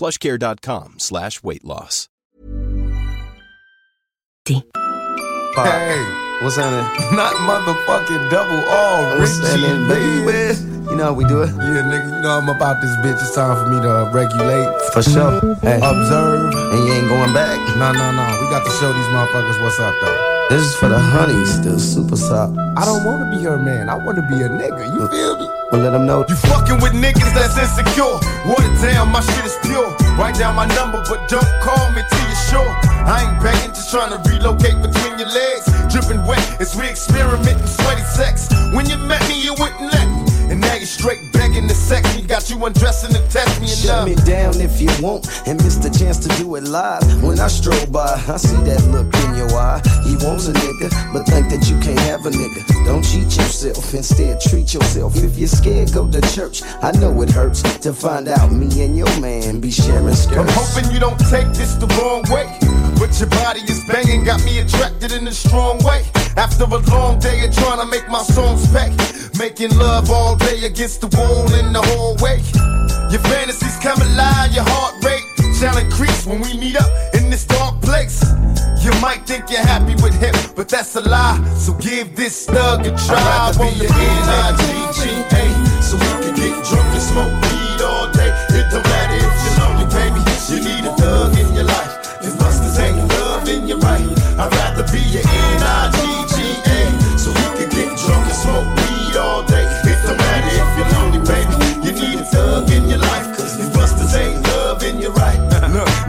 plushcare.com slash weight loss. Hey, What's happening? not motherfucking double R, What's Richie, happening, baby. You know how we do it? Yeah, nigga, you know I'm about this bitch. It's time for me to uh, regulate, For sure. Hey, observe. and you ain't going back. No, no, no. We got to show these motherfuckers what's up, though. This is for the honey, still super soft. I don't want to be her man. I want to be a nigga. You feel me? Well, let them know. You fucking with niggas that's insecure. Water down, my shit is pure. Write down my number, but don't call me till you're sure. I ain't begging, just trying to relocate between your legs. Dripping wet as we experiment in sweaty sex. When you met me, you wouldn't let me. And now you're straight begging sex me. Got you undressing to test me Shut me down if you want and miss the chance to do it live. When I stroll by, I see that look in your eye. He wants a nigga, but think that you can't have a nigga. Don't cheat yourself, instead treat yourself. If you're scared, go to church. I know it hurts to find out me and your man be sharing skirts. I'm hoping you don't take this the wrong way. But your body is banging, got me attracted in a strong way. After a long day of trying to make my songs pay. Making love all day against the wall in the hallway. Your fantasies come alive, your heart rate shall increase when we meet up in this dark place. You might think you're happy with him, but that's a lie. So give this thug a try. I'd rather be an N-I-G-G-A, so we can get drunk and smoke weed all day. It don't matter if you're lonely, baby. You need a thug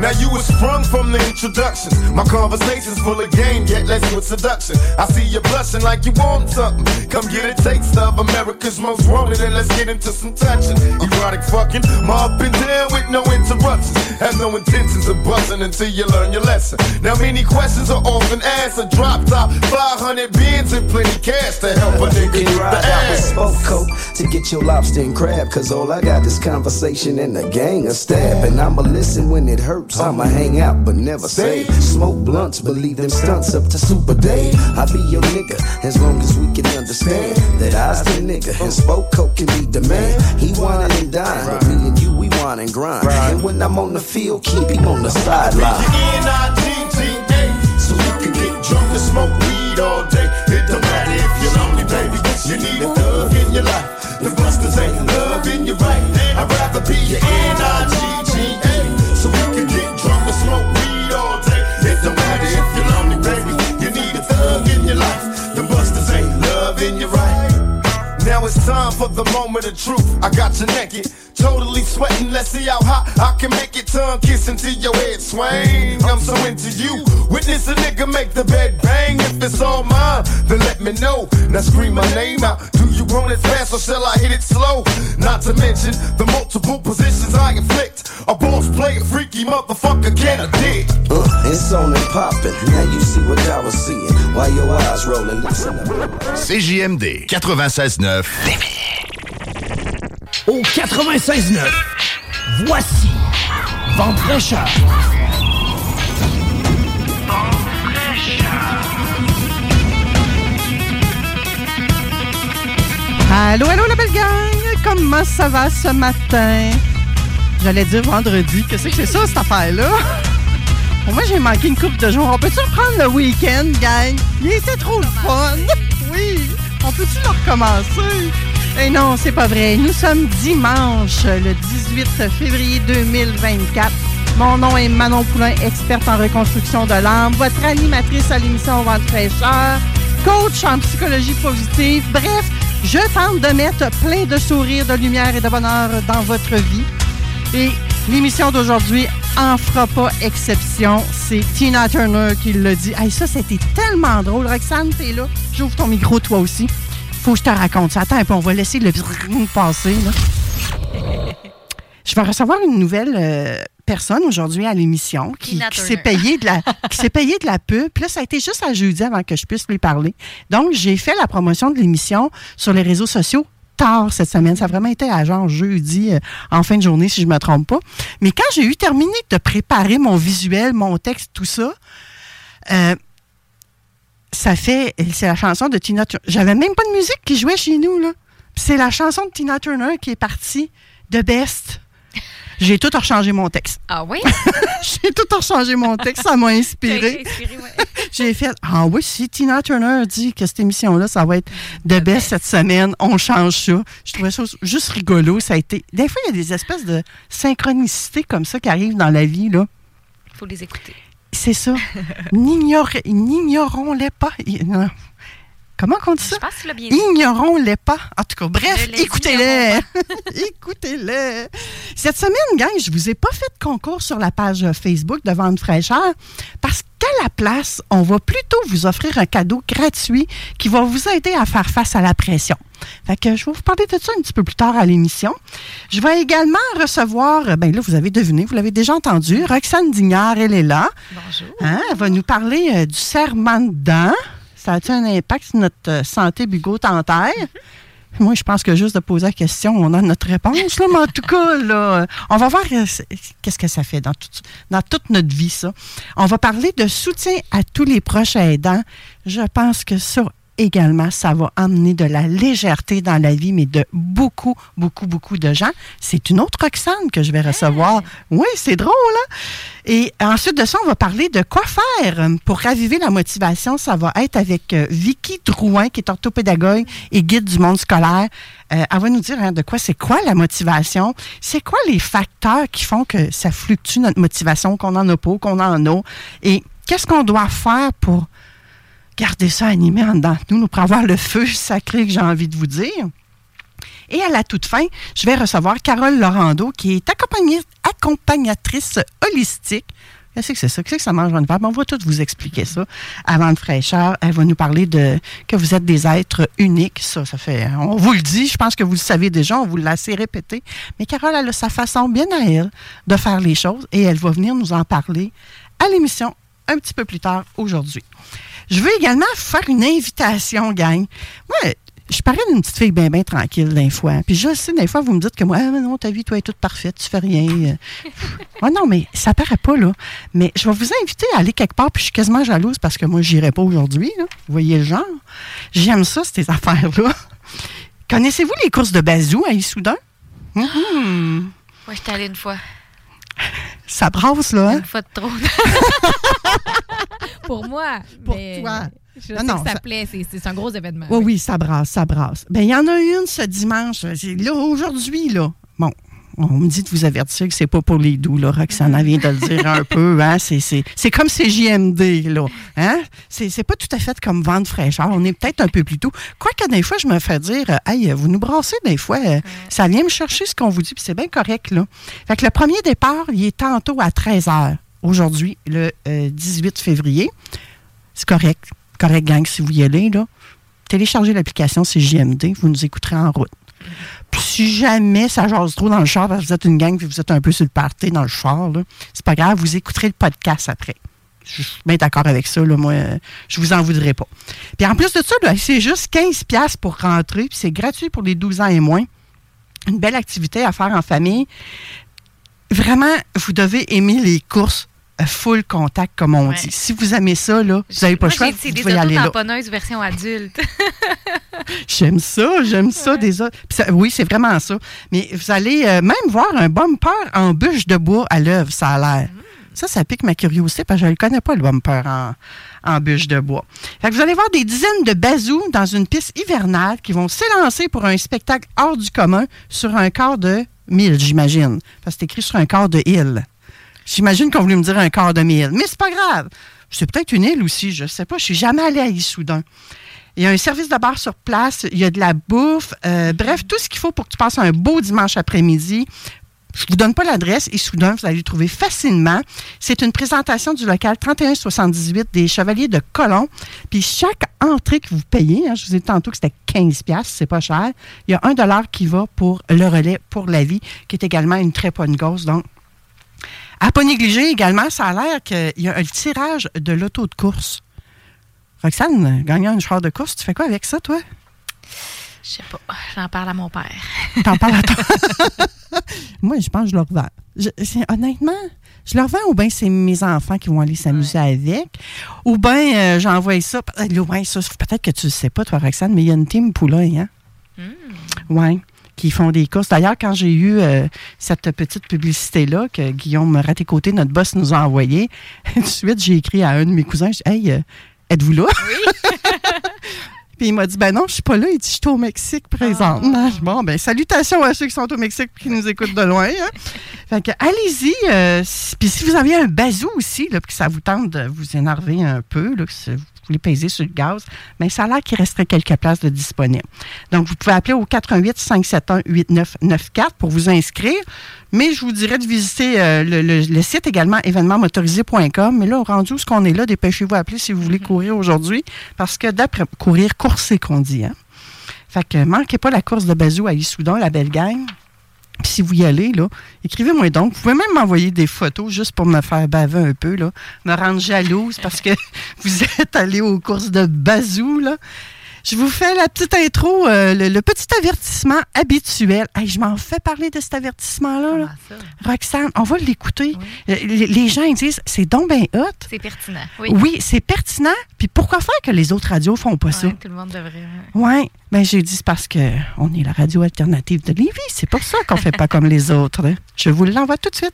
now you was sprung from the introduction. My conversation's full of game, yet less with seduction. I see you blushing like you want something. Come get a taste of America's most wanted, and let's get into some touching. Erotic fucking, up and down with no interruptions. Have no intentions of busting until you learn your lesson. Now many questions are often answered. Drop top, 500 bins and plenty cash to help a nigga get the ride out with ass. spoke coat to get your lobster and crab. Cause all I got is conversation and a gang of stab. And I'ma listen when it hurts. I'ma hang out but never say. Smoke blunts, believe them stunts up to Super Day. I be your nigga as long as we can understand that I's the nigga and spoke coke can be the man. He whining and dying, but me and you we whine and grind. And when I'm on the field, keep him on the sideline. N-I-G-G-A, so you can get drunk and smoke weed all day. It don't matter if you're lonely, baby. You need a it's time for the moment of truth. I got you naked, totally sweating. Let's see how hot I can make it. Tongue kissing till your head swing. I'm so into you. Witness a nigga make the bed bang. If it's all mine, then let me know. Now scream my name out. Do you want it fast or shall I hit it slow? Not to mention the multiple positions I inflict. A boss player, freaky motherfucker, can I dig? Uh, it's on and popping. Now you see what I was seeing. Why your eyes rolling? Listen up. CJMD 96.9 Au 96.9, voici Vente fraîcheur. Allô, allô, la belle gang! Comment ça va ce matin? J'allais dire vendredi. Qu'est-ce que c'est ça, cette affaire-là? Moi, j'ai manqué une coupe de jours. On peut-tu reprendre le week-end, gang? Il était trop fun! Oui! On peut-tu le recommencer? Eh non, c'est pas vrai. Nous sommes dimanche, le 18 février 2024. Mon nom est Manon Poulain, experte en reconstruction de l'âme, votre animatrice à l'émission Vente fraîcheur, coach en psychologie positive. Bref, je tente de mettre plein de sourires, de lumière et de bonheur dans votre vie. Et l'émission d'aujourd'hui en fera pas exception. C'est Tina Turner qui le dit. Hey, ça, c'était tellement drôle. Roxane, t'es là. J'ouvre ton micro, toi aussi. Faut que je te raconte ça. Attends peu, on va laisser le passer. Là. Je vais recevoir une nouvelle euh, personne aujourd'hui à l'émission qui, s'est payé de la qui s'est payé de la pub. Puis là, ça a été juste à jeudi avant que je puisse lui parler. Donc, j'ai fait la promotion de l'émission sur les réseaux sociaux tard cette semaine. Ça a vraiment été à genre jeudi euh, en fin de journée, si je me trompe pas. Mais quand j'ai eu terminé de préparer mon visuel, mon texte, tout ça, euh, ça fait. C'est la chanson de Tina Turner. J'avais même pas de musique qui jouait chez nous, là. C'est la chanson de Tina Turner qui est partie de Best. J'ai tout rechangé mon texte. Ah oui? J'ai tout rechangé mon texte. Ça m'a inspiré. ouais. J'ai fait Ah oui, si Tina Turner dit que cette émission-là, ça va être de best cette semaine, on change ça. Je trouvais ça juste rigolo. Ça a été. Des fois, il y a des espèces de synchronicité comme ça qui arrivent dans la vie, là. Faut les écouter. C'est ça. N'ignorons-les pas. Comment on dit ça? Bien. Ignorons-les pas. En tout cas, bref, écoutez-les. écoutez-les. Cette semaine, gang, je vous ai pas fait de concours sur la page Facebook de Vente fraîcheur parce qu'à la place, on va plutôt vous offrir un cadeau gratuit qui va vous aider à faire face à la pression. Fait que je vais vous parler de ça un petit peu plus tard à l'émission. Je vais également recevoir, euh, ben là, vous avez deviné, vous l'avez déjà entendu, Roxane Dignard, elle est là. Bonjour. Hein, elle va nous parler euh, du serment de dents. Ça a-t-il un impact sur notre euh, santé bucco-dentaire? Moi, je pense que juste de poser la question, on a notre réponse. Là, mais en tout cas, là, on va voir euh, qu'est-ce que ça fait dans, tout- dans toute notre vie, ça. On va parler de soutien à tous les proches aidants. Je pense que ça également, ça va amener de la légèreté dans la vie, mais de beaucoup, beaucoup, beaucoup de gens. C'est une autre Roxane que je vais recevoir. Oui, c'est drôle, hein? Et ensuite de ça, on va parler de quoi faire euh, pour raviver la motivation. Ça va être avec euh, Vicky Drouin, qui est orthopédagogue et guide du monde scolaire. Euh, elle va nous dire hein, de quoi c'est quoi la motivation, c'est quoi les facteurs qui font que ça fluctue notre motivation, qu'on en a pas, qu'on en a, et qu'est-ce qu'on doit faire pour garder ça animé en dedans de nous, pour avoir le feu sacré que j'ai envie de vous dire. Et à la toute fin, je vais recevoir Carole Laurando, qui est accompagnatrice holistique. Qu'est-ce que c'est ça? Qu'est-ce que ça mange une femme? On va tout vous expliquer ça avant de fraîcheur. Elle va nous parler de que vous êtes des êtres uniques. Ça, ça fait. On vous le dit, je pense que vous le savez déjà, on vous l'a assez répété. Mais Carole, elle a sa façon bien à elle de faire les choses et elle va venir nous en parler à l'émission un petit peu plus tard aujourd'hui. Je veux également faire une invitation, gang. Moi, je parais d'une petite fille bien, bien tranquille d'un fois. Puis je sais, des fois, vous me dites que moi, ah, mais non, ta vie, toi, est toute parfaite, tu fais rien. Ouais, non, mais ça paraît pas, là. Mais je vais vous inviter à aller quelque part, puis je suis quasiment jalouse parce que moi, j'irai pas aujourd'hui. Vous voyez le genre? J'aime ça, ces affaires-là. Connaissez-vous les courses de bazou à Issoudun? Mhm. Moi, j'étais allée une fois. Ça brasse, là, hein? Une fois de trop. Pour moi. Pour mais toi. Je Non, sais non, que ça, ça- plaît. c'est- un gros événement. Oui, oui, ça brasse, ça brasse. Ben, il y en a une ce dimanche. Là, aujourd'hui, là. Bon, on me dit de vous avertir que c'est pas pour les doux, là. Roxane elle vient de le dire un peu, hein. C'est, comme ces JMD, là. Hein? C'est, pas tout à fait comme vente fraîcheur. On est peut-être un peu plus tôt. Quoique, des fois, je me fais dire, euh, hey, vous nous brassez, des fois, euh, ça vient me chercher ce qu'on vous dit, puis c'est bien correct, là. Fait que le premier départ, il est tantôt à 13 h. Aujourd'hui, le euh, 18 février. C'est correct. Correct, gang, si vous y allez, là. Téléchargez l'application CJMD, vous nous écouterez en route. Puis si jamais ça jase trop dans le char, parce que vous êtes une gang puis vous êtes un peu sur le party dans le char, c'est pas grave, vous écouterez le podcast après. Je suis bien d'accord avec ça, là, moi, euh, je vous en voudrais pas. Puis en plus de ça, c'est juste 15$ piastres pour rentrer, puis c'est gratuit pour les 12 ans et moins. Une belle activité à faire en famille. Vraiment, vous devez aimer les courses euh, full contact, comme on Ouais. dit. Si vous aimez ça, là, vous n'avez pas le choix, vous des devez y aller là. version adulte. J'aime ça, j'aime ça déjà. Puis ça- oui, c'est vraiment ça. Mais vous allez euh, même voir un bumper en bûche de bois à l'œuvre, ça a l'air. Ça, ça pique ma curiosité parce que je ne le connais pas, le bumper en, en bûche de bois. Fait que vous allez voir des dizaines de bazous dans une piste hivernale qui vont s'élancer pour un spectacle hors du commun sur un quart de mille, j'imagine. Parce que c'est écrit sur un quart de île. J'imagine qu'on voulait me dire un quart de mille. Mais c'est pas grave. C'est peut-être une île aussi, je sais pas. Je suis jamais allée à Issoudun. Il y a un service de bar sur place, il y a de la bouffe, euh, bref, tout ce qu'il faut pour que tu passes un beau dimanche après-midi. Je vous donne pas l'adresse, Issoudun, vous allez le trouver facilement. C'est une présentation du local 3178 des Chevaliers de Colomb. Puis chaque entrée que vous payez, hein, je vous ai dit tantôt que c'était 15 pièces, c'est pas cher. Il y a un dollar qui va pour le relais pour la vie, qui est également une très bonne gosse. Donc, à pas négliger également, ça a l'air qu'il y a un tirage de l'auto de course. Roxane, gagnant une char de course, tu fais quoi avec ça, toi? Je sais pas. J'en parle à mon père. T'en parles à toi? Moi, je pense que je le revends. Je- honnêtement, je le revends ou bien c'est mes enfants qui vont aller s'amuser avec. Ou bien euh, j'envoie ça. Peut-être que tu ne sais pas, toi, Roxane, mais il y a une team Poulain, hein? Oui, qui font des courses. D'ailleurs, quand j'ai eu euh, cette petite publicité-là que Guillaume Raté-Côté, notre boss, nous a envoyée, tout de suite, j'ai écrit à un de mes cousins, Hey, euh, êtes-vous là? Puis il m'a dit, ben non, je suis pas là. Il dit, je suis au Mexique présentement. Bon, ben salutations à ceux qui sont au Mexique et qui nous écoutent de loin. hein. Fait que allez-y. euh, si- puis si vous aviez un bazou aussi, là, puis que ça vous tente de vous énerver un peu, là, que si vous voulez peser sur le gaz, mais ça a l'air qu'il resterait quelques places de disponibles. Donc, vous pouvez appeler au 88 571 8994 pour vous inscrire. Mais je vous dirais de visiter euh, le, site également événementmotorisé.com. Mais là, rendu où ce qu'on est là, dépêchez-vous à appeler si vous voulez courir aujourd'hui. Parce que d'après courir, courser qu'on dit. Hein? Fait que manquez pas la course de Bazou à Issoudun, la belle gang. Si vous y allez, écrivez-moi donc. Vous pouvez même m'envoyer des photos juste pour me faire baver un peu, me rendre jalouse parce que vous êtes allé aux courses de Bazou, là. Je vous fais la petite intro, euh, le, le petit avertissement habituel. Hey, je m'en fais parler de cet avertissement-là. là. Roxane, on va l'écouter. Euh, Les, les gens ils disent, c'est donc bien hot. C'est pertinent. Oui. Oui, c'est pertinent. Puis pourquoi faire que les autres radios font pas ça? Tout le monde devrait. Oui, ben j'ai dit c'est parce que on est la radio alternative de Lévis. C'est pour ça qu'on fait pas comme les autres. hein. Je vous l'envoie tout de suite.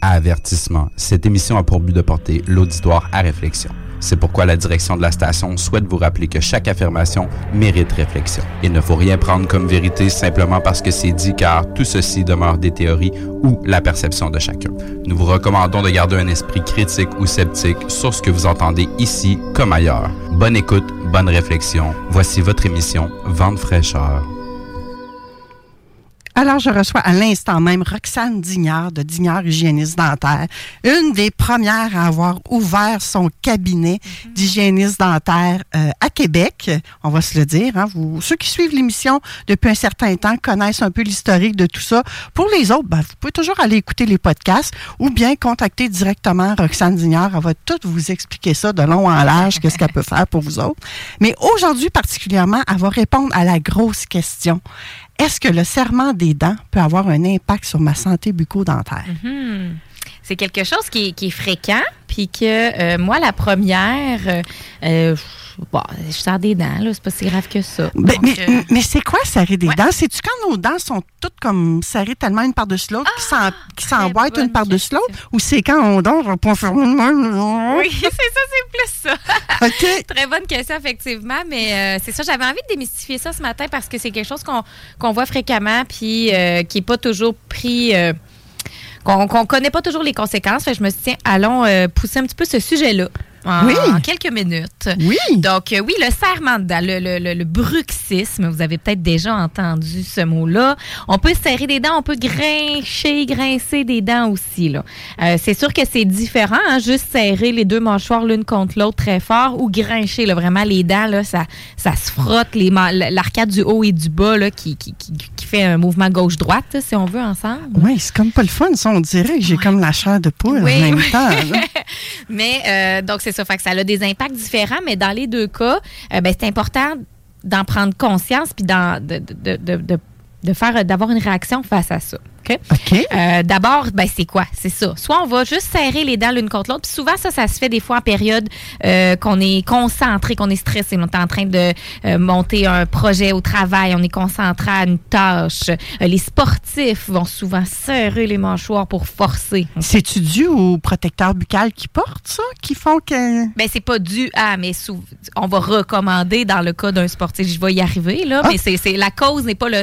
Avertissement. Cette émission a pour but de porter l'auditoire à réflexion. C'est pourquoi la direction de la station souhaite vous rappeler que chaque affirmation mérite réflexion. Il ne faut rien prendre comme vérité simplement parce que c'est dit car tout ceci demeure des théories ou la perception de chacun. Nous vous recommandons de garder un esprit critique ou sceptique sur ce que vous entendez ici comme ailleurs. Bonne écoute, bonne réflexion. Voici votre émission Vente fraîcheur. Alors, je reçois à l'instant même Roxane Dignard de Dignard Hygiéniste Dentaire, une des premières à avoir ouvert son cabinet d'hygiéniste dentaire euh, à Québec. On va se le dire. Hein, vous, ceux qui suivent l'émission depuis un certain temps connaissent un peu l'historique de tout ça. Pour les autres, ben, vous pouvez toujours aller écouter les podcasts ou bien contacter directement Roxane Dignard. Elle va tout vous expliquer ça de long en large, qu'est-ce qu'elle peut faire pour vous autres. Mais aujourd'hui particulièrement, elle va répondre à la grosse question. Est-ce que le serment des dents peut avoir un impact sur ma santé bucco-dentaire? Mhm. C'est quelque chose qui est, qui est fréquent, puis que euh, moi, la première, euh, euh, bon, je sors des dents, là, c'est pas si grave que ça. Ben, Donc, mais euh, mais c'est quoi serrer des dents? C'est-tu quand nos dents sont toutes comme serrées tellement une par-dessus l'autre, s'en- qui s'emboîtent une par-dessus l'autre? Ou c'est quand on dort, on même? Oui, c'est ça, c'est plus ça. OK. Très bonne question, effectivement. Mais euh, c'est ça, j'avais envie de démystifier ça ce matin parce que c'est quelque chose qu'on voit fréquemment puis euh, qui n'est pas toujours pris. qu'on qu'on connaît pas toujours les conséquences. Fait je me suis dit, tiens, allons euh, pousser un petit peu ce sujet-là. En, Oui. en quelques minutes. Oui. Donc, euh, oui, le serrement de dents, le, le, le- le bruxisme, vous avez peut-être déjà entendu ce mot-là. On peut serrer des dents, on peut grincher, grincer des dents aussi. là. Euh, c'est sûr que c'est différent, hein, juste serrer les deux mâchoires l'une contre l'autre très fort ou grincher. Là, vraiment, les dents, là, ça, ça se frotte, les l'arcade du haut et du bas là, qui, qui, qui- qui fait un mouvement gauche-droite, là, si on veut, ensemble. Oui, c'est comme pas le fun, ça. On dirait que j'ai comme la chair de poule Oui, en même oui. temps. mais euh, donc c'est ça, fait que ça a des impacts différents, mais dans les deux cas, euh, ben, c'est important d'en prendre conscience puis de- de faire d'avoir une réaction face à ça. OK? Euh, D'abord, ben, c'est quoi? C'est ça. Soit on va juste serrer les dents l'une contre l'autre. Puis souvent, ça, ça se fait des fois en période euh, qu'on est concentré, qu'on est stressé. On est en train de euh, monter un projet au travail. On est concentré à une tâche. Les sportifs vont souvent serrer les mâchoires pour forcer. C'est-tu dû au protecteur buccal qui porte ça, qui font que... Ben, c'est pas dû à, mais on va recommander dans le cas d'un sportif. Je vais y arriver, là, Ah. mais c'est, la cause n'est pas le,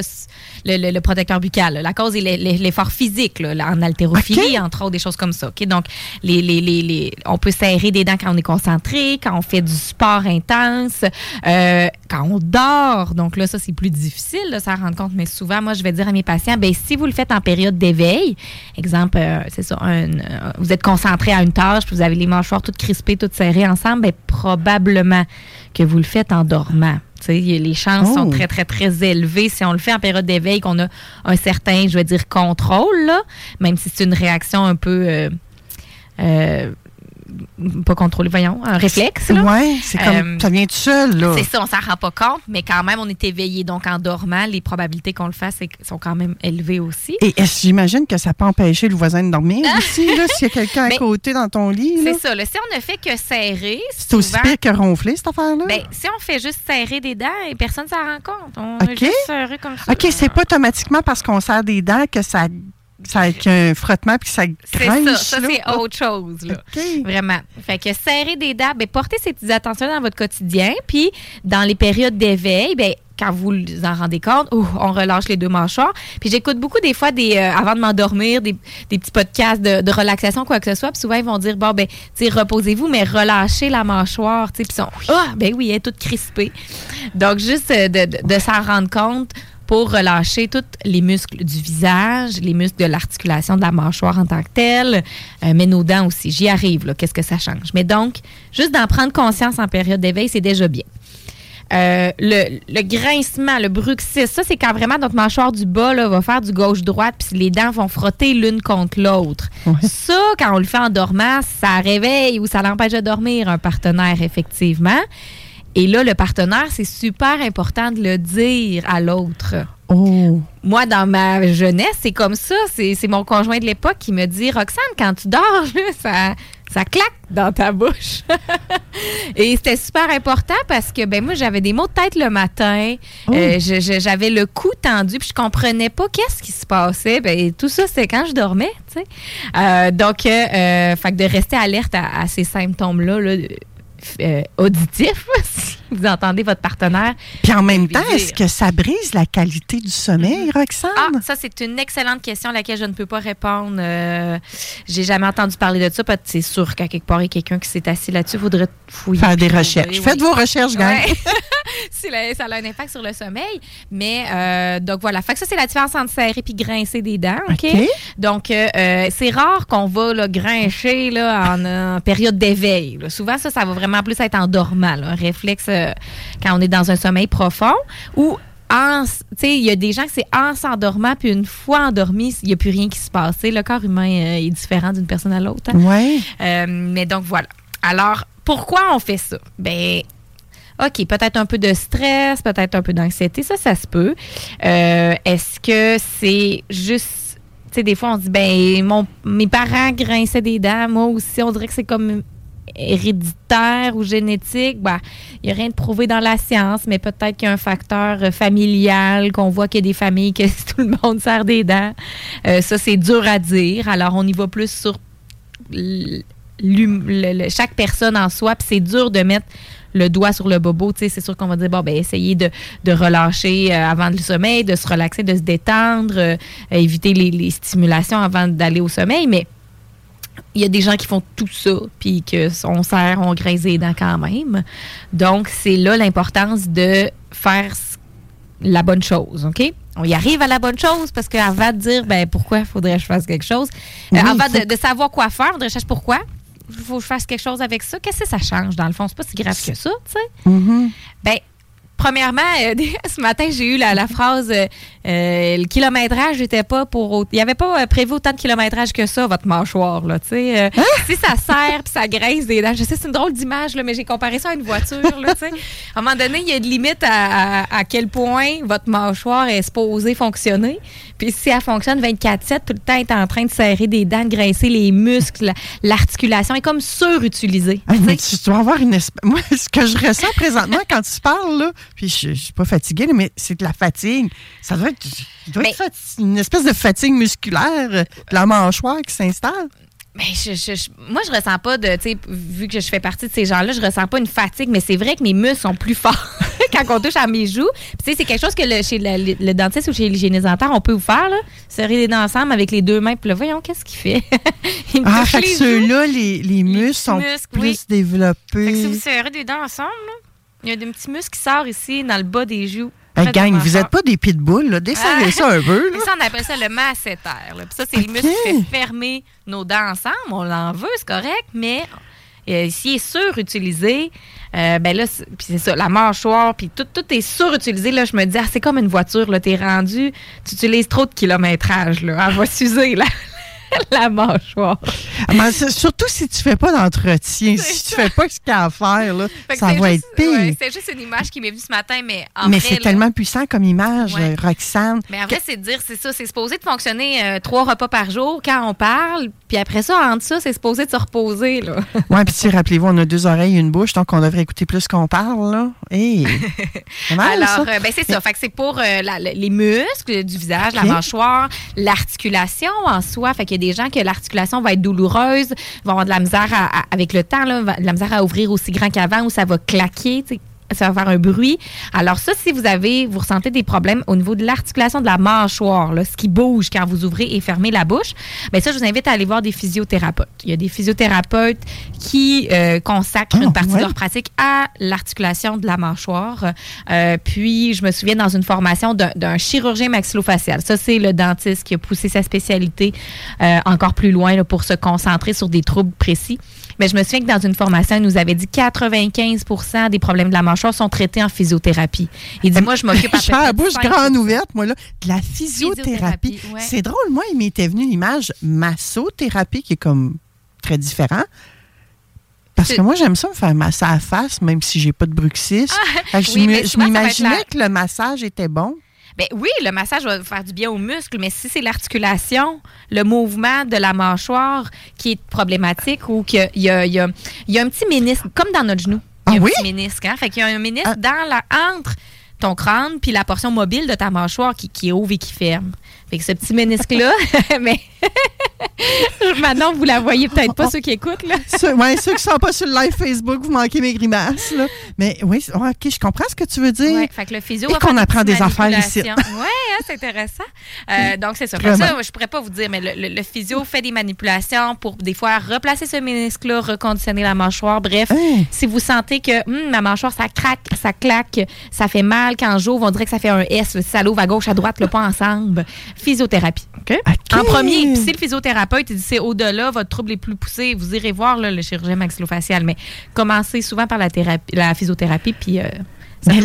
le, le- le protecteur buccal. là. La cause est l'e- l'e- l'effort physique, là, en haltérophilie, entre autres, des choses comme ça. Donc, les, les, les, les- on peut serrer des dents quand on est concentré, quand on fait du sport intense, euh, quand on dort. Donc là, ça, c'est plus difficile de s'en rendre compte. Mais souvent, moi, je vais dire à mes patients, ben si vous le faites en période d'éveil, exemple, euh, c'est ça, un- euh, vous êtes concentré à une tâche, puis vous avez les mâchoires toutes crispées, toutes serrées ensemble, ben probablement que vous le faites en dormant. Les chances sont Oh. très, très, très élevées. Si on le fait en période d'éveil, qu'on a un certain, je vais dire, contrôle, là, même si c'est une réaction un peu... euh, euh, pas contrôlé, voyons, un réflexe. Là. Ouais, c'est comme- ça vient tout seul, là. C'est ça, on s'en rend pas compte, mais quand même, on est éveillé. Donc, en dormant, les probabilités qu'on le fasse sont quand même élevées aussi. Et est-ce j'imagine que ça peut empêcher le voisin de dormir aussi, là, s'il y a quelqu'un à Mais côté dans ton lit? C'est ça. là. si on ne fait que serrer, C'est aussi pire que ronfler, cette affaire-là? Ben, si on fait juste serrer des dents, et personne ne s'en rend compte. On est juste serré comme ça. OK, c'est pas automatiquement parce qu'on serre des dents que ça, ça qu'il y a un frottement puis ça C'est ça, ça c'est autre chose. Là. Vraiment. Fait que serrer des dents, ben, portez ces petites attentions dans votre quotidien. Puis, dans les périodes d'éveil, ben, quand vous vous en rendez compte, ouh, on relâche les deux mâchoires. Puis j'écoute beaucoup des fois, des, euh, avant de m'endormir, des, des petits podcasts de, de relaxation, quoi que ce soit. Puis souvent, ils vont dire, bon, ben, tu reposez-vous, mais relâchez la mâchoire. Tu sais, puis ils sont, ah, ben oui, elle est toute crispée. Donc, juste euh, de, de- de s'en rendre compte pour relâcher tous les muscles du visage, les muscles de l'articulation de la mâchoire en tant que telle, euh, mais nos dents aussi. J'y arrive. Qu'est-ce que ça change? Mais donc, juste d'en prendre conscience en période d'éveil, c'est déjà bien. Euh, le, le grincement, le bruxisme, ça, c'est quand vraiment notre mâchoire du bas là, va faire du gauche-droite, puis les dents vont frotter l'une contre l'autre. Ça, quand on le fait en dormant, ça réveille ou ça l'empêche de dormir un partenaire, effectivement. Et là, le partenaire, c'est super important de le dire à l'autre. Oh. Moi, dans ma jeunesse, c'est comme ça. C'est c'est mon conjoint de l'époque qui me dit Roxane, quand tu dors, là, ça, ça claque dans ta bouche. Et c'était super important parce que ben moi, j'avais des maux de tête le matin. Euh, je- je- j'avais le cou tendu puis je comprenais pas qu'est-ce qui se passait. Ben, tout ça, c'était quand je dormais. tu sais. Euh, donc, euh, euh, fait que de rester alerte à, à ces symptômes-là. là, euh, auditifs, si vous entendez votre partenaire. Puis en même temps, est-ce que ça brise la qualité du sommeil, Roxane? Ah, ça, c'est une excellente question à laquelle je ne peux pas répondre. Euh, J'ai jamais entendu parler de ça. C'est sûr qu'à quelque part, il y a quelqu'un qui s'est assis là-dessus. Il faudrait fouiller. Faire des recherches. oui. Faites vos recherches, gang. Ouais. Si la- ça a un impact sur le sommeil. Mais euh, donc voilà. Fait que ça, c'est la différence entre serrer et grincer des dents. OK? Donc, euh, c'est rare qu'on va là, grincher là, en, période d'éveil. Souvent, ça, ça va vraiment plus être en dormant. là. Un réflexe euh, quand on est dans un sommeil profond ou il y a des gens que c'est en s'endormant, puis une fois endormi, il n'y a plus rien qui se passe. Le corps humain euh, est différent d'une personne à l'autre. hein. Ouais. Euh, mais donc voilà. Alors, pourquoi on fait ça? Ben, OK, peut-être un peu de stress, peut-être un peu d'anxiété, ça, ça se peut. Euh, Est-ce que c'est juste. Tu sais, des fois, on se dit, ben, mon, mes parents grinçaient des dents, moi aussi, on dirait que c'est comme héréditaire ou génétique. Ben, il n'y a rien de prouvé dans la science, mais peut-être qu'il y a un facteur euh, familial, qu'on voit qu'il y a des familles que tout le monde serre des dents. Euh, ça, c'est dur à dire. Alors, on y va plus sur chaque personne en soi, puis c'est dur de mettre le doigt sur le bobo. C'est sûr qu'on va dire, bon, ben, essayez de, relâcher euh, avant le sommeil, de se relaxer, de se détendre, éviter les, les stimulations avant d'aller au sommeil, mais il y a des gens qui font tout ça, puis que on serre, on grince les dents quand même. Donc, c'est là l'importance de faire la bonne chose, OK? On y arrive à la bonne chose parce qu'avant de dire, ben pourquoi faudrait que je fasse quelque chose, euh, avant de, de savoir quoi faire, faudrait que je cherche pourquoi. Il faut que je fasse quelque chose avec ça. Qu'est-ce que ça change dans le fond? C'est pas si grave que ça, tu sais. Mhm. Ben, premièrement, euh, ce matin, j'ai eu la, la phrase euh, euh, le kilométrage n'était pas pour. Il n'y avait pas prévu autant de kilométrage que ça, votre mâchoire. Là, tu sais. Euh, Si ça serre puis ça graisse des dents. Je sais, c'est une drôle d'image, là, mais j'ai comparé ça à une voiture. Là, tu sais. à un moment donné, il y a une limite à, à- à quel point votre mâchoire est supposée fonctionner. Puis si elle fonctionne 24-7, tout le temps, elle est en train de serrer des dents, de graisser les muscles, la- l'articulation est comme surutilisée. Ah, mais tu dois avoir une espèce. Moi, ce que je ressens présentement quand tu parles, là, puis je, je suis pas fatiguée, mais c'est de la fatigue. Ça doit être, fati- une espèce de fatigue musculaire, euh, de la mâchoire qui s'installe. Mais je, je- je- moi, je ressens pas de, tu sais, vu que je fais partie de ces gens-là, je ressens pas une fatigue, mais c'est vrai que mes muscles sont plus forts quand on touche à mes joues. Puis, Tu sais, c'est quelque chose que le- chez le, le- le dentiste ou chez l'hygiéniste dentaire, on peut vous faire, là. Serrer les dents ensemble avec les deux mains. Puis là, voyons, qu'est-ce qu'il fait? Il me Ah, fait que ceux-là, les, les muscles sont muscles, plus oui. Fait que si développés. vous serrez des dents ensemble, là, il y a des petits muscles qui sortent ici, dans le bas des joues. Hey, gang, vous n'êtes pas des pitbulls, là. Desserrez Ah. ça un peu. là. Ça, on appelle ça le masséter. là. Puis ça, c'est les Ok. muscles qui fait fermer nos dents ensemble. On l'en veut, c'est correct, mais euh, s'il est surutilisé, euh, ben là, puis c'est ça, la mâchoire, puis tout, tout est surutilisé. Là, je me dis, ah, c'est comme une voiture, là, t'es rendu, tu utilises trop de kilométrage, là. Elle va s'user, la, la mâchoire. Mais surtout si tu fais pas d'entretien, si tu fais pas ce qu'il y a à faire, là, ça va juste- être pire. ouais, c'est juste une image qui m'est venue ce matin, mais en mais c'est tellement puissant comme image, Ouais. Roxane. Mais en vrai, c'est de dire, c'est ça, c'est supposé de fonctionner euh, trois repas par jour quand on parle, puis après ça, entre ça, c'est supposé de se reposer. Oui, puis tu sais, rappelez-vous, on a deux oreilles et une bouche, donc on devrait écouter plus qu'on parle, là. Hey, c'est mal, Alors, ça. euh, ben, c'est ça. Fait que c'est pour euh, la- les muscles du visage, la mâchoire, l'articulation en soi. Fait qu'il y a des gens que l'articulation va être douloureuse, vont avoir de la misère avec le temps, de la misère à ouvrir aussi grand qu'avant ou ça va claquer. Ça va faire un bruit. Alors ça, si vous avez, vous ressentez des problèmes au niveau de l'articulation de la mâchoire, là, ce qui bouge quand vous ouvrez et fermez la bouche, ben ça, je vous invite à aller voir des physiothérapeutes. Il y a des physiothérapeutes qui euh, consacrent une partie ouais. de leur pratique à l'articulation de la mâchoire. Euh, puis, je me souviens dans une formation d'un- d'un chirurgien maxillofacial. Ça, c'est le dentiste qui a poussé sa spécialité euh, encore plus loin là, pour se concentrer sur des troubles précis. Mais je me souviens que dans une formation, il nous avait dit 95% des problèmes de la mâchoire sont traités en physiothérapie. Il dit, moi, je m'occupe à bouche 5 grande ouverte, moi, là. De la physiothérapie. Physiothérapie, ouais. C'est drôle, moi, il m'était venu l'image massothérapie, qui est comme très différent. Parce que moi, j'aime ça me faire masser à la face, même si j'ai pas de bruxisme. Je Ah, oui, je m'imaginais la- que le massage était bon. Ben oui, le massage va faire du bien aux muscles, mais si c'est l'articulation, le mouvement de la mâchoire qui est problématique ou qu'il y a, y y un petit ménisque, comme dans notre genou. Il y a Ah un oui? petit ménisque. Hein? Fait qu'il y a un ménisque dans la, entre ton crâne puis la portion mobile de ta mâchoire qui, qui ouvre et qui ferme. Fait que ce petit ménisque-là, mais maintenant, vous la voyez peut-être pas, ceux qui écoutent. Là. Ceux, ouais, ceux qui sont pas sur le live Facebook, vous manquez mes grimaces. Là. Mais oui, OK, je comprends ce que tu veux dire. Ouais, fait que le physio Et qu'on apprend des affaires ici. Ouais, hein, c'est intéressant. Euh, donc, c'est ça. Vraiment. ça, je pourrais pas vous dire, mais le, le- le physio fait des manipulations pour des fois replacer ce ménisque-là, reconditionner la mâchoire. Bref, Hein? si vous sentez que hum, ma mâchoire, ça craque, ça claque, ça fait mal quand j'ouvre, on dirait que ça fait un S. là, si ça l'ouvre à gauche, à droite, le pas ensemble. Physiothérapie. En premier, puis si le physiothérapeute dit c'est au-delà, votre trouble est plus poussé, vous irez voir là, le chirurgien maxillofacial. Mais commencez souvent par la, thérapie, la physiothérapie, puis euh, ça Mais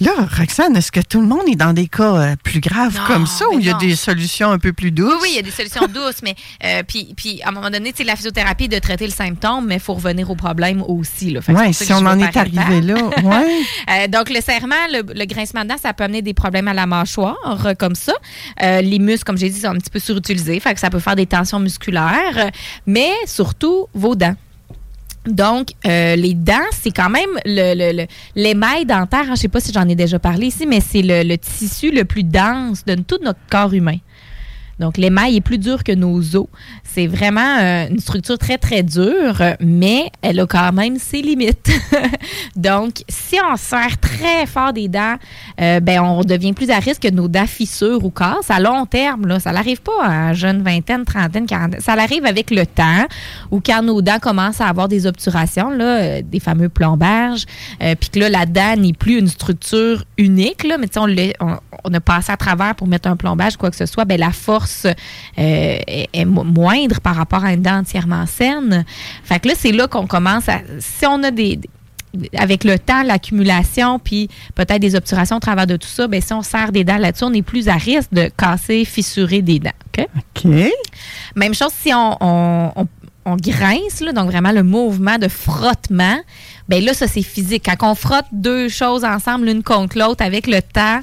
là, Roxane, est-ce que tout le monde est dans des cas euh, plus graves Non, comme ça ou il y a non. des solutions un peu plus douces? Oui, oui, il y a des solutions douces, mais euh, puis, puis à un moment donné, sais, la physiothérapie est de traiter le symptôme, mais il faut revenir au problème aussi. C'est si on en est arrivé là, ouais. Euh, donc, le serrement, le, le grincement de dents, ça peut amener des problèmes à la mâchoire, comme ça. Les muscles, comme j'ai dit, sont un petit peu surutilisés, fait que ça peut faire des tensions musculaires, mais surtout vos dents. Donc, euh, les dents, c'est quand même le, le- le- l'émail dentaire. hein, je sais pas si j'en ai déjà parlé ici, mais c'est le, le tissu le plus dense de tout notre corps humain. Donc, l'émail est plus dur que nos os. C'est vraiment euh, une structure très, très dure, mais elle a quand même ses limites. Donc, si on serre très fort des dents, euh, ben, on devient plus à risque que nos dents fissurent ou cassent à long terme. Là. Ça n'arrive pas à jeune vingtaine, trentaine, quarantaine. Ça arrive avec le temps ou quand nos dents commencent à avoir des obturations, là, euh, des fameux plombages, puis que là, la dent n'est plus une structure unique, là, mais on, on a passé à travers pour mettre un plombage, quoi que ce soit, ben, la force euh, est, est mo- moindre par rapport à une dent entièrement saine. Fait que là, c'est là qu'on commence à. Si on a des, avec le temps, l'accumulation, puis peut-être des obturations au travers de tout ça, ben, si on serre des dents là-dessus, on est plus à risque de casser, fissurer des dents. OK? OK. Même chose si on, on- on- on grince, là, donc vraiment le mouvement de frottement, ben là, ça, c'est physique. Quand on frotte deux choses ensemble, l'une contre l'autre, avec le temps,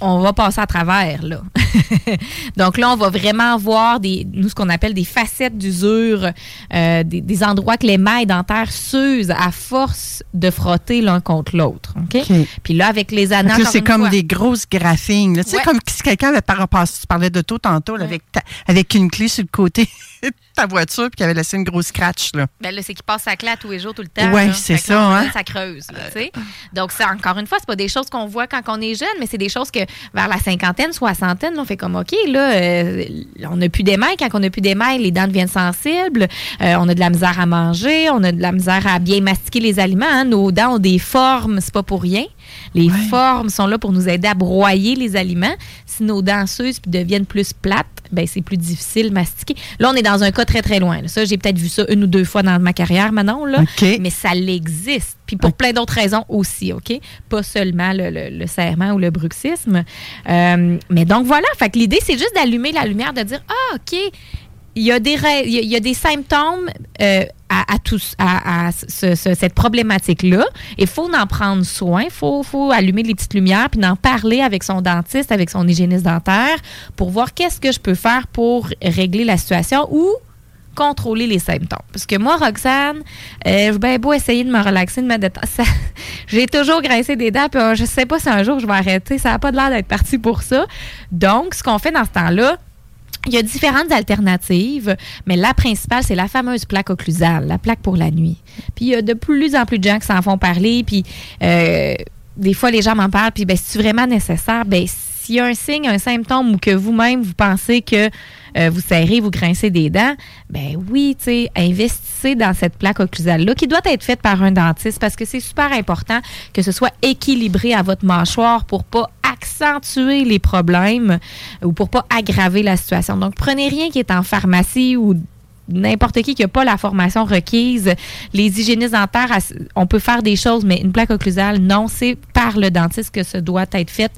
on va passer à travers, là. Donc là, on va vraiment voir des, nous, ce qu'on appelle des facettes d'usure, euh, des, des endroits que les mailles dentaires s'usent à force de frotter l'un contre l'autre. OK? Puis là, avec les anneaux, c'est comme fois- des grosses graphines. Tu sais, Ouais. comme si quelqu'un avait par tu parlais de tout tantôt, là, avec, ta- avec une clé sur le côté de ta voiture, puis qui avait laissé une grosse scratch. Là. Ben là, c'est qu'il passe sa clé à tous les jours, tout le temps. Là. c'est là, ça, hein. Ça creuse, là. Donc, c'est encore une fois, c'est pas des choses qu'on voit quand on est jeune, mais c'est des choses que vers la cinquantaine, soixantaine, là, on fait comme, OK, là, euh, on n'a plus d'émail. Quand on n'a plus d'émail, les dents deviennent sensibles. Euh, on a de la misère à manger. On a de la misère à bien mastiquer les aliments. hein. Nos dents ont des formes, c'est pas pour rien. Les formes sont là pour nous aider à broyer les aliments. Si nos dents s'usent deviennent plus plates, ben c'est plus difficile de mastiquer. Là, on est dans un cas très, très loin. là. Ça, j'ai peut-être vu ça une ou deux fois dans ma carrière, Manon, là. Mais ça l'existe. Puis pour plein d'autres raisons aussi, OK? Pas seulement le, le- le serrement ou le bruxisme. Euh, mais donc, voilà. Fait que l'idée, c'est juste d'allumer la lumière, de dire, ah, OK, il y a des, il y des symptômes euh, à, cette problématique-là. Il faut en prendre soin. Faut, faut allumer les petites lumières puis d'en parler avec son dentiste, avec son hygiéniste dentaire pour voir qu'est-ce que je peux faire pour régler la situation ou contrôler les symptômes. Parce que moi, Roxane, euh, je bien beau essayer de me relaxer, de me détendre. J'ai toujours grincé des dents, puis euh, je sais pas si un jour je vais arrêter. Ça n'a pas l'air d'être parti pour ça. Donc, ce qu'on fait dans ce temps-là, il y a différentes alternatives, mais la principale, c'est la fameuse plaque occlusale, la plaque pour la nuit. Puis il y a de plus en plus de gens qui s'en font parler, puis euh, des fois, les gens m'en parlent, puis ben, c'est vraiment nécessaire? Ben, s'il y a un signe, un symptôme ou que vous-même, vous pensez que euh, vous serrez, vous grincez des dents, ben oui, tu sais, investissez dans cette plaque occlusale-là qui doit être faite par un dentiste parce que c'est super important que ce soit équilibré à votre mâchoire pour pas accentuer les problèmes ou pour pas aggraver la situation. Donc, prenez rien qui est en pharmacie ou n'importe qui qui n'a pas la formation requise. Les hygiénistes dentaires, on peut faire des choses, mais une plaque occlusale, non, c'est par le dentiste que ça doit être fait.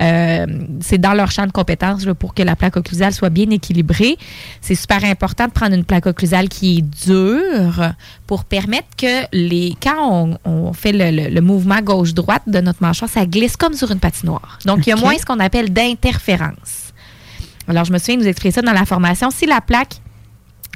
Euh, c'est dans leur champ de compétences là, pour que la plaque occlusale soit bien équilibrée. C'est super important de prendre une plaque occlusale qui est dure pour permettre que les quand on, on fait le, le- le mouvement gauche-droite de notre mâchoire, ça glisse comme sur une patinoire. Donc, il y a moins ce qu'on appelle d'interférence. Alors, je me souviens nous expliquer ça dans la formation. Si la plaque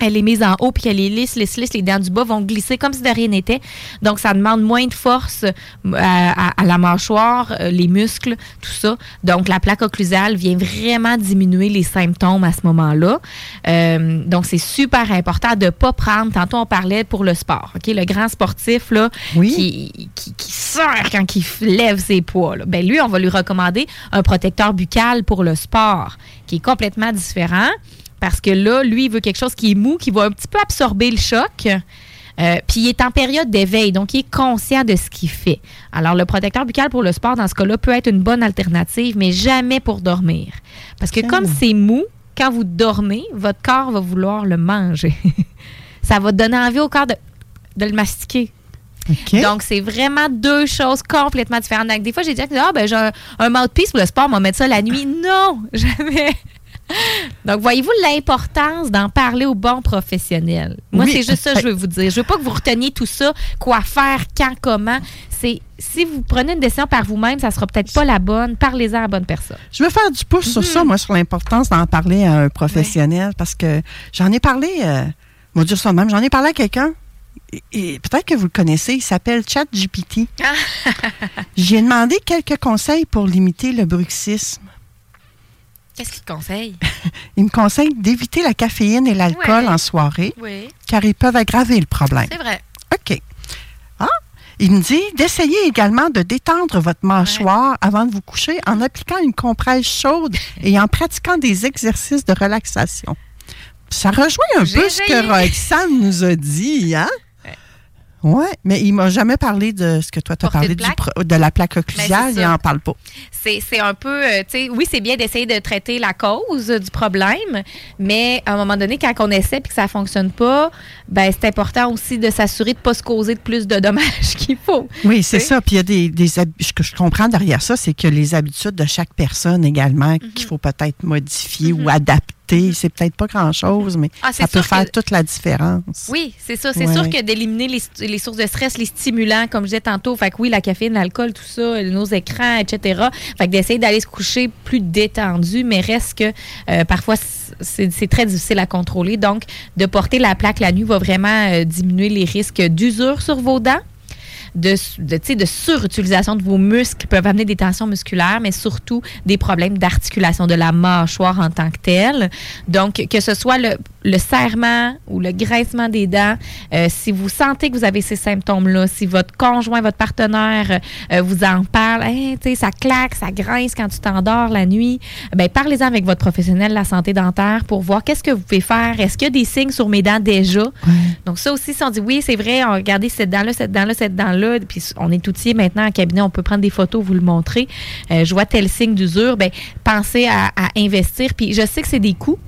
elle est mise en haut puis qu'elle est lisse, lisse, lisse, les dents du bas vont glisser comme si de rien n'était. Donc, ça demande moins de force euh, à, à- à la mâchoire, euh, les muscles, tout ça. Donc, la plaque occlusale vient vraiment diminuer les symptômes à ce moment-là. Euh, donc, c'est super important de ne pas prendre, tantôt on parlait pour le sport, OK? Le grand sportif, là, qui, qui, qui sort quand il lève ses poids, là. Ben, lui, on va lui recommander un protecteur buccal pour le sport, qui est complètement différent. Parce que là, lui, il veut quelque chose qui est mou, qui va un petit peu absorber le choc. Euh, puis il est en période d'éveil, donc il est conscient de ce qu'il fait. Alors, le protecteur buccal pour le sport, dans ce cas-là, peut être une bonne alternative, mais jamais pour dormir. Parce que comme c'est mou, quand vous dormez, votre corps va vouloir le manger. Ça va donner envie au corps de, de le mastiquer. Donc, c'est vraiment deux choses complètement différentes. Donc, des fois, j'ai dit, ah, ben, j'ai un, un mouthpiece pour le sport, on va mettre ça la nuit. Non, jamais. Donc, voyez-vous l'importance d'en parler aux bons professionnels? Moi, Oui. c'est juste ça que je veux vous dire. Je veux pas que vous reteniez tout ça, quoi faire, quand, comment. C'est si vous prenez une décision par vous-même, ça sera peut-être pas la bonne. Parlez-en à la bonne personne. Je veux faire du pouce sur Mhm. ça, moi, sur l'importance d'en parler à un professionnel, parce que j'en ai parlé, euh, on va dire ça même, j'en ai parlé à quelqu'un, et, et peut-être que vous le connaissez, il s'appelle ChatGPT. J'ai demandé quelques conseils pour limiter le bruxisme. Qu'est-ce qu'il te conseille? Il me conseille d'éviter la caféine et l'alcool Ouais. en soirée, Oui. car ils peuvent aggraver le problème. C'est vrai. OK. Ah, il me dit d'essayer également de détendre votre mâchoire avant de vous coucher en appliquant une compresse chaude et en pratiquant des exercices de relaxation. Ça rejoint un peu ce que. Roxane nous a dit, hein? Oui, mais il m'a jamais parlé de ce que toi, tu as parlé de du de la plaque. Ben, c'est il n'en parle pas. C'est c'est un peu, euh, tu sais, oui, c'est bien d'essayer de traiter la cause du problème, mais à un moment donné, quand on essaie et que ça fonctionne pas, ben c'est important aussi de s'assurer de ne pas se causer de plus de dommages qu'il faut. Oui, c'est ça. Puis il y a des, des ce que je comprends derrière ça, c'est que les habitudes de chaque personne également Mhm. qu'il faut peut-être modifier ou adapter. C'est peut-être pas grand-chose, mais Ah, ça peut faire que- toute la différence. Oui, c'est ça. C'est Ouais. sûr que d'éliminer les, les sources de stress, les stimulants, comme je disais tantôt, fait que oui, la caféine, l'alcool, tout ça, nos écrans, etc. Fait que d'essayer d'aller se coucher plus détendu, mais reste que euh, parfois c'est c'est très difficile à contrôler. Donc, de porter la plaque la nuit va vraiment euh, diminuer les risques d'usure sur vos dents. De, de, de surutilisation de vos muscles qui peuvent amener des tensions musculaires, mais surtout des problèmes d'articulation de la mâchoire en tant que telle. Donc, que ce soit le, le serrement ou le graissement des dents, euh, si vous sentez que vous avez ces symptômes-là, si votre conjoint, votre partenaire euh, vous en parle, Hey, tu sais, ça claque, ça grince quand tu t'endors la nuit, ben, parlez-en avec votre professionnel de la santé dentaire pour voir qu'est-ce que vous pouvez faire. Est-ce qu'il y a des signes sur mes dents déjà? Donc, ça aussi, si on dit oui, c'est vrai, on regardez cette dent-là, cette dent-là, cette dent-là, puis on est outillé maintenant en cabinet, on peut prendre des photos, vous le montrer. Euh, je vois tel signe d'usure, ben, pensez à, à investir. Puis je sais que c'est des coûts.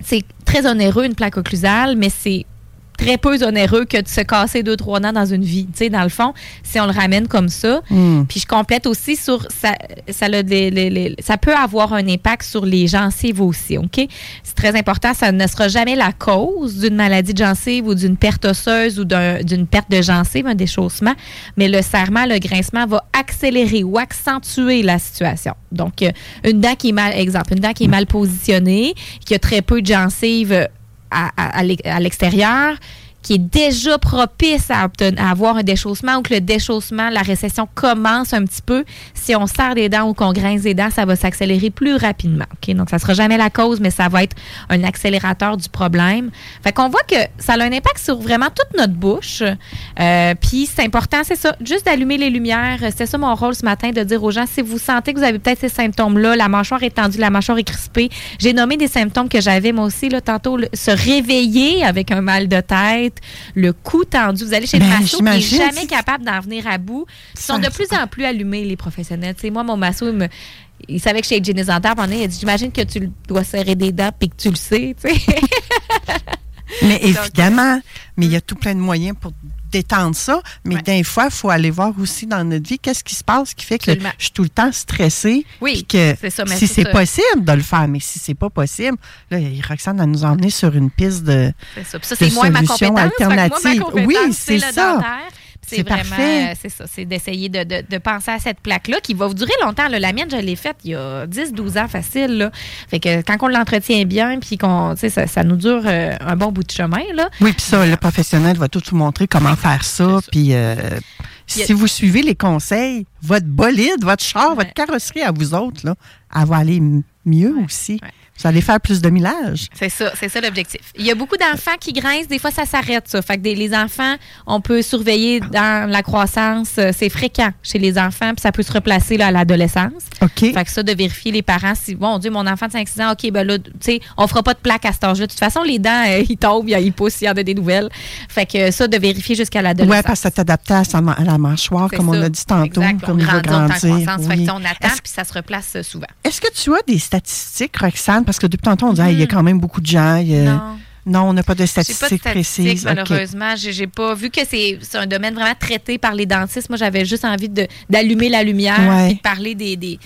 C'est très onéreux, une plaque occlusale, mais c'est très peu onéreux que de se casser deux, trois dents dans une vie. Tu sais, dans le fond, si on le ramène comme ça. Hmm. Puis je complète aussi sur ça, ça, a des- les- les- ça peut avoir un impact sur les gencives aussi, OK? C'est très important, ça ne sera jamais la cause d'une maladie de gencive ou d'une perte osseuse ou d'un- d'une perte de gencive, un déchaussement, mais le serrement, le grincement va accélérer ou accentuer la situation. Donc, euh, une dent qui est mal, exemple, une dent qui est mal positionnée, qui a très peu de gencives à, à- à l'ex- à l'extérieur, qui est déjà propice à, obten- à avoir un déchaussement ou que le déchaussement, la récession commence un petit peu, si on serre des dents ou qu'on grince des dents, ça va s'accélérer plus rapidement. OK? Donc, ça sera jamais la cause, mais ça va être un accélérateur du problème. Fait qu'on voit que ça a un impact sur vraiment toute notre bouche. Euh, Puis, c'est important, c'est ça, juste d'allumer les lumières. C'était ça mon rôle ce matin, de dire aux gens, si vous sentez que vous avez peut-être ces symptômes-là, la mâchoire est tendue, la mâchoire est crispée, j'ai nommé des symptômes que j'avais moi aussi, là, tantôt, se réveiller avec un mal de tête, le cou tendu. Vous allez chez le Ben, masso, qui n'est jamais capable d'en venir à bout. Ils sont de plus en plus allumés, les professionnels. Moi, mon masso, il, me- il savait que j'étais hygiéniste dentaire. Pendant, il a dit J'imagine que tu dois serrer des dents puis que tu le sais. Mais évidemment, mais il y a tout plein de moyens pour détendre ça. Mais des fois, il faut aller voir aussi dans notre vie qu'est-ce qui se passe qui fait que Absolument. je suis tout le temps stressée. Oui, que c'est ça, mais si c'est possible de le faire, mais si c'est pas possible, là, Roxane va nous emmener sur une piste de, ça. Ça, de solutions moi, ma alternatives. compétence, Oui, c'est ça. C'est vraiment, euh, c'est ça, c'est d'essayer de, de- de penser à cette plaque-là qui va vous durer longtemps. là. La mienne, je l'ai faite il y a 10-12 ans facile. Là. Fait que quand on l'entretient bien, puis qu'on, ça, ça nous dure euh, un bon bout de chemin, là. Oui, puis ça, le professionnel va tout vous montrer comment faire ça. Puis euh, si vous suivez les conseils, votre bolide, votre char, votre carrosserie à vous autres, là, elle va aller mieux aussi. Vous allez faire plus de millage. C'est ça, c'est ça l'objectif. Il y a beaucoup d'enfants qui grincent, des fois ça s'arrête ça. Fait que des- les enfants, on peut surveiller dans la croissance, euh, c'est fréquent chez les enfants, puis ça peut se replacer là, à l'adolescence. OK. Fait que ça, de vérifier les parents, si, bon Dieu, mon enfant de 5-6 ans, OK, ben là, tu sais, on fera pas de plaque à cet âge-là. De toute façon, les dents, euh, ils tombent, ils poussent, il y en a des nouvelles. Fait que ça, de vérifier jusqu'à l'adolescence. Oui, parce que ça t'adapte à, la mâchoire, comme on a dit tantôt, Exact, comme on il va en grandir. croissance. Fait que oui. on attend, puis ça se replace euh, souvent. Est-ce que tu as des statistiques, Roxane? Parce que depuis tantôt, on dit, Ah, il y a quand même beaucoup de gens. il y a-. Non. Non, on n'a pas de J'ai pas de statistiques statistiques, précises. Malheureusement. J'ai j'ai pas vu que c'est un domaine vraiment traité par les dentistes. Moi, j'avais juste envie d'allumer la lumière Ouais. et de parler des, des,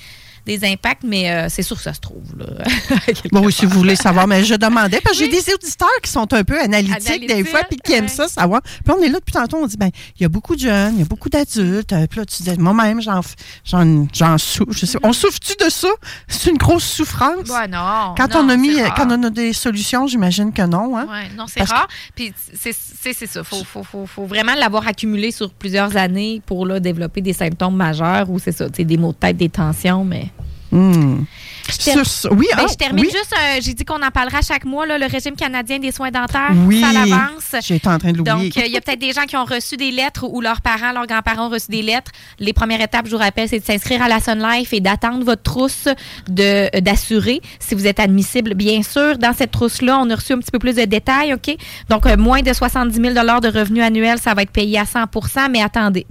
des impacts, mais euh, c'est sûr que ça se trouve. Là. Bon, oui, si vous voulez savoir, mais je demandais, parce que j'ai des auditeurs qui sont un peu analytiques des fois, puis qui aiment ça savoir. Puis on est là depuis tantôt, on dit, ben, il y a beaucoup de jeunes, il y a beaucoup d'adultes. euh, Puis là, tu dis, moi-même, j'en, f- j'en, j'en souffre. Je sais, on souffre-tu de ça? C'est une grosse souffrance? Ouais, non. Quand non, on a mis, rare. quand on a des solutions, j'imagine que non, hein? Ouais, non, c'est que- rare. Puis c'est ça. Il faut, faut, faut, faut vraiment l'avoir accumulé sur plusieurs années pour là, développer des symptômes majeurs ou c'est ça, des maux de tête, des tensions, mais. Hmm. Je ter- Sur- oui, Ben, ah, je termine oui. juste, euh, j'ai dit qu'on en parlera chaque mois, là, le régime canadien des soins dentaires, Oui, ça l'avance. j'étais en train de l'oublier. Donc, euh, il y a peut-être des gens qui ont reçu des lettres ou leurs parents, leurs grands-parents ont reçu des lettres. Les premières étapes, je vous rappelle, c'est de s'inscrire à la Sun Life et d'attendre votre trousse de- euh, d'assurer si vous êtes admissible. Bien sûr, dans cette trousse-là, on a reçu un petit peu plus de détails, OK? Donc, euh, moins de 70 000 de revenus annuels, ça va être payé à 100% mais attendez.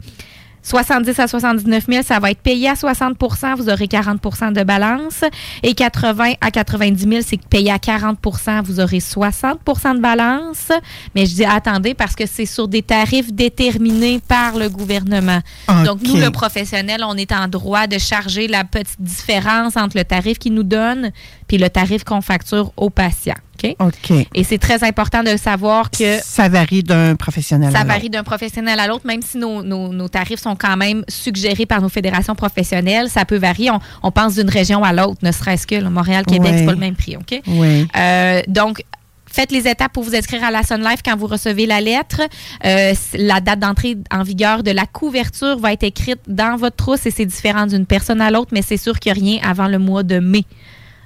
70 à 79 000, ça va être payé à 60% vous aurez 40% de balance. Et 80 à 90 000, c'est payé à 40% vous aurez 60% de balance. Mais je dis attendez parce que c'est sur des tarifs déterminés par le gouvernement. Donc, nous, le professionnel, on est en droit de charger la petite différence entre le tarif qu'ils nous donnent puis le tarif qu'on facture aux patients. OK? OK. Et c'est très important de savoir que Ça varie d'un professionnel ça à l'autre. varie d'un professionnel à l'autre, même si nos, nos- nos tarifs sont quand même suggérés par nos fédérations professionnelles. Ça peut varier. On, on pense d'une région à l'autre, ne serait-ce que là, Montréal, Québec, Ouais. c'est pas le même prix. OK? Oui. Euh, donc, faites les étapes pour vous inscrire à la Sun Life quand vous recevez la lettre. Euh, la date d'entrée en vigueur de la couverture va être écrite dans votre trousse et c'est différent d'une personne à l'autre, mais c'est sûr qu'il n'y a rien avant le mois de mai.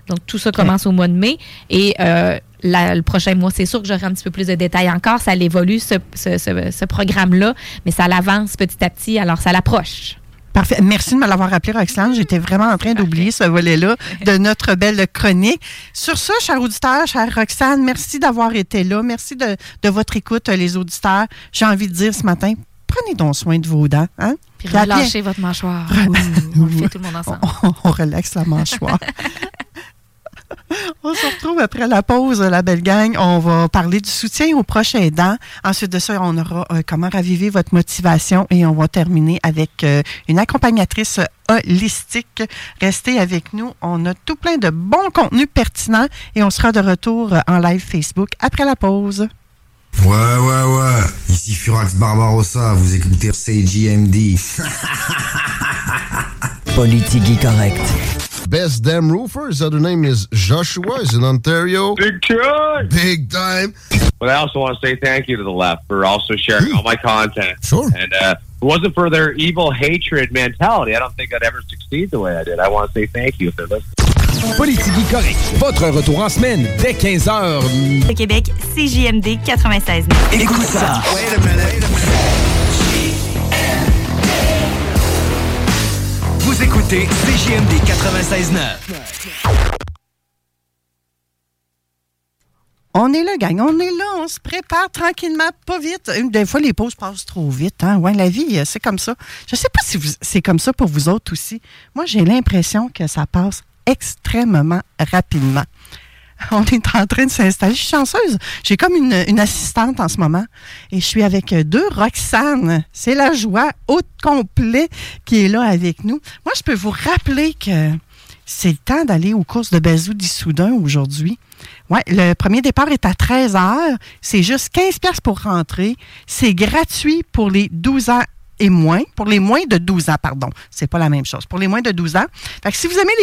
Donc, tout ça commence au mois de mai. Et euh, la- le prochain mois, c'est sûr que j'aurai un petit peu plus de détails encore. Ça l'évolue, ce, ce- ce- ce programme-là, mais ça l'avance petit à petit, alors ça l'approche. Parfait. Merci de me l'avoir rappelé, Roxane. J'étais vraiment en train d'oublier ce volet-là de notre belle chronique. Sur ce, chers auditeurs, chère Roxane, merci d'avoir été là. Merci de, de votre écoute, euh, les auditeurs. J'ai envie de dire ce matin, prenez donc soin de vos dents. Hein? Puis relâchez votre mâchoire. Ouh, on le fait tout le monde ensemble. on, on relaxe la mâchoire. On se retrouve après la pause, la belle gang. On va parler du soutien aux proches aidants. Ensuite de ça, on aura euh, comment raviver votre motivation et on va terminer avec euh, une accompagnatrice holistique. Restez avec nous. On a tout plein de bons contenus pertinents et on sera de retour euh, en live Facebook après la pause. Ouais, ouais, ouais. Ici Furax Barbarossa, vous écoutez CGMD. Politique correct. Best Damn Roofer. His other name is Joshua. He's in Ontario. Big time. Big time. But I also want to say thank you to the left for also sharing all my content. Sure. And uh, if it wasn't for their evil hatred mentality, I don't think I'd ever succeed the way I did. I want to say thank you if they're listening. Politique correct. Votre retour en semaine dès 15h. De Québec, CJMD 96. Écoute ça. Vous écoutez CJMD 96.9. On est là, gang. On est là. On se prépare tranquillement, pas vite. Des fois, les pauses passent trop vite. Hein? Ouais, la vie, euh, c'est comme ça. Je sais pas si c'est comme ça pour vous autres aussi. Moi, j'ai l'impression que ça passe extrêmement rapidement. On est en train de s'installer. Je suis chanceuse. J'ai comme une, assistante en ce moment. Et je suis avec deux Roxane. C'est la joie au complet qui est là avec nous. Moi, je peux vous rappeler que c'est le temps d'aller aux courses de Bazou d'Issoudun aujourd'hui. Ouais, le premier départ est à 13 heures. C'est juste 15 pièces pour rentrer. C'est gratuit pour les 12 ans et moins. Pour les moins de 12 ans, pardon. C'est pas la même chose. Pour les moins de 12 ans. Fait si vous aimez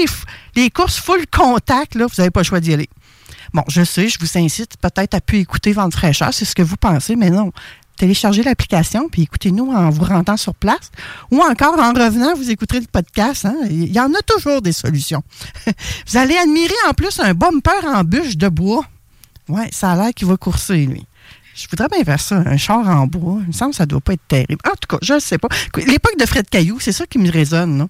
les, courses full contact, vous n'avez pas le choix d'y aller. Bon, je sais, je vous incite peut-être à pu écouter Vente fraîcheur, c'est ce que vous pensez, mais non. Téléchargez l'application puis écoutez-nous en vous rendant sur place ou encore en revenant, vous écouterez le podcast. hein. Il y en a toujours des solutions. vous allez admirer en plus un bumper en bûche de bois. Ouais, ça a l'air qu'il va courser, lui. Je voudrais bien faire ça, un char en bois. Il me semble que ça ne doit pas être terrible. En tout cas, je ne sais pas. L'époque de Fred Caillou, c'est ça qui me résonne.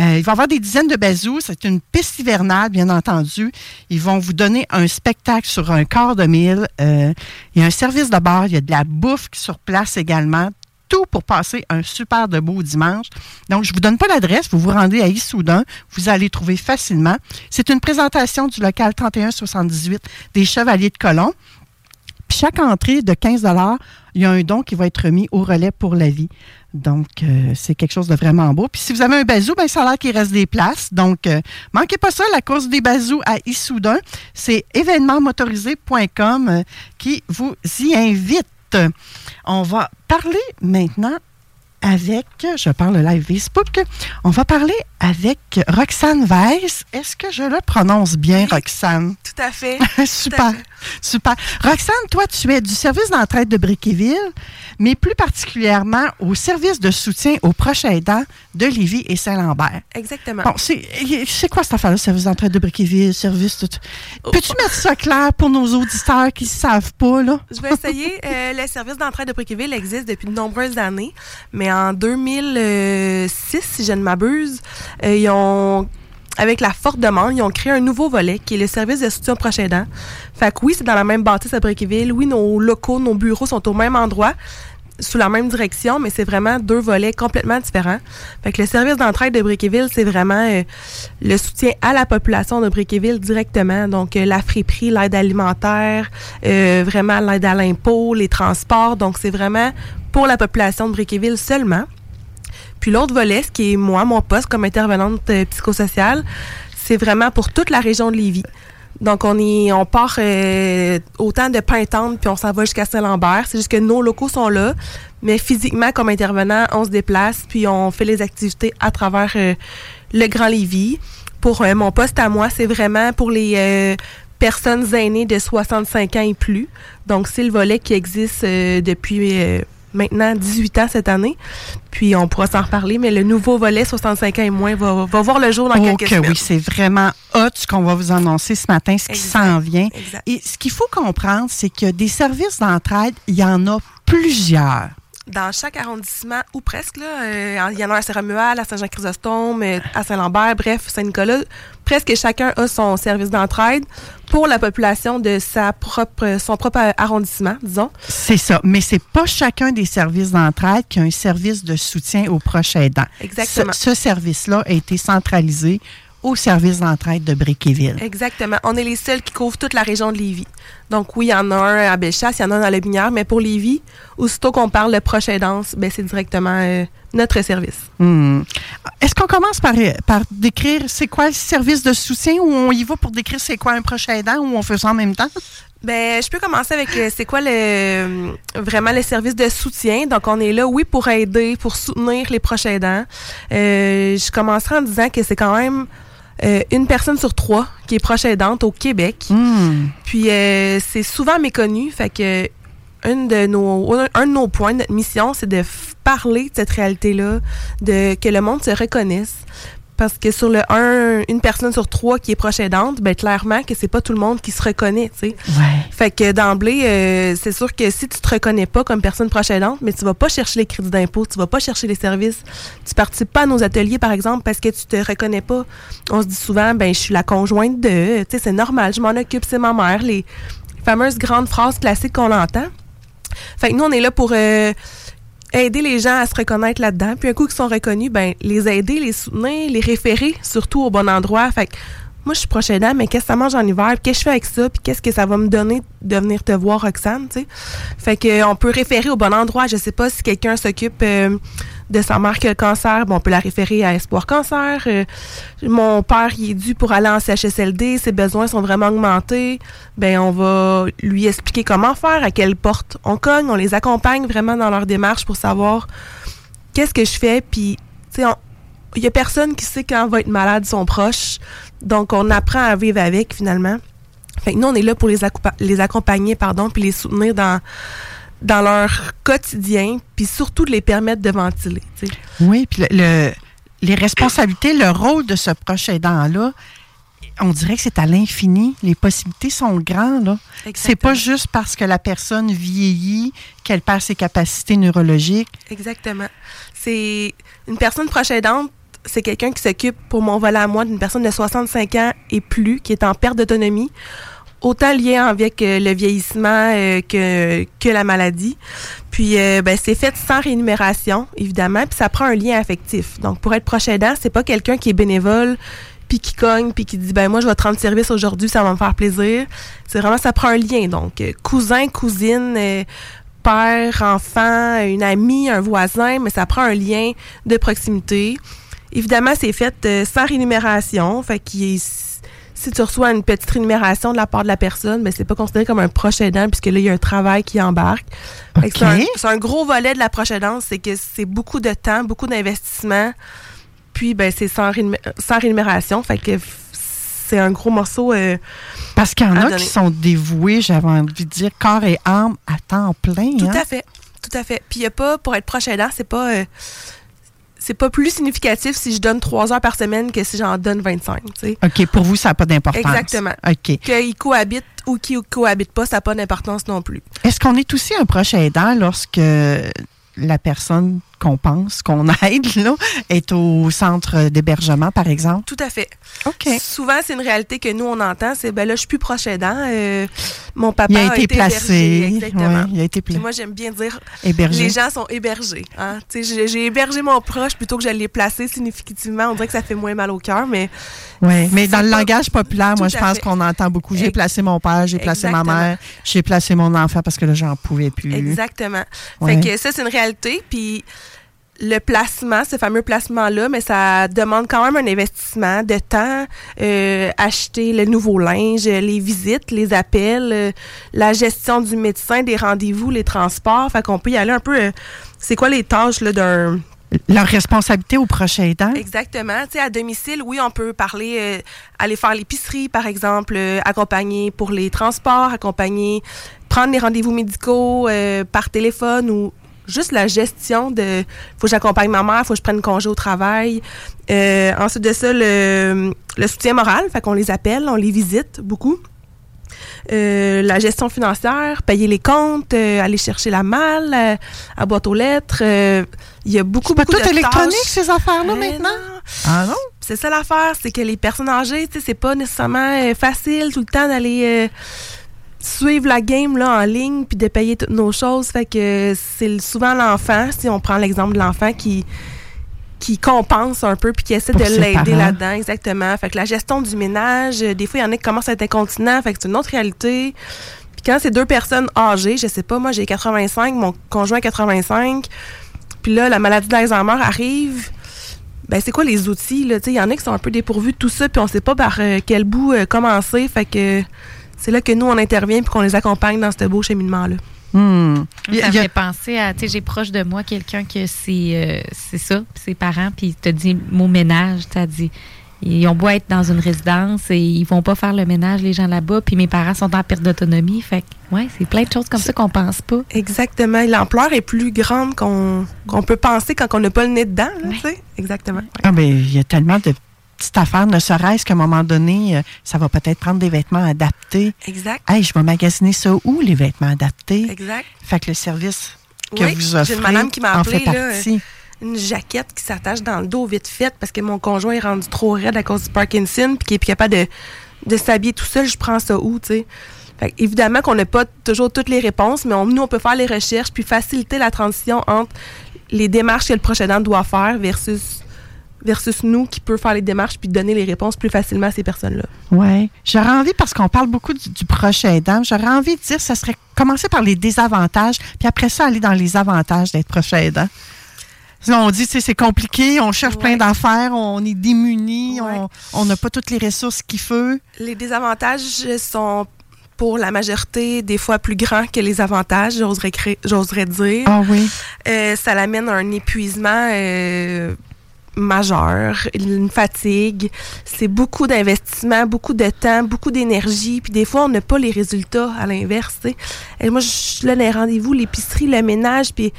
Euh, il va y avoir des dizaines de bazous. C'est une piste hivernale, bien entendu. Ils vont vous donner un spectacle sur un quart de mille. Euh, il y a un service de bar. Il y a de la bouffe sur place également. Tout pour passer un super de beau dimanche. Donc, je ne vous donne pas l'adresse. Vous vous rendez à Issoudun. Vous allez trouver facilement. C'est une présentation du local 3178 des Chevaliers de Colomb. Chaque entrée de 15 il y a un don qui va être remis au relais pour la vie. Donc, euh, c'est quelque chose de vraiment beau. Puis si vous avez un bazou, ben, ça a l'air qu'il reste des places. Donc, euh, manquez pas ça, la course des bazous à Issoudun. C'est événementmotorisé.com euh, qui vous y invite. On va parler maintenant avec, je parle live Facebook, on va parler avec Roxane Weiss. Est-ce que je le prononce bien, Roxane? Tout à fait. Super. Super. Roxane, toi, tu es du service d'entraide de Briqueville, mais plus particulièrement au service de soutien aux proches aidants de Lévis et Saint-Lambert. Exactement. Bon, c'est quoi cette affaire-là, service d'entraide de Briqueville, service tout? Peux-tu mettre ça clair pour nos auditeurs qui ne savent pas, là? Je vais essayer. Euh, le service d'entraide de Briqueville existe depuis de nombreuses années, mais en 2006, si je ne m'abuse, euh, ils ont avec la forte demande, ils ont créé un nouveau volet qui est le service de soutien aux proches aidants. Fait que oui, c'est dans la même bâtisse à Briqueville. Oui, nos locaux, nos bureaux sont au même endroit, sous la même direction, mais c'est vraiment deux volets complètement différents. Fait que le service d'entraide de Briqueville, c'est vraiment euh, le soutien à la population de Briqueville directement. Donc, euh, la friperie, l'aide alimentaire, vraiment l'aide à l'impôt, les transports. Donc, c'est vraiment pour la population de Briqueville seulement. Puis l'autre volet, ce qui est moi, mon poste comme intervenante euh, psychosociale, c'est vraiment pour toute la région de Lévis. Donc, on est, on part euh, autant de Pintante, puis on s'en va jusqu'à Saint-Lambert. C'est juste que nos locaux sont là, mais physiquement, comme intervenant, on se déplace, puis on fait les activités à travers euh, le Grand Lévis. Pour euh, mon poste à moi, c'est vraiment pour les euh, personnes aînées de 65 ans et plus. Donc, c'est le volet qui existe depuis maintenant 18 ans cette année. Puis, on pourra s'en reparler, mais le nouveau volet 65 ans et moins va, va voir le jour dans Oh quelques que semaines. oui, c'est vraiment hot ce qu'on va vous annoncer ce matin, ce qui s'en vient. Et ce qu'il faut comprendre, c'est que des services d'entraide, il y en a plusieurs. Dans chaque arrondissement, ou presque, là, euh, il y en a à Saint-Romuald, à Saint-Jean-Chrysostome, euh, à Saint-Lambert, bref, Saint-Nicolas. Presque chacun a son service d'entraide pour la population de sa propre, son propre arrondissement, disons. C'est ça. Mais c'est pas chacun des services d'entraide qui a un service de soutien aux proches aidants. Exactement. Ce, ce service-là a été centralisé au service d'entraide de Briqueville. Exactement. On est les seuls qui couvrent toute la région de Lévis. Donc oui, il y en a un à Bellechasse, il y en a un dans la Binière, mais pour Lévis, aussitôt qu'on parle de proche aidance, ben, c'est directement euh, notre service. Hmm. Est-ce qu'on commence par, par décrire c'est quoi le service de soutien ou on y va pour décrire c'est quoi un proche aidant ou on fait ça en même temps? Ben, je peux commencer avec euh, c'est quoi le euh, vraiment le service de soutien. Donc, on est là, oui, pour aider, pour soutenir les proches aidants. Euh, je commencerai en disant que c'est quand même euh, une personne sur trois qui est proche aidante au Québec. Puis, euh, c'est souvent méconnu. Fait que une de nos, un de nos points notre mission, c'est de parler de cette réalité-là, de que le monde se reconnaisse. Parce que sur le un, une personne sur trois qui est proche aidante, ben clairement que c'est pas tout le monde qui se reconnaît, tu sais. Fait que d'emblée, euh, c'est sûr que si tu te reconnais pas comme personne proche aidante, mais tu vas pas chercher les crédits d'impôt, tu vas pas chercher les services, tu participes pas à nos ateliers par exemple parce que tu te reconnais pas. On se dit souvent, ben je suis la conjointe de, tu sais, c'est normal, je m'en occupe, c'est ma mère, les fameuses grandes phrases classiques qu'on entend. Fait que nous, on est là pour euh, aider les gens à se reconnaître là-dedans. Puis un coup qu'ils sont reconnus, ben les aider, les soutenir, les référer surtout au bon endroit. Fait que moi, je suis proche aidant, mais qu'est-ce que ça mange en hiver? Qu'est-ce que je fais avec ça? Puis qu'est-ce que ça va me donner de venir te voir, Roxane, sais? Fait que euh, on peut référer au bon endroit. Je sais pas si quelqu'un s'occupe euh, de sa mère qui a cancer, bon, on peut la référer à Espoir Cancer. Euh, mon père, il est dû pour aller en CHSLD, ses besoins sont vraiment augmentés. Ben, on va lui expliquer comment faire, à quelle porte on cogne, on les accompagne vraiment dans leur démarche pour savoir qu'est-ce que je fais, puis, tu sais, il y a personne qui sait quand va être malade son proche, donc on apprend à vivre avec finalement. Fait que nous, on est là pour les, les accompagner, pardon, puis les soutenir dans, dans leur quotidien, puis surtout de les permettre de ventiler. Oui, puis le, le- les responsabilités, le rôle de ce proche aidant-là, on dirait que c'est à l'infini. Les possibilités sont grandes. C'est pas juste parce que la personne vieillit qu'elle perd ses capacités neurologiques. Exactement. C'est une personne proche aidante, c'est quelqu'un qui s'occupe, pour mon volet à moi, d'une personne de 65 ans et plus, qui est en perte d'autonomie, autant lié avec euh, le vieillissement euh, que, la maladie. Puis, euh, ben, c'est fait sans rémunération, évidemment, puis ça prend un lien affectif. Donc, pour être proche aidant, c'est pas quelqu'un qui est bénévole, puis qui cogne, puis qui dit, ben moi, je vais te rendre service aujourd'hui, ça va me faire plaisir. C'est vraiment, ça prend un lien. Donc, cousin, cousine, père, enfant, une amie, un voisin, mais ça prend un lien de proximité. Évidemment, c'est fait sans rémunération, fait qu'il est- si tu reçois une petite rémunération de la part de la personne, mais c'est pas considéré comme un proche aidant puisque là, il y a un travail qui embarque. C'est un, gros volet de la proche aidance, c'est que c'est beaucoup de temps, beaucoup d'investissement, puis ben, c'est sans, rému- sans rémunération. Fait que c'est un gros morceau. euh, Parce qu'il y en a donner. qui sont dévoués, j'avais envie de dire, corps et âme à temps plein. Tout hein? à fait. Tout à fait. Puis il y a pas, pour être proche aidant, c'est pas. euh, c'est pas plus significatif si je donne trois heures par semaine que si j'en donne 25. tu sais. OK, pour vous, ça n'a pas d'importance. Exactement. OK. Qu'ils cohabitent ou qu'ils cohabitent pas, ça n'a pas d'importance non plus. Est-ce qu'on est aussi un proche aidant lorsque la personne qu'on pense, qu'on aide, là, est au centre d'hébergement, par exemple? Tout à fait. OK. Souvent, c'est une réalité que nous, on entend, c'est ben là, je suis plus proche aidant. euh, mon papa Il a été placé. hébergé. Exactement. Il a été pla- Puis moi, j'aime bien dire Hébergé. les gens sont hébergés. Hein? J'ai hébergé mon proche plutôt que je l'ai placé significativement. On dirait que ça fait moins mal au cœur, mais Oui, mais dans le pas- langage populaire, moi, je pense qu'on entend beaucoup. J'ai placé mon père, j'ai placé ma mère, j'ai placé mon enfant parce que là, j'en pouvais plus. Exactement. Ouais. Fait que ça, c'est une réalité. Puis le placement, ce fameux placement-là, mais ça demande quand même un investissement de temps, euh, acheter le nouveau linge, les visites, les appels, euh, la gestion du médecin, des rendez-vous, les transports. Fait qu'on peut y aller un peu. euh, c'est quoi les tâches là, d'un Leur responsabilité au proche aidant. Exactement. Tu sais, à domicile, oui, on peut parler, euh, aller faire l'épicerie, par exemple, euh, accompagner pour les transports, accompagner, prendre les rendez-vous médicaux euh, par téléphone ou juste la gestion de faut que j'accompagne ma mère, faut que je prenne congé au travail. Euh, ensuite de ça, le, le soutien moral, fait qu'on les appelle, on les visite beaucoup. Euh, la gestion financière, payer les comptes, euh, aller chercher la malle euh, à boîte aux lettres. euh, Il y a beaucoup, pas beaucoup tout de électronique, tâches. ces affaires-là, maintenant? non. Ah non? C'est ça l'affaire, c'est que les personnes âgées, tu sais, c'est pas nécessairement euh, facile tout le temps d'aller euh, suivre la game là en ligne puis de payer toutes nos choses. Fait que c'est souvent l'enfant, si on prend l'exemple de l'enfant qui qui compense un peu puis qui essaie Pour de l'aider là-dedans, exactement. Fait que la gestion du ménage, euh, des fois, il y en a qui commencent à être incontinents, fait que c'est une autre réalité. Puis quand c'est deux personnes âgées, je sais pas, moi j'ai 85, mon conjoint a 85, puis là, la maladie d'Alzheimer arrive, ben c'est quoi les outils, là? Tu il y en a qui sont un peu dépourvus de tout ça, puis on sait pas par euh, quel bout euh, commencer, fait que c'est là que nous, on intervient puis qu'on les accompagne dans ce beau cheminement-là. Hmm. A- Ça me fait penser à, tu sais, j'ai proche de moi quelqu'un que c'est euh, c'est ça, ses parents, puis il te dit mot ménage, t'as dit. Ils ont beau être dans une résidence et ils vont pas faire le ménage, les gens là-bas, puis mes parents sont en perte d'autonomie. Fait que, ouais, c'est plein de choses comme ça qu'on pense pas. Exactement. L'ampleur est plus grande qu'on qu'on peut penser quand on n'a pas le nez dedans, là, tu sais. Exactement. Ah ben, il y a tellement de petites affaires, ne serait-ce qu'à un moment donné, euh, ça va peut-être prendre des vêtements adaptés. Exact. Hey, je vais magasiner ça où, les vêtements adaptés? Exact. Fait que le service que Oui, vous offrez une madame qui m'a en fait là, partie. une jaquette qui s'attache dans le dos vite fait parce que mon conjoint est rendu trop raide à cause du Parkinson puis qui est plus capable de, de s'habiller tout seul. Je prends ça où, tu sais? Fait évidemment qu'on n'a pas toujours toutes les réponses, mais on- nous, on peut faire les recherches puis faciliter la transition entre les démarches que le proche aidant doit faire versus, versus nous qui peut faire les démarches puis donner les réponses plus facilement à ces personnes-là. Oui. J'aurais envie, parce qu'on parle beaucoup du, du proche aidant, j'aurais envie de dire ça serait commencer par les désavantages, puis après ça, aller dans les avantages d'être proche aidant. Sinon, on dit, c'est compliqué, on cherche plein d'affaires, on est démunis, on- on n'a pas toutes les ressources qu'il faut. Les désavantages sont pour la majorité des fois plus grands que les avantages, j'oserais dire. Ah oui. Euh, ça l'amène à un épuisement euh, majeur, une fatigue. C'est beaucoup d'investissement, beaucoup de temps, beaucoup d'énergie. Puis des fois, on n'a pas les résultats à l'inverse. moi, je suis là les rendez-vous, l'épicerie, le ménage, puis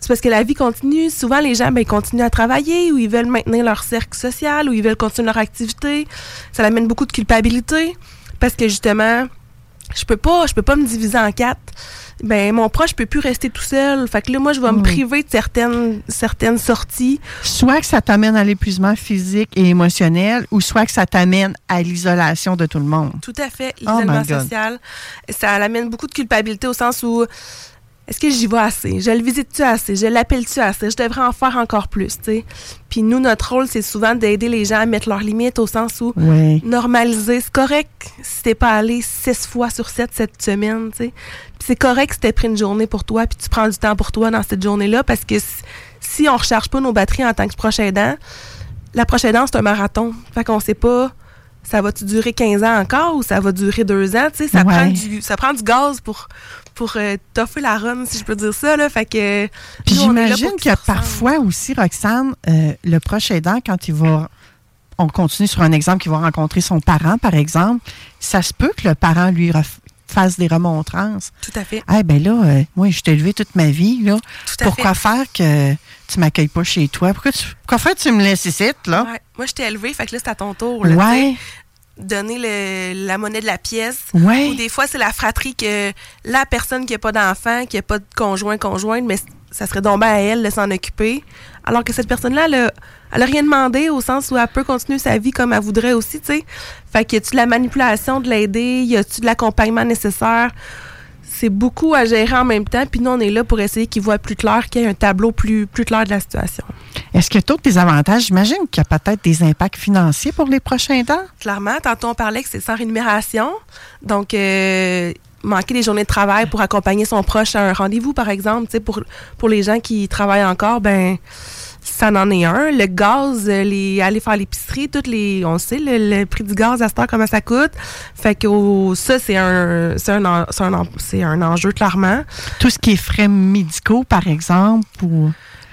c'est parce que la vie continue. Souvent, les gens, ben, ils continuent à travailler ou ils veulent maintenir leur cercle social ou ils veulent continuer leur activité. Ça amène beaucoup de culpabilité parce que justement, je peux pas, je peux pas me diviser en quatre. Ben, mon proche peut plus rester tout seul. Fait que là, moi, je vais me priver de certaines, certaines sorties. Soit que ça t'amène à l'épuisement physique et émotionnel, ou soit que ça t'amène à l'isolation de tout le monde. Tout à fait, Oh l'isolement social. Ça amène beaucoup de culpabilité au sens où est-ce que j'y vais assez? Je le visite-tu assez? Je l'appelle-tu assez? Je devrais en faire encore plus, tu sais. Puis nous, notre rôle, c'est souvent d'aider les gens à mettre leurs limites au sens où Oui. normaliser. C'est correct si t'es pas allé six fois sur sept cette semaine, tu sais. Puis c'est correct si t'as pris une journée pour toi puis tu prends du temps pour toi dans cette journée-là parce que si, si on recharge pas nos batteries en tant que proche aidant, la proche aidant, c'est un marathon. Fait qu'on sait pas ça va-tu durer 15 ans encore ou ça va durer deux ans? Tu sais, ça, Ouais. prend du, ça prend du gaz pour, pour euh, toffer la run, si je peux dire ça. Là. Fait que, Puis j'imagine que parfois aussi, Roxane, euh, le proche aidant, quand il va. On continue sur un exemple qu'il va rencontrer son parent, par exemple. Ça se peut que le parent lui fasse des remontrances. Tout à fait. Ah, ben là, euh, moi, je t'ai élevé toute ma vie, là. à Pourquoi fait. faire que tu m'accueilles pas chez toi? Pourquoi, tu, pourquoi faire que tu me laisses ici, là? Ouais. Moi, je t'ai élevé, fait que là, c'est à ton tour. Là, Ouais. Donner le- la monnaie de la pièce. Ouais. Ou des fois, c'est la fratrie que la personne qui n'a pas d'enfant, qui n'a pas de conjoint, conjointe, mais ça serait donc bien à elle de s'en occuper. Alors que cette personne-là, elle a, elle a rien demandé au sens où elle peut continuer sa vie comme elle voudrait aussi, tu sais. Fait que y a-tu de la manipulation de l'aider? Y a-tu de l'accompagnement nécessaire? C'est beaucoup à gérer en même temps. Puis nous, on est là pour essayer qu'il voit plus clair, qu'il y ait un tableau plus, plus clair de la situation. Est-ce que tu as des avantages? J'imagine qu'il y a peut-être des impacts financiers pour les prochains temps. Clairement, tantôt on parlait que c'est sans rémunération. Donc, euh, manquer des journées de travail pour accompagner son proche à un rendez-vous, par exemple, pour, pour les gens qui travaillent encore, ben ça en est un. Le gaz, euh, les, aller faire l'épicerie, toutes les, on sait le, le prix du gaz à cette heure, comment ça coûte. Fait que oh, ça, c'est un, c'est un, en- c'est un, en- c'est un enjeu, clairement. Tout ce qui est frais médicaux, par exemple, ou...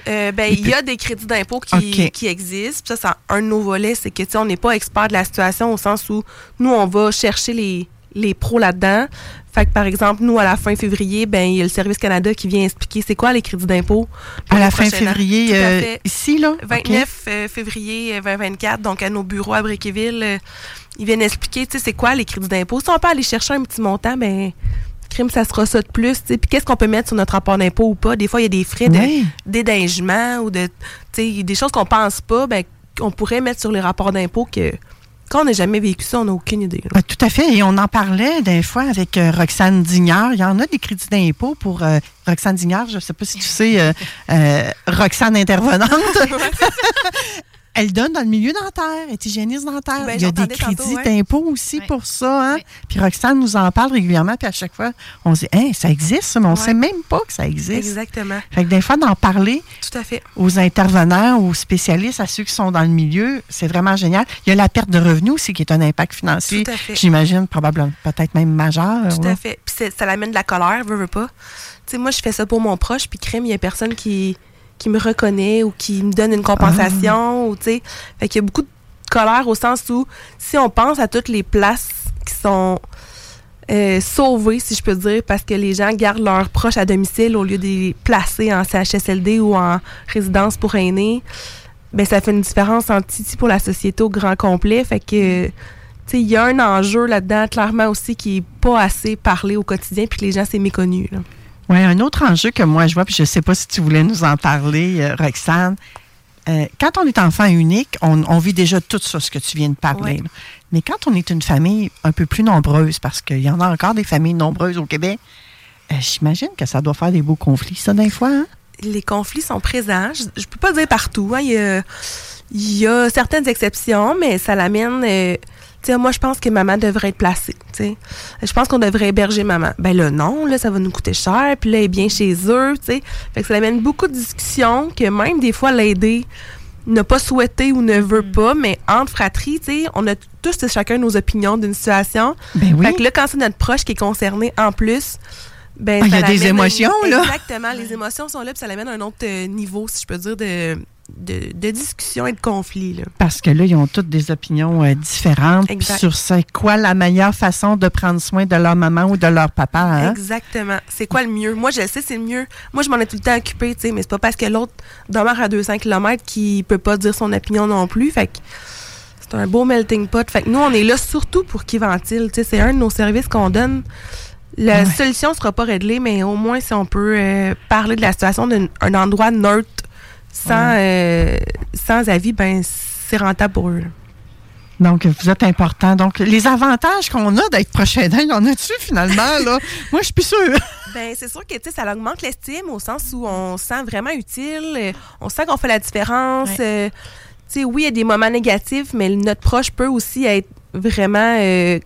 Euh, ben, Il y a des crédits d'impôt qui, qui existent. Puis ça, c'est un de nos volets, c'est que on n'est pas expert de la situation au sens où nous, on va chercher les, les pros là-dedans. Fait que, par exemple, nous, à la fin février, ben, il y a le Service Canada qui vient expliquer c'est quoi les crédits d'impôt. À la fin prochains ans. février, euh, ici, là? 29 euh, février euh, 2024, donc à nos bureaux à Briqueville, euh, ils viennent expliquer, tu sais, c'est quoi les crédits d'impôt. Si on peut aller chercher un petit montant, ben, crime, ça sera ça de plus. Puis qu'est-ce qu'on peut mettre sur notre rapport d'impôt ou pas? Des fois, il y a des frais de- Ouais. d'édingement ou de, des choses qu'on pense pas, ben, qu'on pourrait mettre sur les rapports d'impôt que, quand on n'a jamais vécu ça, on n'a aucune idée. tout à fait. Et on en parlait des fois avec euh, Roxane Dignard. Il y en a des crédits d'impôt pour euh, Roxane Dignard. Je ne sais pas si tu sais, euh, euh, Roxane intervenante. Elle donne dans le milieu dentaire, elle est hygiéniste dentaire. Ben, Il y a des crédits tantôt, ouais. d'impôt aussi pour ça. Hein? Puis Roxane nous en parle régulièrement. Puis à chaque fois, on se dit, Hein, ça existe, mais on ne sait même pas que ça existe. Exactement. Fait que des fois, d'en parler Tout à fait. aux intervenants, aux spécialistes, à ceux qui sont dans le milieu, c'est vraiment génial. Il y a la perte de revenus aussi qui est un impact financier, Tout à fait. j'imagine, probablement, peut-être même majeur. Tout là. à fait. Puis ça l'amène de la colère, veux, veux pas. Tu sais, moi, je fais ça pour mon proche, puis crime, il y a personne qui, qui me reconnaît ou qui me donne une compensation, ou tu sais. Fait qu'il y a beaucoup de colère au sens où, si on pense à toutes les places qui sont euh, sauvées, si je peux dire, parce que les gens gardent leurs proches à domicile au lieu de les placer en CHSLD ou en résidence pour aînés, ben ça fait une différence en Titi pour la société au grand complet. Fait que, il y a un enjeu là-dedans, clairement aussi, qui est pas assez parlé au quotidien, puis que les gens, c'est méconnu. là. Oui, un autre enjeu que moi je vois, puis je ne sais pas si tu voulais nous en parler, euh, Roxane. Euh, quand on est enfant unique, on, on vit déjà tout ça, ce que tu viens de parler. Mais quand on est une famille un peu plus nombreuse, parce qu'il y en a encore des familles nombreuses au Québec, euh, j'imagine que ça doit faire des beaux conflits, ça, d'un fois. Hein? les conflits sont présents. Je, je peux pas dire partout. hein. Il, y a, il y a certaines exceptions, mais ça l'amène. Moi, je pense que maman devrait être placée. Je pense qu'on devrait héberger maman. Ben là, non, là, ça va nous coûter cher. Puis là, elle est bien chez eux. tu sais. Fait que ça amène beaucoup de discussions que même des fois, l'aider n'a pas souhaité ou ne veut pas, mais entre fratries, tu sais, on a tous et chacun nos opinions d'une situation. Ben oui. Fait que là, quand c'est notre proche qui est concerné en plus, ben, Ah, il y a des émotions, là. Exactement, les émotions sont là, puis ça l'amène à un autre euh, niveau, si je peux dire, de, de, de discussion et de conflit. Là. Parce que là, ils ont toutes des opinions euh, différentes sur c'est quoi la meilleure façon de prendre soin de leur maman ou de leur papa. hein? Exactement. C'est quoi le mieux? Moi, je sais, c'est le mieux. Moi, je m'en ai tout le temps occupé, tu sais, mais c'est pas parce que l'autre demeure à 200 km qu'il peut pas dire son opinion non plus. Fait que c'est un beau melting pot. Fait que nous, on est là surtout pour qu'ils ventilent. Tu sais, c'est un de nos services qu'on donne. La Ouais. solution sera pas réglée, mais au moins, si on peut euh, parler de la situation d'un un endroit neutre, sans, euh, sans avis, ben c'est rentable pour eux. là. Donc, vous êtes important. Donc, les avantages qu'on a d'être il y en a-tu finalement? Là? Moi, je suis plus sûre. Ben, c'est sûr que tu sais, ça augmente l'estime au sens où on se sent vraiment utile, euh, on sent qu'on fait la différence. euh, tu sais, oui, il y a des moments négatifs, mais notre proche peut aussi être vraiment euh,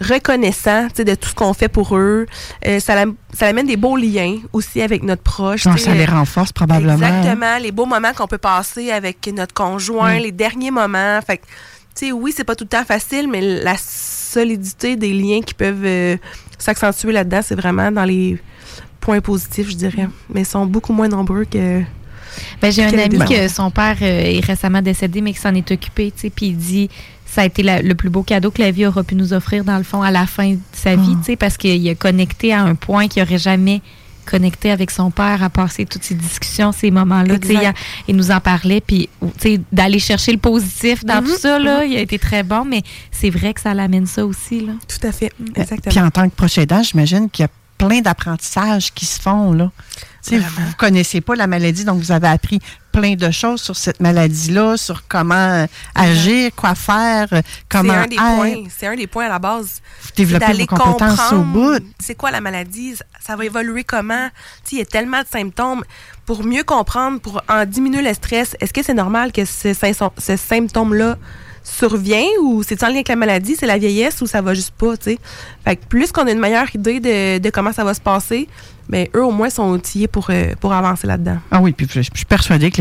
reconnaissant de tout ce qu'on fait pour eux. Euh, ça, la- ça amène des beaux liens aussi avec notre proche. Non, tu sais, ça les renforce probablement. Exactement, les beaux moments qu'on peut passer avec notre conjoint, Mm. les derniers moments. Fait que, tu sais, oui, c'est pas tout le temps facile, mais la solidité des liens qui peuvent euh, s'accentuer là-dedans, c'est vraiment dans les points positifs, je dirais. Mais ils sont beaucoup moins nombreux que. Ben, j'ai un ami que son père euh, est récemment décédé, mais qui s'en est occupé, tu sais, puis il dit ça a été la- le plus beau cadeau que la vie aura pu nous offrir, dans le fond, à la fin de sa vie, tu sais, parce qu'il a connecté à un point qu'il n'aurait jamais connecté avec son père, à passer toutes ces discussions, ces moments-là. tu sais, Exact. Il, il nous en parlait, puis tu sais, d'aller chercher le positif dans Mhm, tout ça, là, mhm. il a été très bon, mais c'est vrai que ça l'amène ça aussi. Là. Tout à fait, exactement. Puis en tant que proche aidant, j'imagine qu'il y a plein d'apprentissages qui se font. Là. Vous ne connaissez pas la maladie, donc vous avez appris plein de choses sur cette maladie-là, sur comment euh, agir, quoi faire, euh, comment C'est un des être. points. C'est un des points à la base. Vous développez vos compétences au comprendre bout. C'est quoi la maladie? Ça- va évoluer comment? Il y a tellement de symptômes. Pour mieux comprendre, pour en diminuer le stress, est-ce que c'est normal que ce, sym- ce symptôme-là survient ou c'est en lien avec la maladie, c'est la vieillesse ou ça va juste pas, tu sais? Fait que plus qu'on a une meilleure idée de, de comment ça va se passer, ben eux au moins sont outillés pour, euh, pour avancer là-dedans. Ah oui, puis je, je suis persuadée que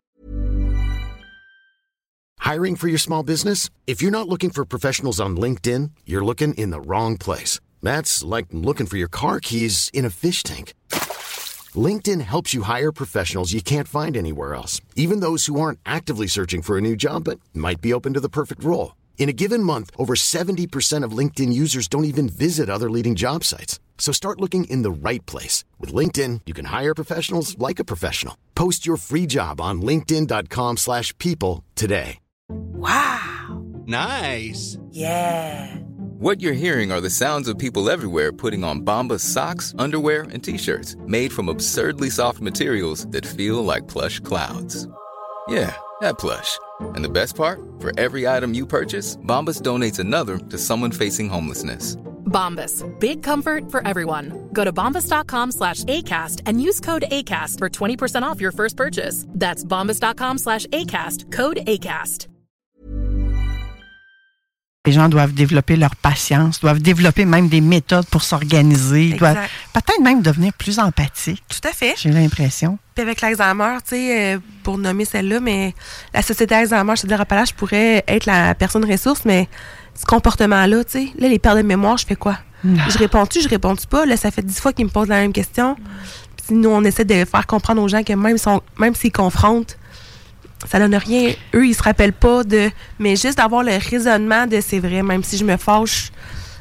Hiring for your small business? If you're not looking for professionals on LinkedIn, you're looking in the wrong place. That's like looking for your car keys in a fish tank. LinkedIn helps you hire professionals you can't find anywhere else, even those who aren't actively searching for a new job but might be open to the perfect role. In a given month, over 70% of LinkedIn users don't even visit other leading job sites. So start looking in the right place. With LinkedIn, you can hire professionals like a professional. Post your free job on linkedin.com/people slash people today. Wow. Nice. Yeah. What you're hearing are the sounds of people everywhere putting on Bombas socks, underwear, and t-shirts made from absurdly soft materials that feel like plush clouds. Yeah, that plush. And the best part? For every item you purchase, Bombas donates another to someone facing homelessness. Bombas. Big comfort for everyone. Go to bombas.com slash ACAST and use code ACAST for 20% off your first purchase. That's bombas.com slash ACAST. Code ACAST. les gens doivent développer leur patience, doivent développer même des méthodes pour s'organiser, doivent peut-être même devenir plus empathiques. Tout à fait. J'ai l'impression. Puis avec l'Alzheimer, tu sais, euh, pour nommer celle-là, mais la Société Alzheimer, je te dirais pas là, je pourrais être la personne ressource, mais ce comportement-là, tu sais, là, les pertes de mémoire, je fais quoi? Je réponds-tu, je réponds-tu pas? Là, ça fait dix fois qu'ils me posent la même question. Puis nous, on essaie de faire comprendre aux gens que même, s'ils confrontent, ça donne rien. Eux, ils se rappellent pas de. Mais juste d'avoir le raisonnement de c'est vrai, même si je me fâche,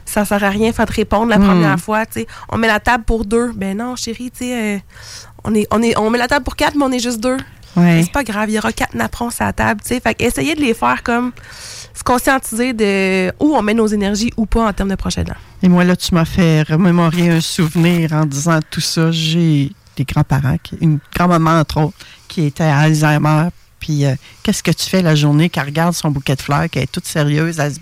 ça sert à rien, faut te répondre la Hmm. première fois. tu sais. On met la table pour deux. Ben non, chérie, tu sais, euh, on, est, on, est, on met la table pour quatre, mais on est juste deux. Ouais. C'est pas grave, il y aura quatre napperons sur la table. tu sais. Fait que essayer de les faire comme se conscientiser de où on met nos énergies ou pas en termes de prochain aidant. Et moi, là, tu m'as fait remémorer un souvenir en disant tout ça. J'ai des grands-parents, une grand-maman, entre autres, qui était à Alzheimer. Puis, euh, qu'est-ce que tu fais la journée qu'elle regarde son bouquet de fleurs, qu'elle est toute sérieuse, elle se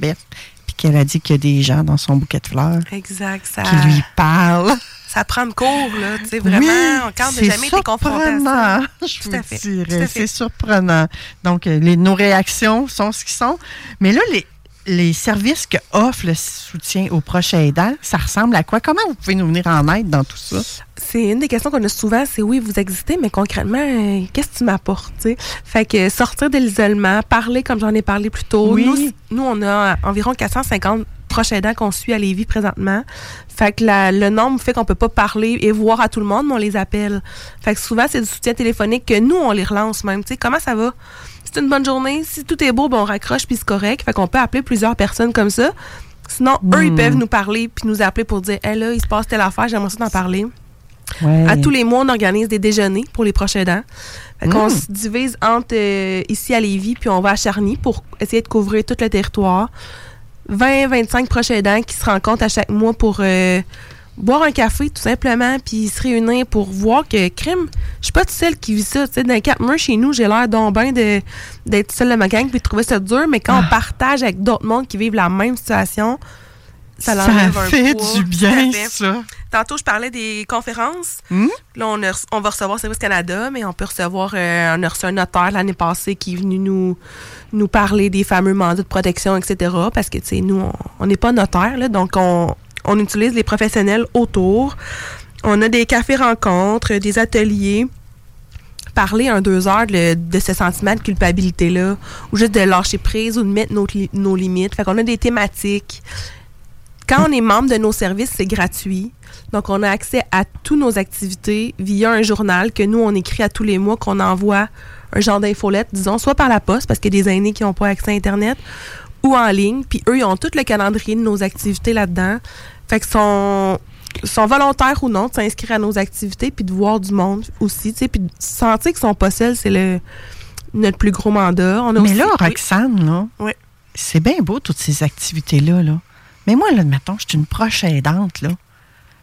qu'elle a dit qu'il y a des gens dans son bouquet de fleurs Exact. Ça, qui lui parlent? ça prend de cours, là. Tu sais, vraiment, Oui, quand on n'a jamais été confronté à surprenant, ça. je Tout vous à fait. dirais. C'est surprenant. Donc, euh, les, nos réactions sont ce qu'ils sont. Mais là, les, les services que offre le soutien aux proches aidants, ça ressemble à quoi? Comment vous pouvez nous venir en aide dans tout ça? C'est une des questions qu'on a souvent, c'est oui, vous existez, mais concrètement, euh, qu'est-ce que tu m'apportes? Fait que sortir de l'isolement, parler comme j'en ai parlé plus tôt. Oui. Nous, nous, on a environ 450 proches aidants qu'on suit à Lévis présentement. Fait que la- le nombre fait qu'on peut pas parler et voir à tout le monde, mais on les appelle. Fait que souvent, c'est du soutien téléphonique que nous, on les relance même. Tu sais, comment ça va? C'est une bonne journée. Si tout est beau, ben on raccroche puis c'est correct. Fait qu'on peut appeler plusieurs personnes comme ça. Sinon, eux, ils Hmm. peuvent nous parler puis nous appeler pour dire, hey là, il se passe telle affaire, j'aimerais ça t'en parler. Ouais. À tous les mois, on organise des déjeuners pour les proches aidants. Fait qu'on Mm. se divise entre euh, ici à Lévis, puis on va à Charny pour essayer de couvrir tout le territoire. 20-25 proches aidants qui se rencontrent à chaque mois pour euh, boire un café, tout simplement, puis se réunir pour voir que, crime, je suis pas toute seule qui vit ça. Tu sais, dans quatre mois chez nous, j'ai l'air bien de- d'être seule de ma gang puis de trouver ça dur, mais quand on partage avec d'autres mondes qui vivent la même situation, ça, Ça fait poids. du bien, fait. ça. Tantôt, je parlais des conférences. Hmm? Là, on, a reçu- on va recevoir Service Canada, mais on peut recevoir, euh, on a reçu un notaire l'année passée qui est venu nous, nous parler des fameux mandats de protection, etc. Parce que, tu sais, nous, on- n'est pas notaire, là, donc on, on utilise les professionnels autour. On a des cafés-rencontres, des ateliers. parler un deux heures de, de ce sentiment de culpabilité-là, ou juste de lâcher prise ou de mettre nos, nos limites. Fait qu'on a des thématiques. Quand on est membre de nos services, c'est gratuit. Donc, on a accès à toutes nos activités via un journal que nous, on écrit à tous les mois, qu'on envoie un genre d'infolette, disons, soit par la poste, parce qu'il y a des aînés qui n'ont pas accès à Internet, ou en ligne. Puis eux, ils ont tout le calendrier de nos activités là-dedans. Fait que sont, sont volontaires ou non de s'inscrire à nos activités, puis de voir du monde aussi, tu sais, puis de sentir qu'ils sont pas seuls, c'est le notre plus gros mandat. On a Mais aussi- là, oui. Roxane, là, Ouais. c'est bien beau, toutes ces activités-là. Là. Mais moi, là, mettons, je suis une proche aidante, là.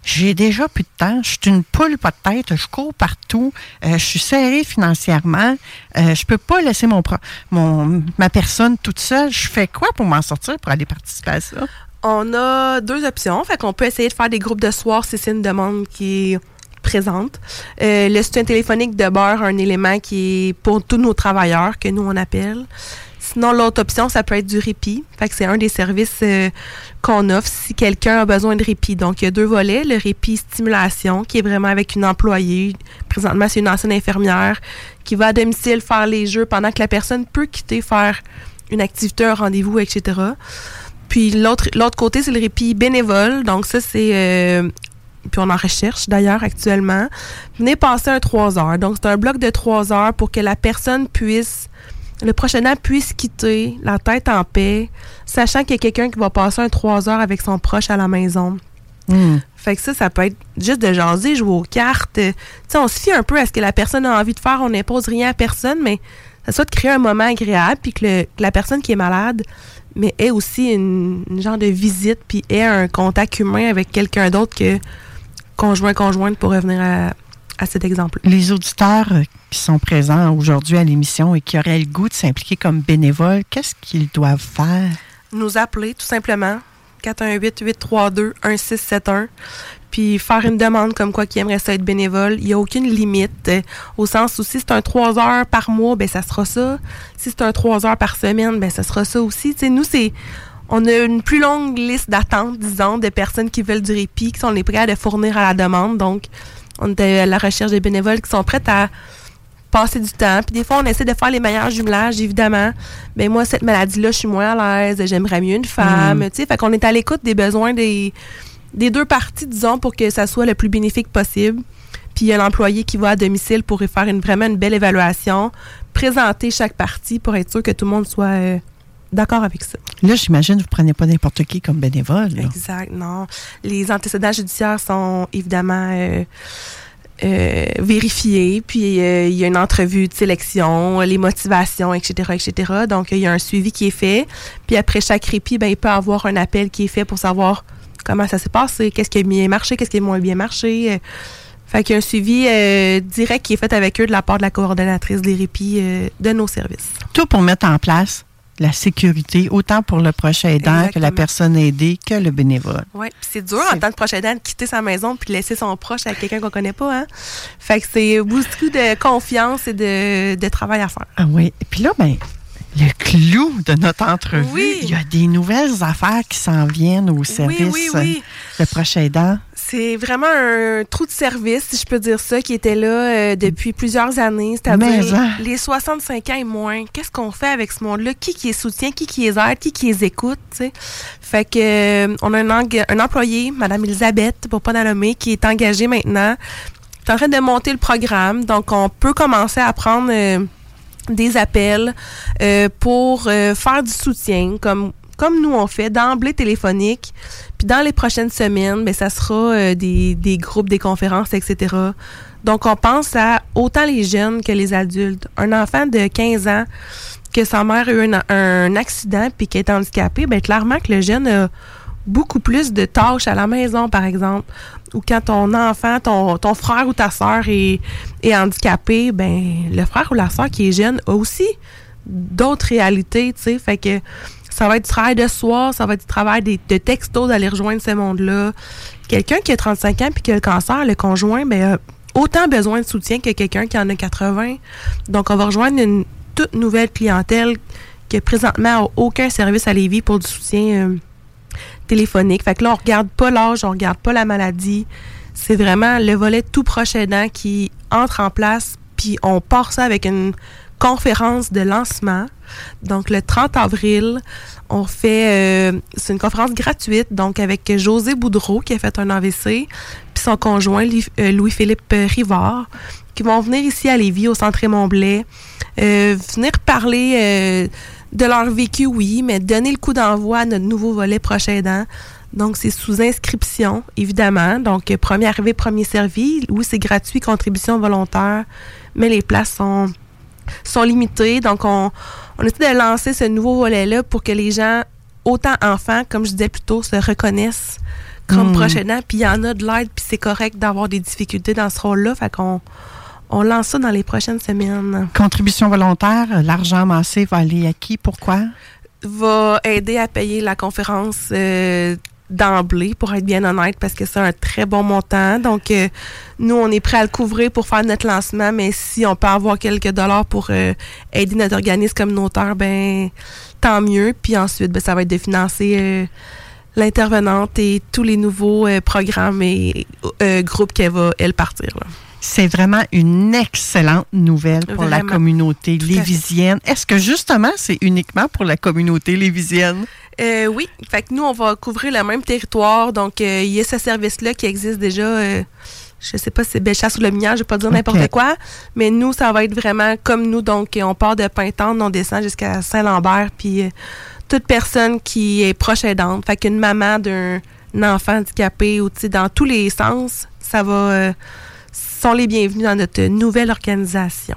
J'ai déjà plus de temps. Je suis une poule pas de tête. Je cours partout. euh, je suis serrée financièrement. Euh, je peux pas laisser mon, pro- ma personne toute seule. Je fais quoi pour m'en sortir pour aller participer à ça? On a deux options. Fait qu'on peut essayer de faire des groupes de soir si c'est une demande qui est présente. Euh, le soutien téléphonique demeure un élément qui est pour tous nos travailleurs que nous on appelle. Sinon, l'autre option, ça peut être du répit. Fait que c'est un des services euh, qu'on offre si quelqu'un a besoin de répit. Donc, il y a deux volets. Le répit stimulation, qui est vraiment avec une employée. Présentement, c'est une ancienne infirmière qui va à domicile faire les jeux pendant que la personne peut quitter faire une activité, un rendez-vous, etc. Puis l'autre côté, c'est le répit bénévole. Donc ça, c'est... euh, puis on en recherche d'ailleurs actuellement. Venez passer un 3 heures. Donc c'est un bloc de 3 heures pour que la personne puisse... Le prochain an puisse quitter la tête en paix, sachant qu'il y a quelqu'un qui va passer un 3 heures avec son proche à la maison. Fait que ça, ça peut être juste de jaser, jouer aux cartes. Euh, Tu sais, on se fie un peu à ce que la personne a envie de faire. On n'impose rien à personne, mais ça soit de créer un moment agréable, puis que, le- que la personne qui est malade, mais ait aussi une, une genre de visite, puis ait un contact humain avec quelqu'un d'autre que conjoint, conjointe, pour revenir à, à cet exemple. Les auditeurs qui sont présents aujourd'hui à l'émission et qui auraient le goût de s'impliquer comme bénévoles, qu'est-ce qu'ils doivent faire? Nous appeler, tout simplement. 418-832-1671. Puis faire une demande comme quoi qui aimerait ça être bénévole. Il n'y a aucune limite. euh, au sens où si c'est un 3 heures par mois, ben ça sera ça. Si c'est un 3 heures par semaine, ben ça sera ça aussi. Tu sais, nous, c'est. On a une plus longue liste d'attente, disons, de personnes qui veulent du répit, qui sont les prêts à le fournir à la demande. Donc, on est à la recherche de bénévoles qui sont prêts à passer du temps. Puis des fois, on essaie de faire les meilleurs jumelages, évidemment. Mais moi, cette maladie-là, je suis moins à l'aise. J'aimerais mieux une femme. Mm. Tu sais, fait qu'on est à l'écoute des besoins des, des deux parties, disons, pour que ça soit le plus bénéfique possible. Puis il y a l'employé qui va à domicile pour faire une, vraiment une belle évaluation, présenter chaque partie pour être sûr que tout le monde soit euh, d'accord avec ça. Là, j'imagine que vous ne prenez pas n'importe qui comme bénévole. là. Exact, non. Les antécédents judiciaires sont évidemment euh, euh, vérifiés, puis euh, il y a une entrevue de sélection, les motivations, etc., etc. Donc, il y a un suivi qui est fait. Puis après chaque répit, ben, il peut y avoir un appel qui est fait pour savoir comment ça s'est passé, qu'est-ce qui a bien marché, qu'est-ce qui a moins bien marché. Fait qu'il y a un suivi euh, direct qui est fait avec eux de la part de la coordonnatrice des répits euh, de nos services. Tout pour mettre en place la sécurité, autant pour le proche aidant que la personne aidée que le bénévole. Oui, puis c'est dur en tant que proche aidant de quitter sa maison puis laisser son proche avec quelqu'un qu'on connaît pas. Hein? Fait que c'est beaucoup de confiance et de, de travail à faire. Ah oui. Et puis là, ben, le clou de notre entrevue, Oui. il y a des nouvelles affaires qui s'en viennent au service oui, oui. euh, le proche aidant. C'est vraiment un trou de service, si je peux dire ça, qui était là euh, depuis plusieurs années. C'est-à-dire hein? les 65 ans et moins. Qu'est-ce qu'on fait avec ce monde-là? Qui qui les soutient? Qui qui les aide? Qui qui les écoute? Fait que euh, on a un, employé, Madame Elisabeth, pour pas la nommer, qui est engagée maintenant. est en train de monter le programme. Donc, on peut commencer à prendre euh, des appels pour faire du soutien, comme comme nous on fait d'emblée téléphonique. Puis dans les prochaines semaines, ben ça sera euh, des, des groupes, des conférences, etc. Donc on pense à autant les jeunes que les adultes. Un enfant de 15 ans que sa mère a eu un, accident puis qui est handicapé, ben clairement que le jeune a beaucoup plus de tâches à la maison, par exemple. Ou quand ton enfant, ton, ton frère ou ta soeur est, est handicapé, ben le frère ou la soeur qui est jeune a aussi d'autres réalités, tu sais. Fait que ça va être du travail de soir, ça va être du travail de textos d'aller rejoindre ce monde-là. Quelqu'un qui a 35 ans puis qui a le cancer, le conjoint, ben, a autant besoin de soutien que quelqu'un qui en a 80. Donc, on va rejoindre une toute nouvelle clientèle qui présentement aucun service à Lévis pour du soutien euh, téléphonique. Fait que là, on regarde pas l'âge, on regarde pas la maladie. C'est vraiment le volet tout proche aidant qui entre en place Puis on part ça avec une conférence de lancement. Donc le 30 avril, on fait euh, c'est une conférence gratuite donc avec José Boudreau qui a fait un AVC puis son conjoint euh, Louis-Philippe Rivard qui vont venir ici à Lévis au centre Raymond Blais euh, venir parler de leur vécu oui mais donner le coup d'envoi à notre nouveau volet prochain aidant. Donc, c'est sous inscription, évidemment. Donc, premier arrivé, premier servi. Oui, c'est gratuit, contribution volontaire, mais les places sont, sont limitées. Donc, on, on essaie de lancer ce nouveau volet-là pour que les gens, autant enfants, comme je disais plus tôt, se reconnaissent comme Mm. aidant. Puis, il y en a de l'aide, puis c'est correct d'avoir des difficultés dans ce rôle-là. Fait qu'on on lance ça dans les prochaines semaines. Contribution volontaire, l'argent amassé va aller à qui? Pourquoi? va aider à payer la conférence euh, d'emblée, pour être bien honnête, parce que c'est un très bon montant. Donc, euh, nous, on est prêt à le couvrir pour faire notre lancement, mais si on peut avoir quelques dollars pour euh, aider notre organisme communautaire, ben tant mieux. Puis ensuite, ben, ça va être de financer euh, l'intervenante et tous les nouveaux programmes et groupes qu'elle va, elle, partir. là. C'est vraiment une excellente nouvelle pour la communauté lévisienne. Est-ce que justement, c'est uniquement pour la communauté lévisienne? Euh, oui, fait que nous, on va couvrir le même territoire. Donc, euh, il y a ce service-là qui existe déjà. euh, je sais pas si c'est Bellechasse ou le Minière, je vais pas dire n'importe quoi. Mais nous, ça va être vraiment comme nous. Donc, on part de Pintante, on descend jusqu'à Saint-Lambert. Puis, euh, toute personne qui est proche aidante, fait qu'une maman d'un enfant handicapé ou dans tous les sens, ça va. sont les bienvenus dans notre nouvelle organisation.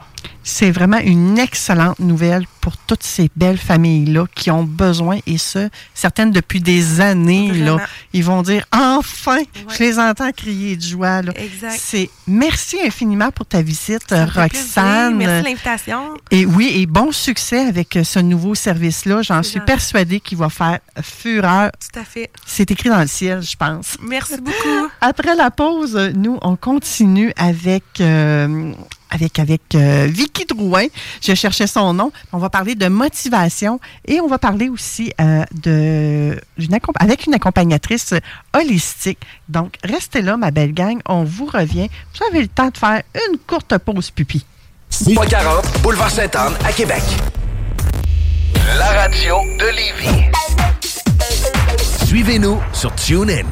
C'est vraiment une excellente nouvelle pour toutes ces belles familles-là qui ont besoin, et ce, certaines depuis des années, là, ils vont dire enfin, je les entends crier de joie. Là. Exact. C'est merci infiniment pour ta visite, Roxane. Merci de l'invitation. Et oui, et bon succès avec ce nouveau service-là. J'en suis persuadée qu'il va faire fureur. Tout à fait. C'est écrit dans le ciel, je pense. Merci beaucoup. Après la pause, nous, on continue avec, euh, avec, avec euh, Vicky Drouin. Je cherchais son nom. On va parler de motivation et on va parler aussi euh, de, avec une accompagnatrice holistique. Donc, restez là, ma belle gang. On vous revient. Vous avez le temps de faire une courte pause pupille. 40, boulevard Sainte-Anne à Québec. La radio de Lévis. Suivez-nous sur TuneIn.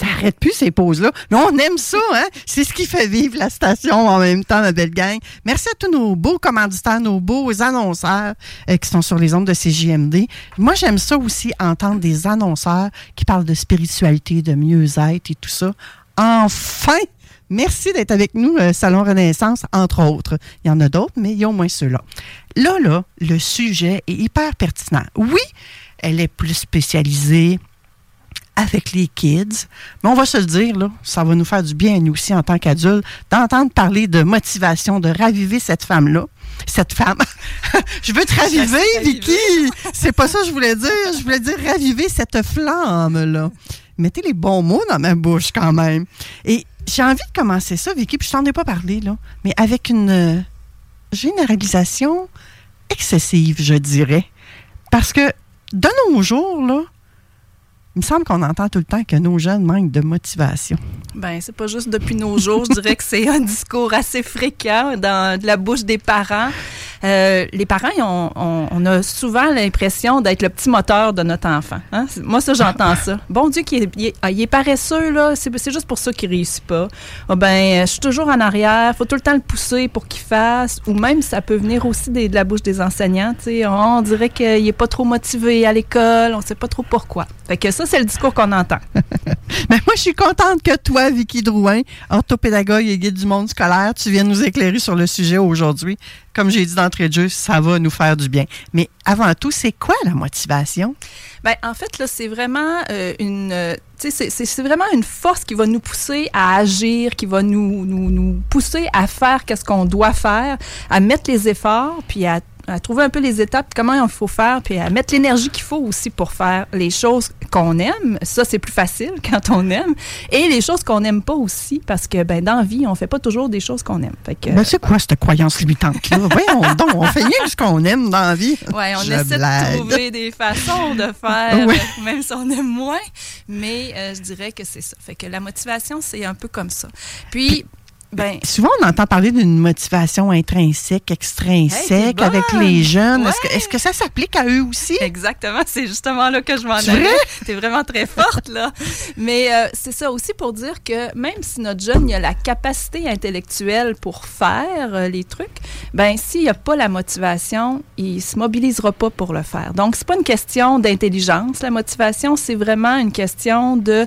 Ça arrête plus ces pauses-là. Mais on aime ça, hein? C'est ce qui fait vivre la station en même temps, ma belle gang. Merci à tous nos beaux commanditaires, nos beaux annonceurs euh, qui sont sur les ondes de CJMD. Moi, j'aime ça aussi, entendre des annonceurs qui parlent de spiritualité, de mieux-être et tout ça. Enfin! Merci d'être avec nous, euh, Salon Renaissance, entre autres. Il y en a d'autres, mais il y a au moins ceux-là. Là, là, le sujet est hyper pertinent. Oui, elle est plus spécialisée avec les kids. Mais on va se le dire, là, ça va nous faire du bien nous aussi en tant qu'adultes d'entendre parler de motivation, de raviver cette femme-là. Cette femme. je veux te raviver, Vicky. C'est pas ça que je voulais dire. Je voulais dire raviver cette flamme-là. Mettez les bons mots dans ma bouche quand même. Et j'ai envie de commencer ça, Vicky, puis je t'en ai pas parlé, là, mais avec une euh, généralisation excessive, je dirais. Parce que de nos jours, là, il me semble qu'on entend tout le temps que nos jeunes manquent de motivation. Ben, c'est pas juste depuis nos jours. Je dirais que c'est un discours assez fréquent dans de la bouche des parents. Euh, les parents, ils ont- on, on a souvent l'impression d'être le petit moteur de notre enfant. hein? Moi, ça, j'entends ça. Bon Dieu, qu'il est, il est, ah, il est paresseux, là. C'est c'est juste pour ça qu'il réussit pas. Ah, ben, je suis toujours en arrière. Faut tout le temps le pousser pour qu'il fasse. Ou même, ça peut venir aussi des- de la bouche des enseignants. On dirait qu'il est pas trop motivé à l'école. On sait pas trop pourquoi. Fait que ça, c'est le discours qu'on entend. Mais moi, je suis contente que toi, Vicky Drouin, orthopédagogue et guide du monde scolaire, tu viennes nous éclairer sur le sujet aujourd'hui. Comme j'ai dit d'entrée de jeu, ça va nous faire du bien. Mais avant tout, c'est quoi la motivation? Ben, en fait, là, c'est vraiment euh, une, euh, c'est- vraiment une force qui va nous pousser à agir, qui va nous, nous, nous pousser à faire qu'est-ce qu'on doit faire, à mettre les efforts, puis à, à trouver un peu les étapes, comment il faut faire, puis à mettre l'énergie qu'il faut aussi pour faire les choses qu'on aime. Ça, c'est plus facile quand on aime. Et les choses qu'on n'aime pas aussi, parce que, ben, dans la vie, on fait pas toujours des choses qu'on aime. Fait que, Ben, c'est quoi cette croyance limitante-là? Voyons donc, on fait rien que ce qu'on aime dans la vie. Ouais, on Je essaie blague. de trouver des façons de faire, même si on aime moins. Mais euh, je dirais que c'est ça. Fait que la motivation, c'est un peu comme ça. Puis, Ben, Souvent, on entend parler d'une motivation intrinsèque, extrinsèque avec les jeunes. Est-ce que, est-ce que ça s'applique à eux aussi? Exactement, c'est justement là que je m'en allais. T'es vraiment très forte, là. Mais euh, c'est ça aussi pour dire que même si notre jeune il a la capacité intellectuelle pour faire euh, les trucs, ben s'il n'y a pas la motivation, il se mobilisera pas pour le faire. Donc, c'est pas une question d'intelligence. La motivation, c'est vraiment une question de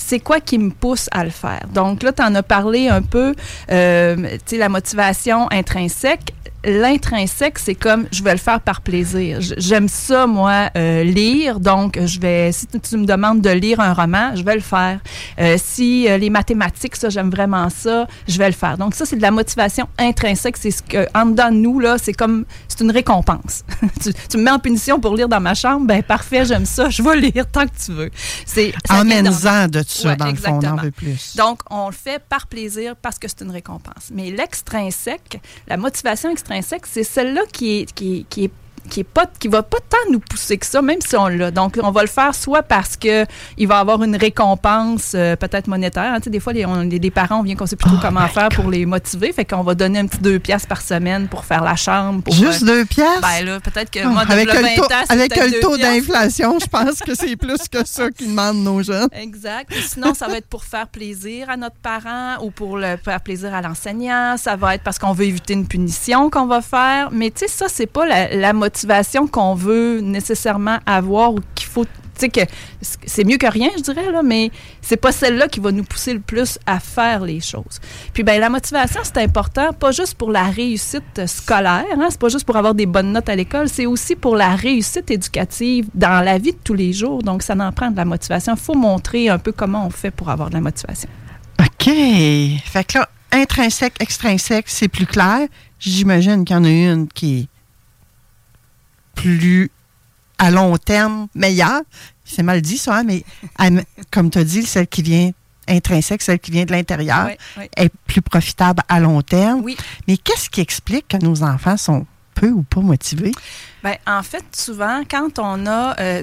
c'est quoi qui me pousse à le faire? Donc là, tu en as parlé un peu, euh, tu sais, la motivation intrinsèque. L'intrinsèque, c'est comme je vais le faire par plaisir. J'aime ça, moi, euh, lire. Donc, je vais, si tu me demandes de lire un roman, je vais le faire. Euh, si euh, les mathématiques, ça, j'aime vraiment ça, je vais le faire. Donc, ça, c'est de la motivation intrinsèque. C'est ce que, en dedans de nous, là, c'est comme, c'est une récompense. tu, tu me mets en punition pour lire dans ma chambre, ben parfait, j'aime ça, je vais lire tant que tu veux. C'est Emmène-en de ça, Ouais, dans le fond, on en exactement. veut plus. Donc, on le fait par plaisir parce que c'est une récompense. Mais l'extrinsèque, la motivation extrinsèque, c'est celle-là qui est, qui, est- qui est pas qui va pas tant nous pousser que ça même si on l'a donc on va le faire soit parce que il va avoir une récompense euh, peut-être monétaire hein. tu sais des fois les, on- les, les parents on vient qu'on sait plus trop comment faire pour les motiver fait qu'on va donner un petit deux piastres par semaine pour faire la chambre pour, Juste euh, deux piastres? ben là peut-être que moi avec le 20 taux, ans, avec le taux d'inflation, je pense que c'est plus que ça qu'ils demandent nos jeunes. Exact. Sinon, ça va être pour faire plaisir à notre parent ou pour le faire plaisir à l'enseignant. Ça va être parce qu'on veut éviter une punition qu'on va faire. Mais tu sais, ça, c'est pas la, la motivation qu'on veut nécessairement avoir ou qu'il faut. Que c'est mieux que rien, je dirais, là, mais c'est pas celle-là qui va nous pousser le plus à faire les choses. Puis ben la motivation, c'est important, pas juste pour la réussite scolaire, hein, c'est pas juste pour avoir des bonnes notes à l'école, c'est aussi pour la réussite éducative dans la vie de tous les jours. Donc, ça en prend de la motivation. Il faut montrer un peu comment on fait pour avoir de la motivation. OK. Fait que là, intrinsèque, extrinsèque, c'est plus clair. J'imagine qu'il y en a une qui plus à long terme meilleure. C'est mal dit, ça, hein, mais comme tu as dit, celle qui vient intrinsèque, celle qui vient de l'intérieur, Oui, oui. est plus profitable à long terme. Oui. Mais qu'est-ce qui explique que nos enfants sont peu ou pas motivés? Ben, en fait, souvent, quand on a, euh,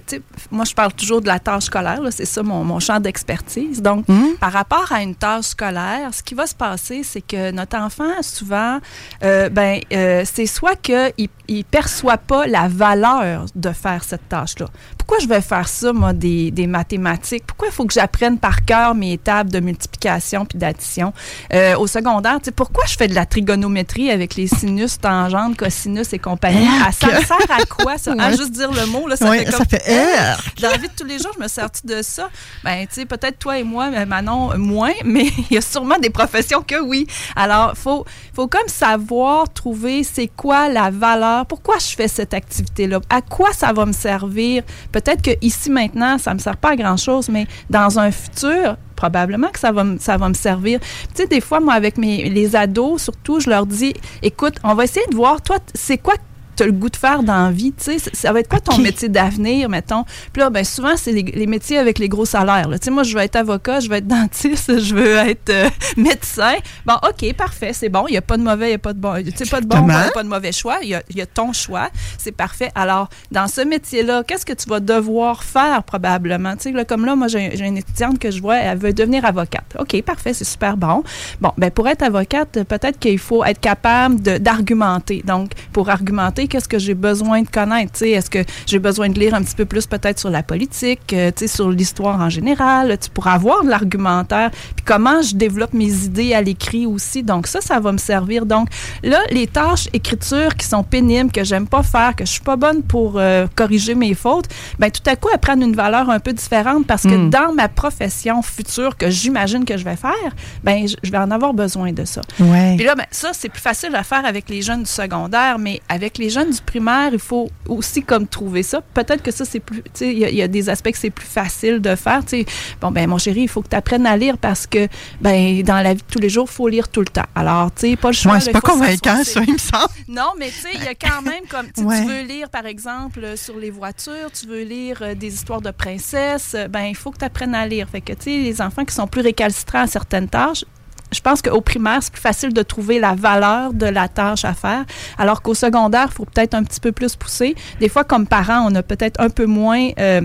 moi, je parle toujours de la tâche scolaire, c'est ça mon, mon champ d'expertise. Donc, par rapport à une tâche scolaire, ce qui va se passer, c'est que notre enfant, souvent, euh, ben, euh, c'est soit qu'il il perçoit pas la valeur de faire cette tâche-là. Pourquoi je vais faire ça, moi, des, des mathématiques? Pourquoi il faut que j'apprenne par cœur mes tables de multiplication puis d'addition? Euh, au secondaire, pourquoi je fais de la trigonométrie avec les sinus, tangentes, cosinus et compagnie? Arc! Ah, ça sert à quoi, ça? À juste dire le mot, là, ça fait ça comme... fait Ah! arc! Dans la vie de tous les jours, je me sers de ça? Ben, tu sais, peut-être toi et moi, Manon, moins, mais il y a sûrement des professions que oui. Alors, il faut, faut comme savoir trouver c'est quoi la valeur, pourquoi je fais cette activité-là, à quoi ça va me servir? Peut-être que ici, maintenant, ça me sert pas à grand-chose, mais dans un futur, probablement que ça va, me- ça va me servir. Tu sais, des fois, moi, avec mes, les ados, surtout, je leur dis, écoute, on va essayer de voir, toi, c'est quoi tu as le goût de faire dans la vie, tu sais, ça- va être quoi ton métier d'avenir, mettons? Puis là, ben souvent, c'est les, les métiers avec les gros salaires. Tu sais, moi, je veux être avocat, je veux être dentiste, je veux être euh, médecin. Bon, OK, parfait, c'est bon. Il n'y a pas de mauvais, il n'y a pas de bon. Tu sais, pas de bon, Exactement. pas de mauvais choix. Il y a, il y a ton choix. C'est parfait. Alors, dans ce métier-là, qu'est-ce que tu vas devoir faire probablement? Tu sais, là, comme là, moi, j'ai une étudiante que je vois, elle veut devenir avocate. OK, parfait, c'est super bon. Bon, ben pour être avocate, peut-être qu'il faut être capable d'argumenter. Donc, pour argumenter, qu'est-ce que j'ai besoin de connaître? Tu sais, Est-ce que j'ai besoin de lire un petit peu plus peut-être sur la politique, euh, tu sais, sur l'histoire en général, tu pour avoir de l'argumentaire, puis comment je développe mes idées à l'écrit aussi. Donc, ça, ça va me servir. Donc, là, les tâches écriture qui sont pénibles, que j'aime pas faire, que je suis pas bonne pour euh, corriger mes fautes, ben tout à coup, elles prennent une valeur un peu différente parce que Mm. dans ma profession future que j'imagine que je vais faire, ben je je vais en avoir besoin de ça. Ouais. Puis là, ben, ça, c'est plus facile à faire avec les jeunes du secondaire, mais avec les jeunes du primaire, il faut aussi comme trouver ça. Peut-être que ça, c'est plus, tu sais, il y, a- il y a des aspects que c'est plus facile de faire. Tu sais, bon, ben, mon chéri, il faut que tu apprennes à lire parce que, ben, dans la vie de tous les jours, il faut lire tout le temps. Alors, tu sais, pas le choix. Ouais, c'est pas convaincant, ça, il me semble. non, mais tu sais, il y a quand même comme. Ouais. Tu veux lire, par exemple, euh, sur les voitures, tu veux lire euh, des histoires de princesses, euh, ben il faut que tu apprennes à lire. Fait que, tu sais, les enfants qui sont plus récalcitrants à certaines tâches, je pense qu'au primaire, c'est plus facile de trouver la valeur de la tâche à faire, alors qu'au secondaire, il faut peut-être un petit peu plus pousser. Des fois, comme parents, on a peut-être un peu moins. euh,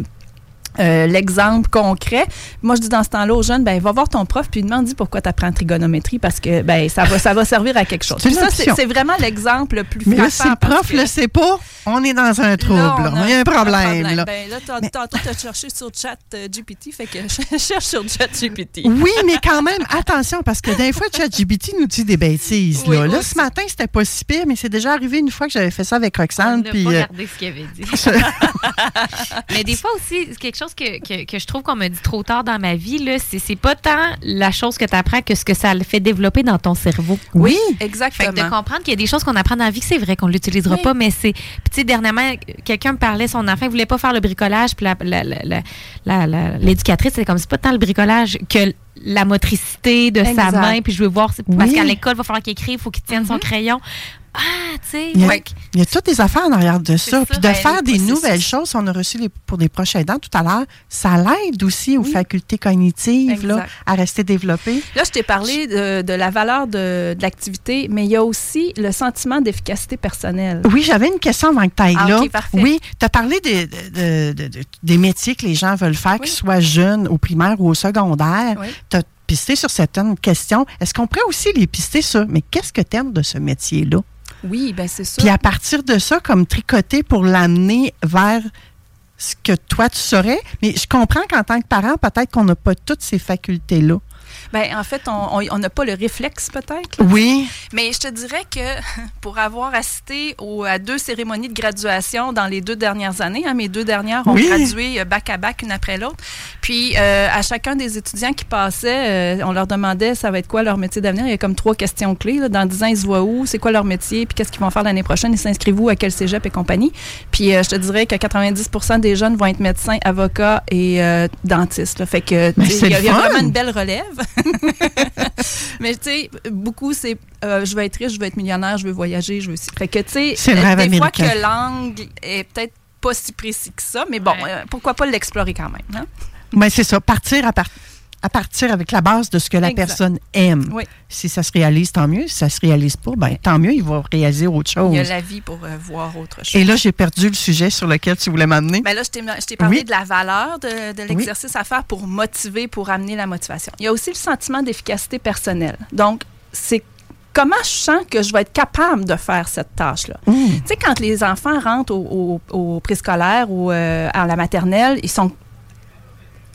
euh, l'exemple concret. Moi, je dis dans ce temps-là aux jeunes, ben, va voir ton prof puis demande dis pourquoi tu apprends trigonométrie parce que ben, ça, va, ça va servir à quelque chose. C'est Puis ça, vraiment l'exemple le plus Mais là, si le prof que- le sait pas, on est dans un trouble. Là, y a un problème. là. Ben, là, t'as- tantôt, tu as cherché sur chat euh, GPT, fait que je cherche sur chat GPT. Oui, mais quand même, attention, parce que des fois, ChatGPT nous dit des bêtises. Oui, là, Là, ce matin, c'était pas si pire, mais c'est déjà arrivé une fois que j'avais fait ça avec Roxane. On Puis, pas euh, regardé ce qu'il avait dit. Mais des fois aussi, c'est quelque chose que, que, que je trouve qu'on me dit trop tard dans ma vie, là, c'est, pas tant la chose que tu apprends que ce que ça le fait développer dans ton cerveau. Oui, Fait exactement. que de comprendre qu'il y a des choses qu'on apprend dans la vie, que c'est vrai qu'on l'utilisera Oui. pas, mais c'est. Puis, tu sais, dernièrement, quelqu'un me parlait, son enfant, il voulait pas faire le bricolage, puis l'éducatrice, c'est comme c'est pas tant le bricolage que la motricité de sa main, puis je veux voir, parce Oui. qu'à l'école, il va falloir qu'il écrive, il faut qu'il tienne son crayon. Ah, tu sais. il y, a, ouais. il y a toutes des affaires en arrière de ça. Puis de ben, faire des nouvelles choses, on a reçu les- pour des proches aidants tout à l'heure, ça l'aide aussi aux facultés cognitives là, à rester développées. Là, je t'ai parlé de, de la valeur de, de l'activité, mais il y a aussi le sentiment d'efficacité personnelle. Oui, j'avais une question avant que tu ailles Ah, là. Oui, tu as parlé des- de- de- de- des métiers que les gens veulent faire, qu'ils soient jeunes, au primaire ou au secondaire. Oui. Tu as pisté sur certaines questions. Est-ce qu'on pourrait aussi les pister sur, mais qu'est-ce que tu aimes de ce métier-là? Oui, ben c'est ça. Puis à partir de ça, comme tricoter pour l'amener vers ce que toi tu saurais. Mais je comprends qu'en tant que parent, peut-être qu'on n'a pas toutes ces facultés-là. Ben, en fait, on n'a pas le réflexe, peut-être. Oui. Mais je te dirais que pour avoir assisté aux- à deux cérémonies de graduation dans les deux dernières années, hein, mes deux dernières ont Oui. gradué euh, back à back, une après l'autre. Puis euh, à chacun des étudiants qui passaient, euh, on leur demandait ça va être quoi leur métier d'avenir. Il y a comme trois questions clés. là. Dans 10 ans, ils se voient où, c'est quoi leur métier, puis qu'est-ce qu'ils vont faire l'année prochaine, ils s'inscrivent où, à quel cégep et compagnie. Puis euh, je te dirais que 90% des jeunes vont être médecins, avocats et euh, dentistes. là. Fait que il y y a vraiment une belle relève. Mais tu sais, beaucoup, c'est euh, je veux être riche, je veux être millionnaire, je veux voyager, je veux aussi. Fait que tu sais, des fois que l'angle est peut-être pas si précis que ça, mais bon, euh, pourquoi pas l'explorer quand même. hein? Mais c'est ça, partir à, par- à partir avec la base de ce que la Exact. personne aime. Oui. Si ça se réalise, tant mieux. Si ça se réalise pas, ben, tant mieux, il va réaliser autre chose. Il y a la vie pour euh, voir autre chose. Et là, j'ai perdu le sujet sur lequel tu voulais m'amener. Ben là, je t'ai parlé Oui. de la valeur de, de l'exercice à faire pour motiver, pour amener la motivation. Il y a aussi le sentiment d'efficacité personnelle. Donc, c'est comment je sens que je vais être capable de faire cette tâche-là? Mmh. Tu sais, quand les enfants rentrent au, au- au préscolaire ou euh, à la maternelle, ils sont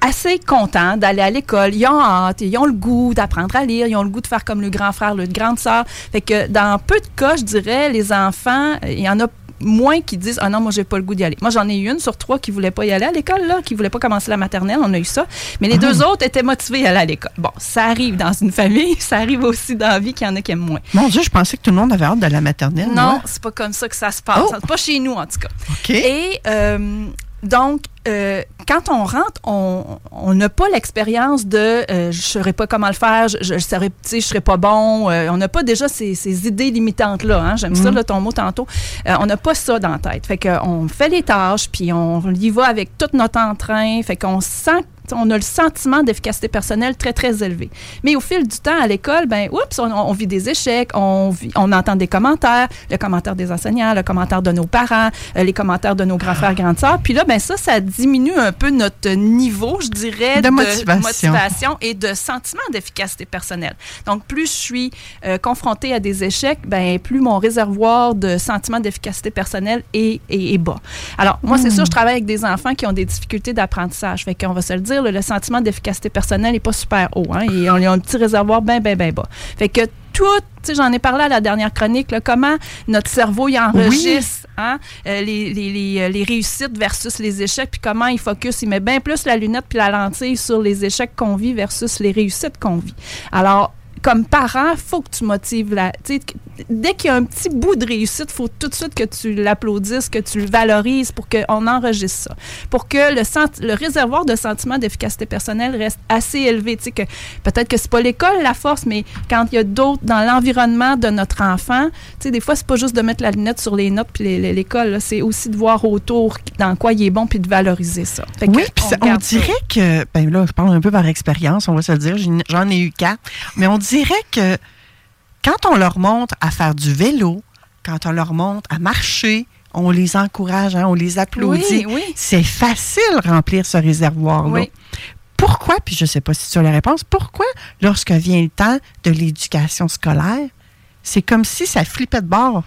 assez contents d'aller à l'école. Ils ont hâte, ils ont le goût d'apprendre à lire, ils ont le goût de faire comme le grand frère, le grande sœur. Fait que dans peu de cas, je dirais, les enfants, il y en a moins qui disent ah non moi j'ai pas le goût d'y aller. Moi j'en ai eu une sur trois qui voulait pas y aller à l'école là, qui voulait pas commencer la maternelle, on a eu ça. Mais les deux autres étaient motivés à aller à l'école. Bon, ça arrive dans une famille, ça arrive aussi dans la vie qu'il y en a qui aiment moins. Mon Dieu, je pensais que tout le monde avait hâte de la maternelle. Non, c'est pas comme ça que ça se passe. Oh. Pas chez nous, en tout cas. OK. Et euh, donc, euh, quand on rentre, on n'a pas l'expérience de euh, je ne saurais pas comment le faire, je ne je serais pas bon. euh, on n'a pas déjà ces, ces idées limitantes-là. Hein? J'aime ça, Mhm. là, ton mot tantôt. On n'a pas ça dans la tête. Fait qu'on fait les tâches, puis on y va avec tout notre entrain. Fait qu'on sent on a le sentiment d'efficacité personnelle très, très élevé. Mais au fil du temps, à l'école, ben, oups, on, on vit des échecs, on, vit- on entend des commentaires, le commentaire des enseignants, le commentaire de nos parents, euh, les commentaires de nos grands frères, grandes sœurs. Puis là, ben, ça, ça diminue un peu notre niveau, je dirais, De motivation. motivation et de sentiment d'efficacité personnelle. Donc, plus je suis euh, confrontée à des échecs, ben, plus mon réservoir de sentiment d'efficacité personnelle est, est- est bas. Alors, moi, c'est sûr, je travaille avec des enfants qui ont des difficultés d'apprentissage. Fait qu'on va se le dire, là, le sentiment d'efficacité personnelle n'est pas super haut. Hein, et on a un petit réservoir bien, bien, bien bas. Fait que tout, tu sais, j'en ai parlé à la dernière chronique, là, comment notre cerveau il enregistre hein, euh, les, les- les, euh, les réussites versus les échecs, puis comment il focus, il met bien plus la lunette puis la lentille sur les échecs qu'on vit versus les réussites qu'on vit. Alors, comme parent, faut que tu motives la. Dès qu'il y a un petit bout de réussite, faut tout de suite que tu l'applaudisses, que tu le valorises pour qu'on enregistre ça. Pour que le, sent- le réservoir de sentiments d'efficacité personnelle reste assez élevé. Que peut-être que c'est pas l'école la force, mais quand il y a d'autres dans l'environnement de notre enfant, des fois, c'est pas juste de mettre la lunette sur les notes puis l'école, là, c'est aussi de voir autour dans quoi il est bon puis de valoriser ça. Fait Oui, puis on ça. dirait que, ben là, je parle un peu par expérience, on va se le dire, j'en- j'en ai eu quatre, mais on dirait que quand on leur montre à faire du vélo, quand on leur montre à marcher, on les encourage, hein, on les applaudit. Oui, oui. C'est facile remplir ce réservoir-là. Oui. Pourquoi, puis je ne sais pas si tu as la réponse, pourquoi, lorsque vient le temps de l'éducation scolaire, c'est comme si ça flippait de bord?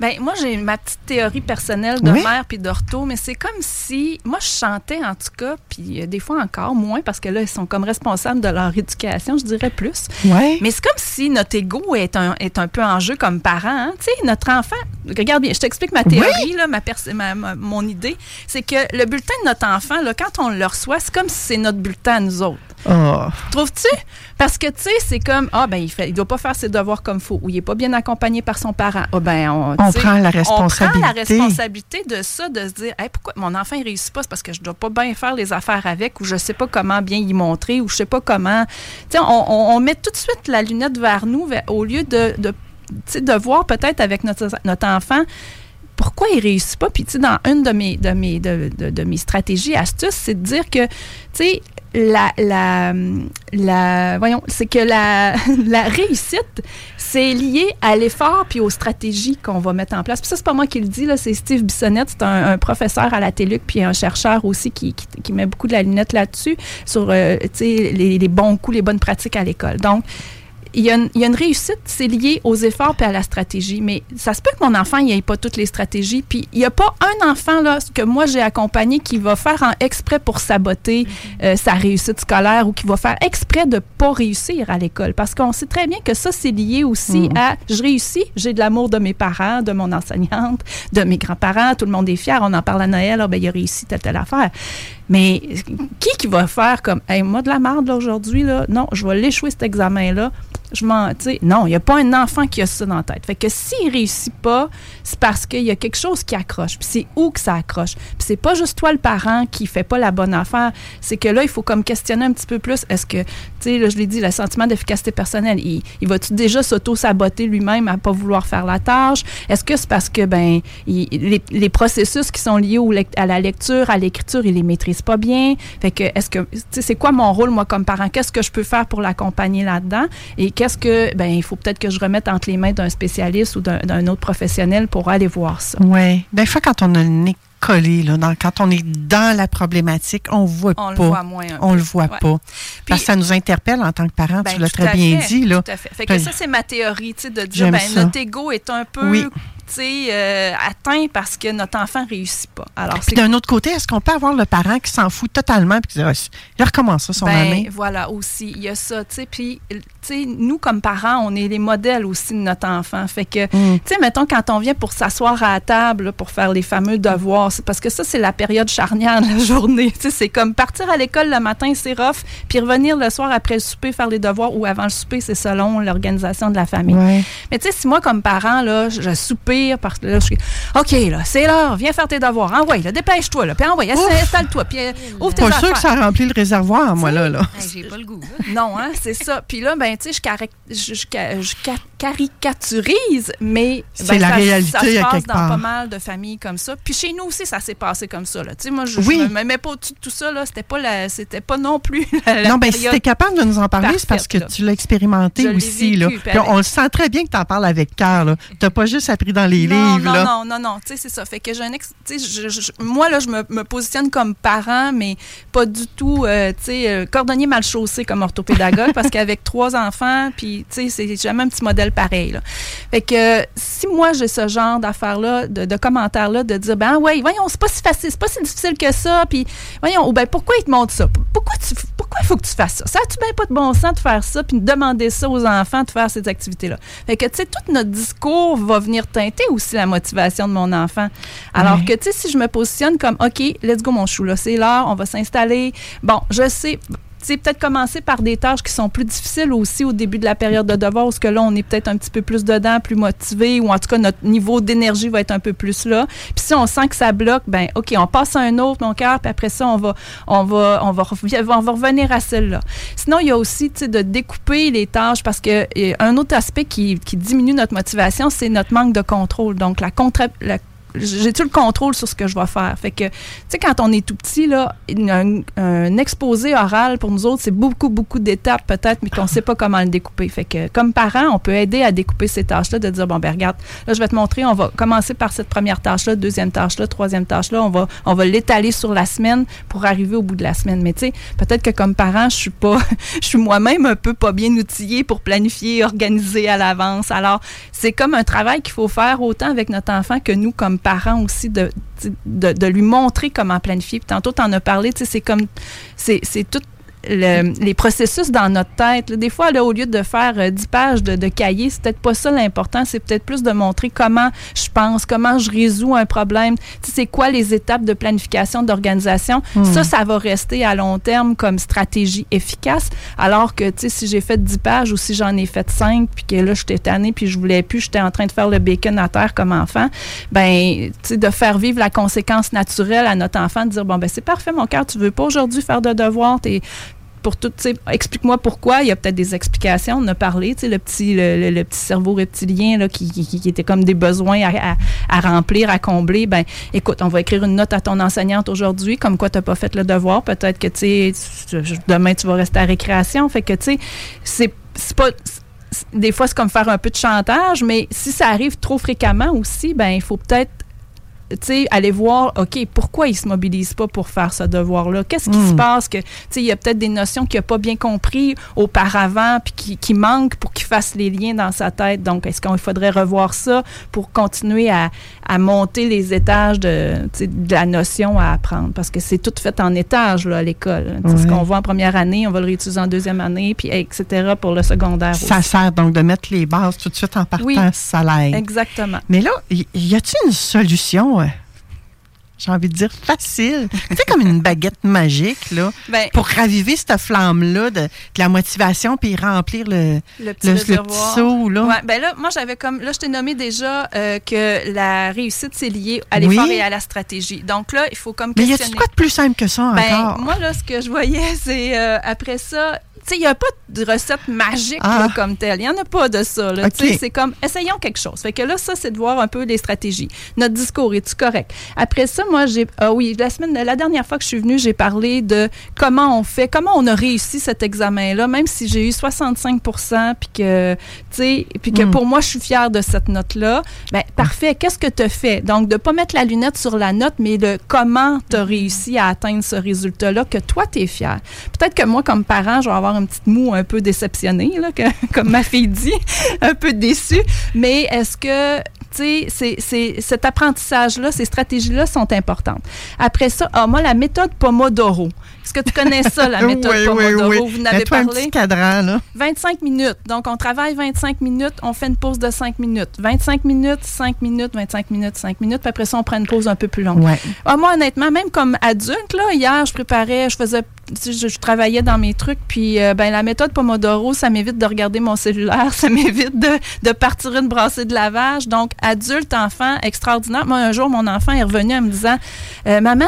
Ben, moi, j'ai ma petite théorie personnelle de Oui. mère puis d'ortho, mais c'est comme si, moi, je chantais en tout cas, puis euh, des fois encore moins, parce que là, ils sont comme responsables de leur éducation, je dirais plus. Ouais. Mais c'est comme si notre ego est un, est un peu en jeu comme parent. hein. Tu sais, notre enfant, regarde bien, je t'explique ma théorie, là, ma- ma- mon idée, c'est que le bulletin de notre enfant, là, quand on le reçoit, c'est comme si c'est notre bulletin à nous autres. Oh. Trouves-tu? Parce que, tu sais, c'est comme, ah, ben, il fait, il doit pas faire ses devoirs comme faut, ou il est pas bien accompagné par son parent. Ah, ben, on, prend la On prend responsabilité. la responsabilité de ça, de se dire, Hey, pourquoi mon enfant, il réussit pas? C'est parce que je dois pas bien faire les affaires avec, ou je sais pas comment bien y montrer, ou je sais pas comment. Tu sais, on, on- on met tout de suite la lunette vers nous, vers- au lieu de, de, de voir peut-être avec notre, notre enfant, pourquoi il réussit pas? Puis, tu sais, dans une de mes, de mes, stratégies, astuces, c'est de dire que, tu sais, la, voyons, c'est que la, réussite, c'est lié à l'effort puis aux stratégies qu'on va mettre en place. Puis ça, c'est pas moi qui le dis, là, c'est Steve Bissonnette, c'est un, professeur à la TELUC puis un chercheur aussi qui, qui, qui met beaucoup de la lunette là-dessus, sur, euh, tu sais, les, les bons coups, les bonnes pratiques à l'école. Donc, il y, a une, il y a une réussite, c'est lié aux efforts puis à la stratégie. Mais ça se peut que mon enfant, il n'ait pas toutes les stratégies. Puis il n'y a pas un enfant là, que moi j'ai accompagné qui va faire en exprès pour saboter euh, sa réussite scolaire ou qui va faire exprès de pas réussir à l'école. Parce qu'on sait très bien que ça, c'est lié aussi Mhm. à je réussis, j'ai de l'amour de mes parents, de mon enseignante, de mes grands-parents, tout le monde est fier. On en parle à Noël, ah, ben, il a réussi telle, telle affaire. Mais qui qui va faire comme, hey, moi de la merde aujourd'hui, là, non, je vais l'échouer cet examen-là. Je m'en, non, il n'y a pas un enfant qui a ça dans la tête. Fait que s'il réussit pas, c'est parce qu'il y a quelque chose qui accroche. Puis c'est où que ça accroche. Puis c'est pas juste toi le parent qui fait pas la bonne affaire. C'est que là, il faut comme questionner un petit peu plus. Est-ce que, tu sais, là, je l'ai dit, le sentiment d'efficacité personnelle, il, il va-tu déjà s'auto-saboter lui-même à pas vouloir faire la tâche? Est-ce que c'est parce que, ben, les, processus qui sont liés au à la lecture, à l'écriture, il les maîtrise pas bien? Fait que, est-ce que, tu c'est quoi mon rôle, moi, comme parent? Qu'est-ce que je peux faire pour l'accompagner là-dedans? Et qu'est-ce que, ben, il faut peut-être que je remette entre les mains d'un spécialiste ou d'un autre professionnel pour aller voir ça. Oui. Des fois, quand on a le nez collé, là, dans- quand on est dans la problématique, on voit On pas. le voit moins un on le voit Ouais. pas. Parce que ça nous interpelle en tant que parents, Ben, tu l'as très bien fait, dit. Là. Tout à fait. Fait que Ben, ça, c'est ma théorie, tu sais, de dire, ben, notre ego est un peu, Oui. Euh, atteint parce que notre enfant réussit pas. Alors, Puis d'un autre côté, est-ce qu'on peut avoir le parent qui s'en fout totalement et qui dit, Ah, il recommence ça son ben, année? voilà, aussi, il y a ça, tu sais, puis, tu sais, nous, comme parents, on est les modèles aussi de notre enfant. Fait que, Mm. tu sais, mettons, quand on vient pour s'asseoir à la table, là, pour faire les fameux devoirs, parce que ça, c'est la période charnière de la journée. Tu sais, c'est comme partir à l'école le matin, c'est rough, puis revenir le soir après le souper, faire les devoirs, ou avant le souper, c'est selon l'organisation de la famille. Ouais. Mais tu sais, si moi, comme parent, là, je, je soupire parce que là, je suis OK, là, c'est l'heure, viens faire tes devoirs. Ouais, là, dépêche-toi, là. Puis Ouf. installe-toi, puis euh, ouvre tes Pas affaires. sûr que ça remplit le réservoir, moi, là. là. J'ai pas le goût. non, hein, c'est ça. Puis là, ben, tu sais, je, carac- je, je ca- je ca- caricaturise, mais C'est ben, la ça, réalité, ça se à passe quelque dans part. pas mal de familles comme ça. Puis chez nous aussi, ça s'est passé comme ça. Là. Tu sais, moi, je, Oui. je me mets pas au-dessus de tout ça. Là. C'était pas la, c'était pas non plus la, la non, ben si tu es capable de nous en parler, c'est parce que là. tu l'as expérimenté Je aussi. vécu, là. puis Puis avec- on le sent très bien que tu en parles avec cœur. Tu n'as pas juste appris dans les non, livres. non, là. non, non, non, tu sais, c'est ça. Fait que j'ai un ex- je- je- moi, là, je me, me positionne comme parent, mais pas du tout, euh, tu sais, euh, cordonnier mal chaussé comme orthopédagogue, parce qu'avec trois enfants, puis, tu sais, c'est jamais un petit modèle pareil, là. Fait que si moi, j'ai ce genre d'affaires-là, de, de commentaires-là, de dire, ben, ouais, voyons, c'est pas si facile, c'est pas si difficile que ça, puis, voyons, ou ben, pourquoi ils te montrent ça? Pourquoi tu, pourquoi il faut que tu fasses ça? Ça a-tu bien pas de bon sens de faire ça, puis de demander ça aux enfants de faire ces activités-là? Fait que, tu sais, tout notre discours va venir teinter aussi la motivation de mon enfant. Alors Ouais. que, tu sais, si je me positionne comme, OK, let's go, mon chou, là, c'est l'heure, on va s'installer. Bon, je sais. Peut-être commencer par des tâches qui sont plus difficiles aussi au début de la période de devoir, parce que là, on est peut-être un petit peu plus dedans, plus motivé, ou en tout cas, notre niveau d'énergie va être un peu plus là. Puis si on sent que ça bloque, ben OK, on passe à un autre, mon cœur, puis après ça, on va, on va, on va, on va revenir à celle-là. Sinon, il y a aussi, tu sais, de découper les tâches, parce que euh, un autre aspect qui, qui diminue notre motivation, c'est notre manque de contrôle. Donc, la, contra- la j'ai-tu le contrôle sur ce que je vais faire? Fait que, tu sais, quand on est tout petit, là, un, exposé oral, pour nous autres, c'est beaucoup, beaucoup d'étapes, peut-être, mais qu'on ne sait pas comment le découper. Fait que, comme parent, on peut aider à découper ces tâches-là, de dire, bon, ben regarde, là, je vais te montrer, on va commencer par cette première tâche-là, deuxième tâche-là, troisième tâche-là, on va, on va l'étaler sur la semaine pour arriver au bout de la semaine. Mais tu sais, peut-être que comme parent, je suis pas, je suis moi-même un peu pas bien outillée pour planifier, organiser à l'avance. Alors, c'est comme un travail qu'il faut faire autant avec notre enfant que nous, comme parents aussi, de, de, lui montrer comment planifier. Puis tantôt, tu en as parlé, c'est comme, c'est tout les processus dans notre tête. Des fois, là, au lieu de faire euh, 10 pages de, de cahier, c'est peut-être pas ça l'important. C'est peut-être plus de montrer comment je pense, comment je résous un problème. Tu sais, c'est quoi les étapes de planification, d'organisation? Hmm. Ça, ça va rester à long terme comme stratégie efficace. Alors que, tu sais, si j'ai fait 10 pages ou si j'en ai fait 5, puis que là, j'étais tannée, puis je voulais plus, j'étais en train de faire le bacon à terre comme enfant, ben, tu sais, de faire vivre la conséquence naturelle à notre enfant, de dire, bon, ben, c'est parfait, mon cœur, tu veux pas aujourd'hui faire de devoirs, t'es explique-moi pourquoi. Il y a peut-être des explications. On a parlé, le petit, le, petit cerveau reptilien qui, était comme des besoins à, remplir, à combler. Ben, écoute, on va écrire une note à ton enseignante aujourd'hui, comme quoi tu n'as pas fait le devoir. Peut-être que, tu demain, tu vas rester à récréation. Fait que, tu sais, c'est pas des fois, c'est comme faire un peu de chantage, mais si ça arrive trop fréquemment aussi, ben il faut peut-être sais, aller voir, OK, pourquoi il se mobilise pas pour faire ce devoir-là? Qu'est-ce qui se passe? Que, tu sais, il y a peut-être des notions qu'il n'a pas bien compris auparavant, puis qui, qui manquent pour qu'il fasse les liens dans sa tête. Donc, est-ce qu'il faudrait revoir ça pour continuer à, à monter les étages de, la notion à apprendre? Parce que c'est tout fait en étages, là, à l'école. Tu sais, Ce Ouais. qu'on voit en première année, on va le réutiliser en deuxième année, puis etc. pour le secondaire Ça aussi. sert donc de mettre les bases tout de suite en partant, Oui, ça l'aide. Exactement. Mais là, y, y a-t-il une solution, j'ai envie de dire facile, sais, comme une baguette magique, là, Ben- pour raviver cette flamme-là de, de la motivation puis remplir le, Le petit le- le réservoir. petit seau, là? Ouais, ben là, moi, j'avais comme. Là, je t'ai nommé déjà euh, que la réussite, c'est lié à l'effort Oui. et à la stratégie. Donc là, il faut comme Mais y questionner. a-t-il quoi de plus simple que ça Ben, encore? moi, là, ce que je voyais, c'est euh, après ça. Tu il n'y a pas de recette magique Ah. là, comme telle. Il n'y en a pas de ça. Tu C'est comme, essayons quelque chose. Fait que là, ça, c'est de voir un peu les stratégies. Notre discours, est-tu correct? Après ça, moi, j'ai. Ah oui, la semaine, la dernière fois que je suis venue, j'ai parlé de comment on fait, comment on a réussi cet examen-là, même si j'ai eu 65 puis que, tu sais, puis que Mm. pour moi, je suis fière de cette note-là. Ben, parfait. Qu'est-ce que tu as fait? Donc, de ne pas mettre la lunette sur la note, mais de comment tu as réussi à atteindre ce résultat-là que toi, tu es fier. Peut-être que moi, comme parent, je vais avoir une petite moue un peu déceptionnée, là, comme ma fille dit, un peu déçue. Mais est-ce que, tu sais, c'est- c'est- cet apprentissage-là, ces stratégies-là sont importantes. Après ça, ah, moi, la méthode Pomodoro. Est-ce que tu connais ça, la méthode Oui, Pomodoro? oui. Vous n'avez Mets-toi un parlé? petit cadran, là. 25 minutes. Donc, on travaille 25 minutes, on fait une pause de 5 minutes. 25 minutes, 5 minutes, 25 minutes, 5 minutes, puis après ça, on prend une pause un peu plus longue. Ouais. Ah, moi, honnêtement, même comme adulte, là, hier, je préparais, je faisais, je travaillais dans mes trucs, puis euh, ben, la méthode Pomodoro, ça m'évite de regarder mon cellulaire, ça m'évite de, de partir une brassée de lavage. Donc, adulte, enfant, extraordinaire. Moi, un jour, mon enfant est revenu en me disant, Euh, maman,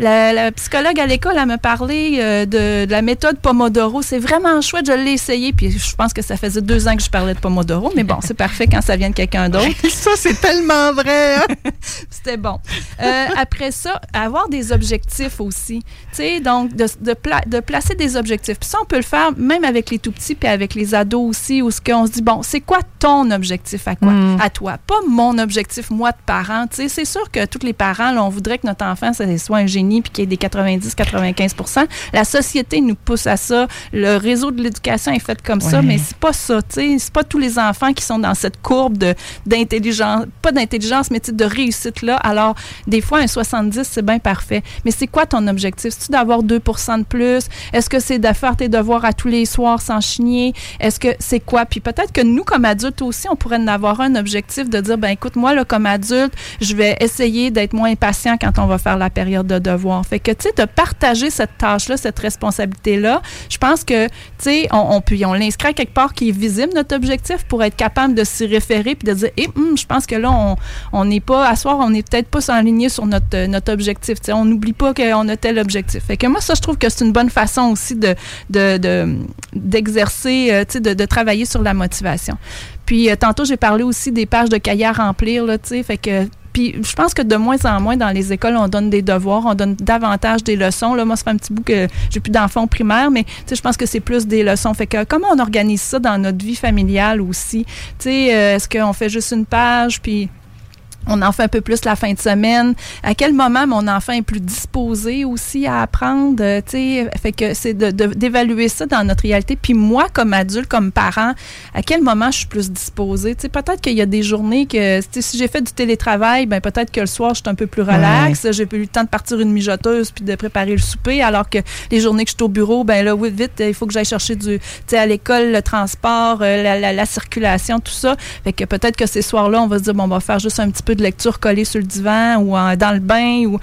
la, la psychologue à l'école, elle m'a parlé euh, de, de la méthode Pomodoro. C'est vraiment chouette, je l'ai essayé. Puis je pense que ça faisait deux ans que je parlais de Pomodoro. Mais bon, c'est parfait quand ça vient de quelqu'un d'autre. ça, c'est tellement vrai. hein? C'était bon. Euh, après ça, avoir des objectifs aussi. Tu sais, donc, de, de, pla- de placer des objectifs. Puis ça, on peut le faire même avec les tout petits puis avec les ados aussi, où ce qu'on se dit, bon, c'est quoi ton objectif à quoi? Mm. À toi. Pas mon objectif, moi, de parent. Tu sais, c'est sûr que tous les parents, là, on voudrait que notre enfant, ça soit un génie puis qu'il y ait des 90-95 La société nous pousse à ça. Le réseau de l'éducation est fait comme ça, mais c'est pas ça. C'est pas tous les enfants qui sont dans cette courbe de- d'intelligence, pas d'intelligence, mais de réussite-là. Alors, des fois, un 70, c'est bien parfait. Mais c'est quoi ton objectif? C'est-tu d'avoir 2% de plus? Est-ce que c'est de faire tes devoirs à tous les soirs sans chigner? Est-ce que c'est quoi? Puis peut-être que nous, comme adultes aussi, on pourrait en avoir un objectif de dire, ben écoute, moi, là, comme adulte, je vais essayer d'être moins impatient quand on va faire la période de devoir. Fait que, tu sais, de partager cette tâche-là, cette responsabilité-là, je pense que, tu sais, on, on l'inscrit quelque part qui est visible, notre objectif, pour être capable de s'y référer puis de dire, eh, hum, je pense que là, on- n'est pas, à soir, on n'est peut-être pas s'enligné sur notre, euh, notre objectif. Tu sais, on n'oublie pas qu'on a tel objectif. Fait que moi, ça, je trouve que c'est une bonne façon aussi de, de, de- d'exercer, euh, tu sais, de, de travailler sur la motivation. Puis, euh, tantôt, j'ai parlé aussi des pages de cahiers à remplir, là, tu sais, fait que je pense que de moins en moins dans les écoles, on donne des devoirs, on donne davantage des leçons. Là, moi, ça fait un petit bout que j'ai plus d'enfants primaires, mais je pense que c'est plus des leçons. Fait que comment on organise ça dans notre vie familiale aussi? Tu sais, euh, est-ce qu'on fait juste une page, puis on en fait un peu plus la fin de semaine. À quel moment mon enfant est plus disposé aussi à apprendre, euh, tu sais, fait que c'est d'évaluer ça dans notre réalité. Puis moi, comme adulte, comme parent, à quel moment je suis plus disposée, tu sais, peut-être qu'il y a des journées que, si j'ai fait du télétravail, ben peut-être que le soir, je suis un peu plus relax, j'ai eu le temps de partir une mijoteuse puis de préparer le souper, alors que les journées que je suis au bureau, ben là, oui, vite, il faut que j'aille chercher du, tu sais, à l'école, le transport, euh, la, la, circulation, tout ça. Fait que peut-être que ces soirs-là, on va se dire, bon, on va faire juste un petit peu de lecture collée sur le divan ou dans le bain. Ou,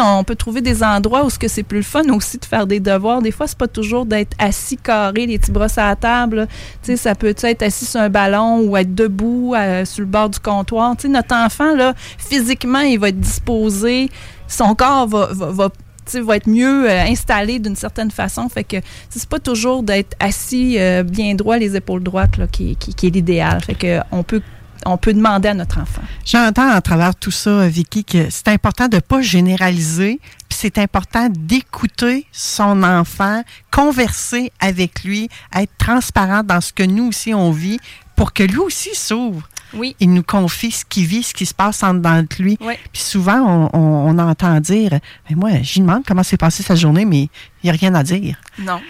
on peut trouver des endroits où ce que c'est plus le fun aussi de faire des devoirs. Des fois, c'est pas toujours d'être assis carré, les petits brosses à la table. Ça peut être assis sur un ballon ou être debout euh, sur le bord du comptoir. notre enfant, là, physiquement, il va être disposé. Son corps va, va, être mieux euh, installé d'une certaine façon. Fait que c'est pas toujours d'être assis euh, bien droit, les épaules droites là, qui, qui, est l'idéal. Fait que on peut on peut demander à notre enfant. J'entends à travers tout ça, Vicky, que c'est important de ne pas généraliser, puis c'est important d'écouter son enfant, converser avec lui, être transparent dans ce que nous aussi on vit pour que lui aussi s'ouvre. Oui. Il nous confie ce qu'il vit, ce qui se passe en dedans de lui. Puis souvent, on, entend dire mais Moi, j'y demande comment s'est passée sa journée, mais il n'y a rien à dire. Non.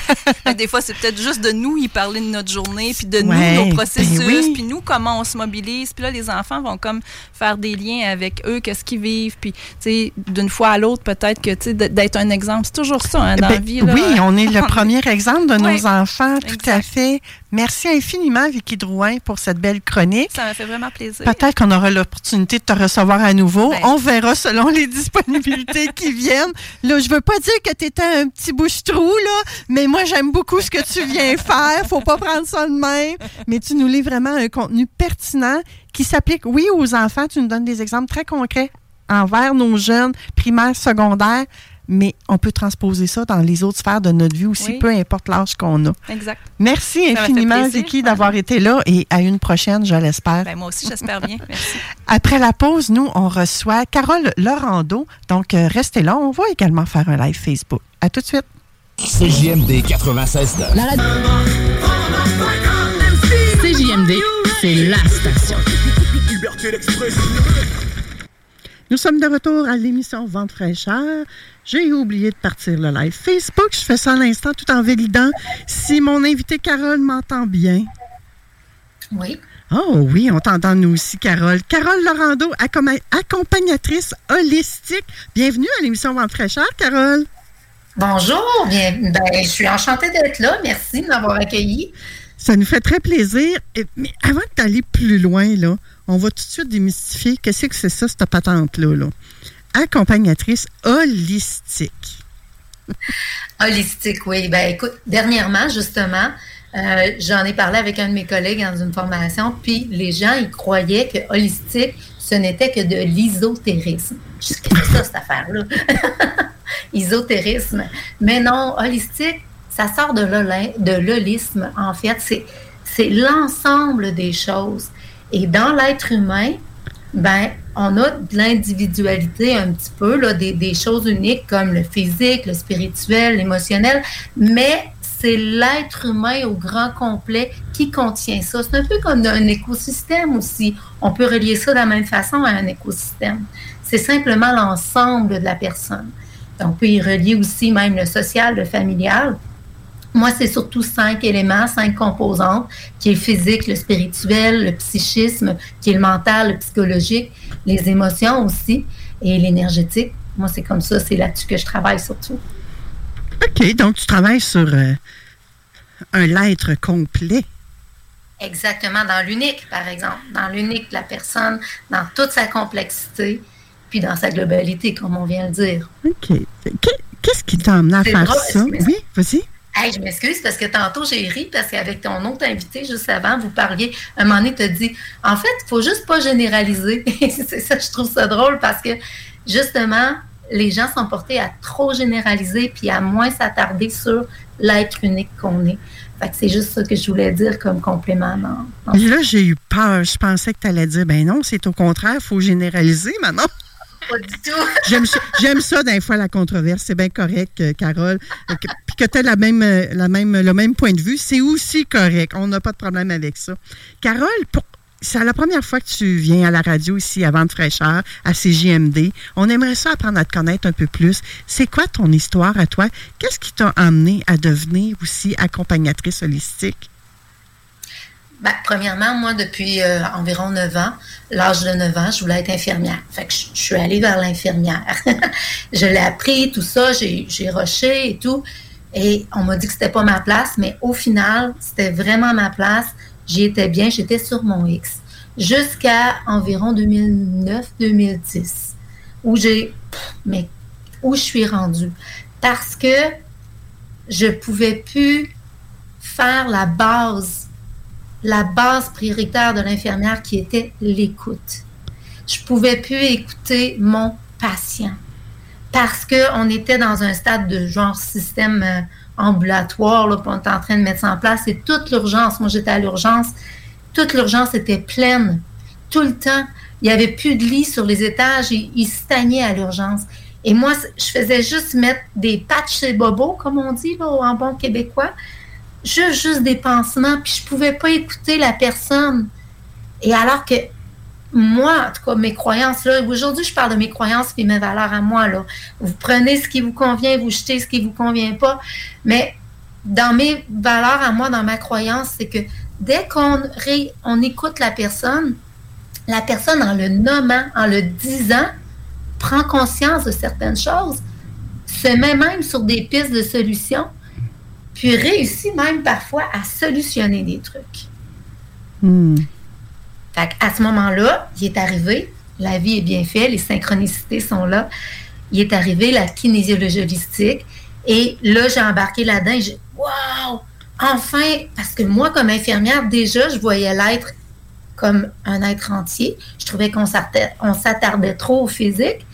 des fois, c'est peut-être juste de nous y parler de notre journée, puis de nous, nos ben processus, puis nous, comment on se mobilise. Puis là, les enfants vont comme faire des liens avec eux, qu'est-ce qu'ils vivent. Puis, tu sais, d'une fois à l'autre, peut-être que, tu sais, d'être un exemple. C'est toujours ça, hein, dans ben la vie. Oui, on est le premier exemple de nos enfants, tout à fait. Merci infiniment, Vicky Drouin, pour cette belle chronique. Ça m'a fait vraiment plaisir. Peut-être qu'on aura l'opportunité de te recevoir à nouveau. Ben. On verra selon les disponibilités qui viennent. Là, je veux pas dire que tu étais un petit bouche-trou, là, mais moi, j'aime beaucoup ce que tu viens faire. Faut pas prendre ça de même. Mais tu nous lis vraiment un contenu pertinent qui s'applique, oui, aux enfants. Tu nous donnes des exemples très concrets envers nos jeunes primaires, secondaires, mais on peut transposer ça dans les autres sphères de notre vie aussi, peu importe l'âge qu'on a. Exact. Merci infiniment, Vicky, d'avoir été là et à une prochaine, je l'espère. Ben, moi aussi, j'espère bien. Merci. Après la pause, nous, on reçoit Carole Laurando. Donc, euh, restez là. On va également faire un live Facebook. À tout de suite. CJMD 96 CJMD, c'est la station. Nous sommes de retour à l'émission Vente fraîcheur. J'ai oublié de partir le live Facebook. Je fais ça à l'instant tout en validant si mon invité Carole m'entend bien. Oui. Oh oui, on t'entend nous aussi, Carole. Carole Laurando, accompagnatrice holistique. Bienvenue à l'émission Vente fraîcheur, Carole. Bonjour, bien, ben, je suis enchantée d'être là. Merci de m'avoir accueilli. Ça nous fait très plaisir. Mais avant d'aller plus loin, là, on va tout de suite démystifier qu'est-ce que c'est ça, cette patente-là. Là accompagnatrice holistique. holistique, oui. Ben écoute, dernièrement, justement, euh, j'en ai parlé avec un de mes collègues dans une formation, puis les gens, ils croyaient que holistique, ce n'était que de l'isotérisme. Qu'est-ce que c'est ça, cette affaire-là? Isotérisme. Mais non, holistique, ça sort de l'holisme. En fait, c'est l'ensemble des choses. Et dans l'être humain, ben, on a de l'individualité un petit peu, là, des, choses uniques comme le physique, le spirituel, l'émotionnel, mais c'est l'être humain au grand complet qui contient ça. C'est un peu comme un écosystème aussi. On peut relier ça de la même façon à un écosystème. C'est simplement l'ensemble de la personne. On peut y relier aussi même le social, le familial. Moi, c'est surtout cinq éléments, cinq composantes, qui est le physique, le spirituel, le psychisme, qui est le mental, le psychologique, les émotions aussi, et l'énergétique. Moi, c'est comme ça, c'est là-dessus que je travaille surtout. OK, donc tu travailles sur euh, un l'être complet. Exactement, dans l'unique, par exemple, dans l'unique de la personne, dans toute sa complexité, puis dans sa globalité, comme on vient de dire. OK. Qu'est-ce qui t'a amené à faire ça? Oui, vas-y. Hey, je m'excuse parce que tantôt j'ai ri parce qu'avec ton autre invité juste avant, vous parliez, un moment donné, tu as dit en fait, il faut juste pas généraliser. c'est ça, je trouve ça drôle parce que justement, les gens sont portés à trop généraliser puis à moins s'attarder sur l'être unique qu'on est. Fait que c'est juste ça que je voulais dire comme complément. Et là, j'ai eu peur. Je pensais que tu allais dire, ben non, c'est au contraire, il faut généraliser maintenant. Pas du tout. J'aime ça, j'aime ça des fois la controverse, c'est bien correct, euh, Carole. Euh, que- Puis que tu as la même, euh, la même, le même point de vue, c'est aussi correct. On n'a pas de problème avec ça. Carole, pour- c'est la première fois que tu viens à la radio ici à Vente fraîcheur, à CJMD. On aimerait ça apprendre à te connaître un peu plus. C'est quoi ton histoire à toi? Qu'est-ce qui t'a amené à devenir aussi accompagnatrice holistique? Ben, premièrement, moi, depuis euh, environ 9 ans, l'âge de 9 ans, je voulais être infirmière. Fait que je, suis allée vers l'infirmière. je l'ai appris, tout ça, j'ai j'ai rushé et tout. Et on m'a dit que c'était pas ma place, mais au final, c'était vraiment ma place. J'y étais bien, j'étais sur mon X. Jusqu'à environ 2009-2010, où j'ai... Mais où je suis rendue? Parce que je pouvais plus faire la base la base prioritaire de l'infirmière qui était l'écoute. Je pouvais plus écouter mon patient parce qu'on était dans un stade de genre système euh, ambulatoire, là, on était en train de mettre ça en place. Et toute l'urgence, moi j'étais à l'urgence, toute l'urgence était pleine, tout le temps. Il n'y avait plus de lits sur les étages, ils stagnaient à l'urgence. Et moi, je faisais juste mettre des patchs chez Bobo, comme on dit là, en bon québécois juste, juste des pansements, puis je pouvais pas écouter la personne. Et alors que moi, en tout cas, mes croyances, là, aujourd'hui, je parle de mes croyances et mes valeurs à moi, là. Vous prenez ce qui vous convient, vous jetez ce qui vous convient pas. Mais dans mes valeurs à moi, dans ma croyance, c'est que dès qu'on on écoute la personne, la personne, en le nommant, en le disant, prend conscience de certaines choses, se met même sur des pistes de solutions, puis réussit même parfois à solutionner des trucs. Fait à ce moment-là, il est arrivé, la vie est bien faite, les synchronicités sont là. Il est arrivé la kinésiologie holistique. Et là, j'ai embarqué là-dedans et j'ai Waouh! Enfin! Parce que moi, comme infirmière, déjà, je voyais l'être comme un être entier. Je trouvais qu'on s'attardait trop au physique.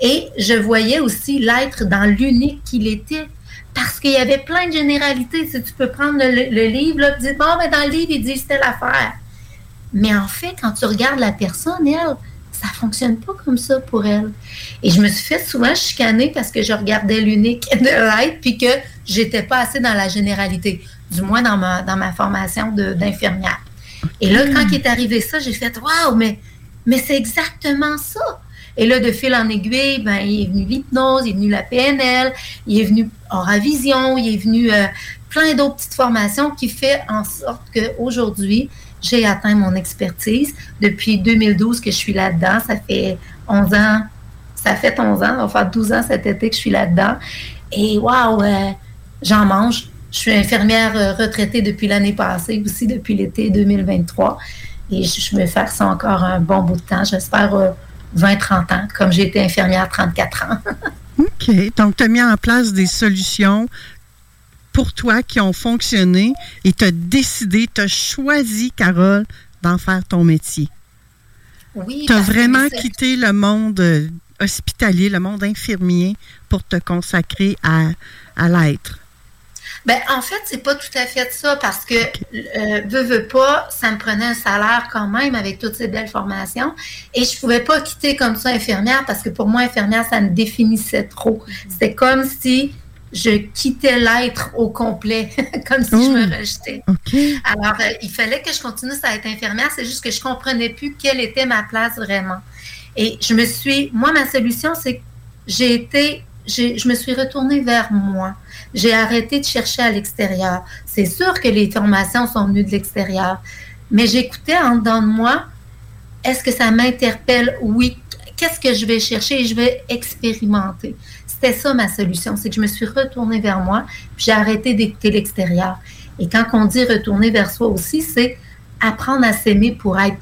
Et je voyais aussi l'être dans l'unique qu'il était. Parce qu'il y avait plein de généralités. Si tu peux prendre le, livre, tu dis, bon, ben, dans le livre, il dit telle affaire. Mais en fait, quand tu regardes la personne, elle, ça fonctionne pas comme ça pour elle. Et je me suis fait souvent chicaner parce que je regardais l'unique de l'être puis que j'étais pas assez dans la généralité, du moins dans ma, dans ma formation d'infirmière. Et là, quand il est arrivé ça, j'ai fait Waouh, mais, mais c'est exactement ça. Et là, de fil en aiguille, ben, il est venu l'hypnose, il est venu la PNL, il est venu Aura Vision, il est venu euh, plein d'autres petites formations qui fait en sorte qu'aujourd'hui, j'ai atteint mon expertise. Depuis 2012 que je suis là-dedans, ça fait 11 ans, ça fait 11 ans, ça va faire 12 ans cet été que je suis là-dedans. Et waouh, euh, j'en mange. Je suis infirmière euh, retraitée depuis l'année passée, aussi depuis l'été 2023. Et je, me fais ça encore un bon bout de temps. J'espère euh, 20-30 ans, comme j'ai été infirmière 34 ans. OK. Donc, tu as mis en place des solutions pour toi qui ont fonctionné et tu as décidé, tu as choisi, Carole, d'en faire ton métier. Oui, Tu as vraiment quitté le monde euh, hospitalier, le monde infirmier pour te consacrer à, à l'être. Ben, en fait, c'est pas tout à fait ça parce que, euh, veux, veux pas, ça me prenait un salaire quand même avec toutes ces belles formations et je pouvais pas quitter comme ça infirmière parce que pour moi, infirmière, ça me définissait trop. C'était comme si je quittais l'être au complet, comme si je me rejetais. Alors, euh, il fallait que je continue à être infirmière, c'est juste que je comprenais plus quelle était ma place vraiment. Et je me suis, moi, ma solution, c'est que j'ai été, je me suis retournée vers moi. J'ai arrêté de chercher à l'extérieur. C'est sûr que les formations sont venues de l'extérieur, mais j'écoutais en dedans de moi, est-ce que ça m'interpelle? Oui. Qu'est-ce que je vais chercher? Et je vais expérimenter? C'était ça ma solution, c'est que je me suis retournée vers moi, puis j'ai arrêté d'écouter l'extérieur. Et quand on dit retourner vers soi aussi, c'est apprendre à s'aimer pour être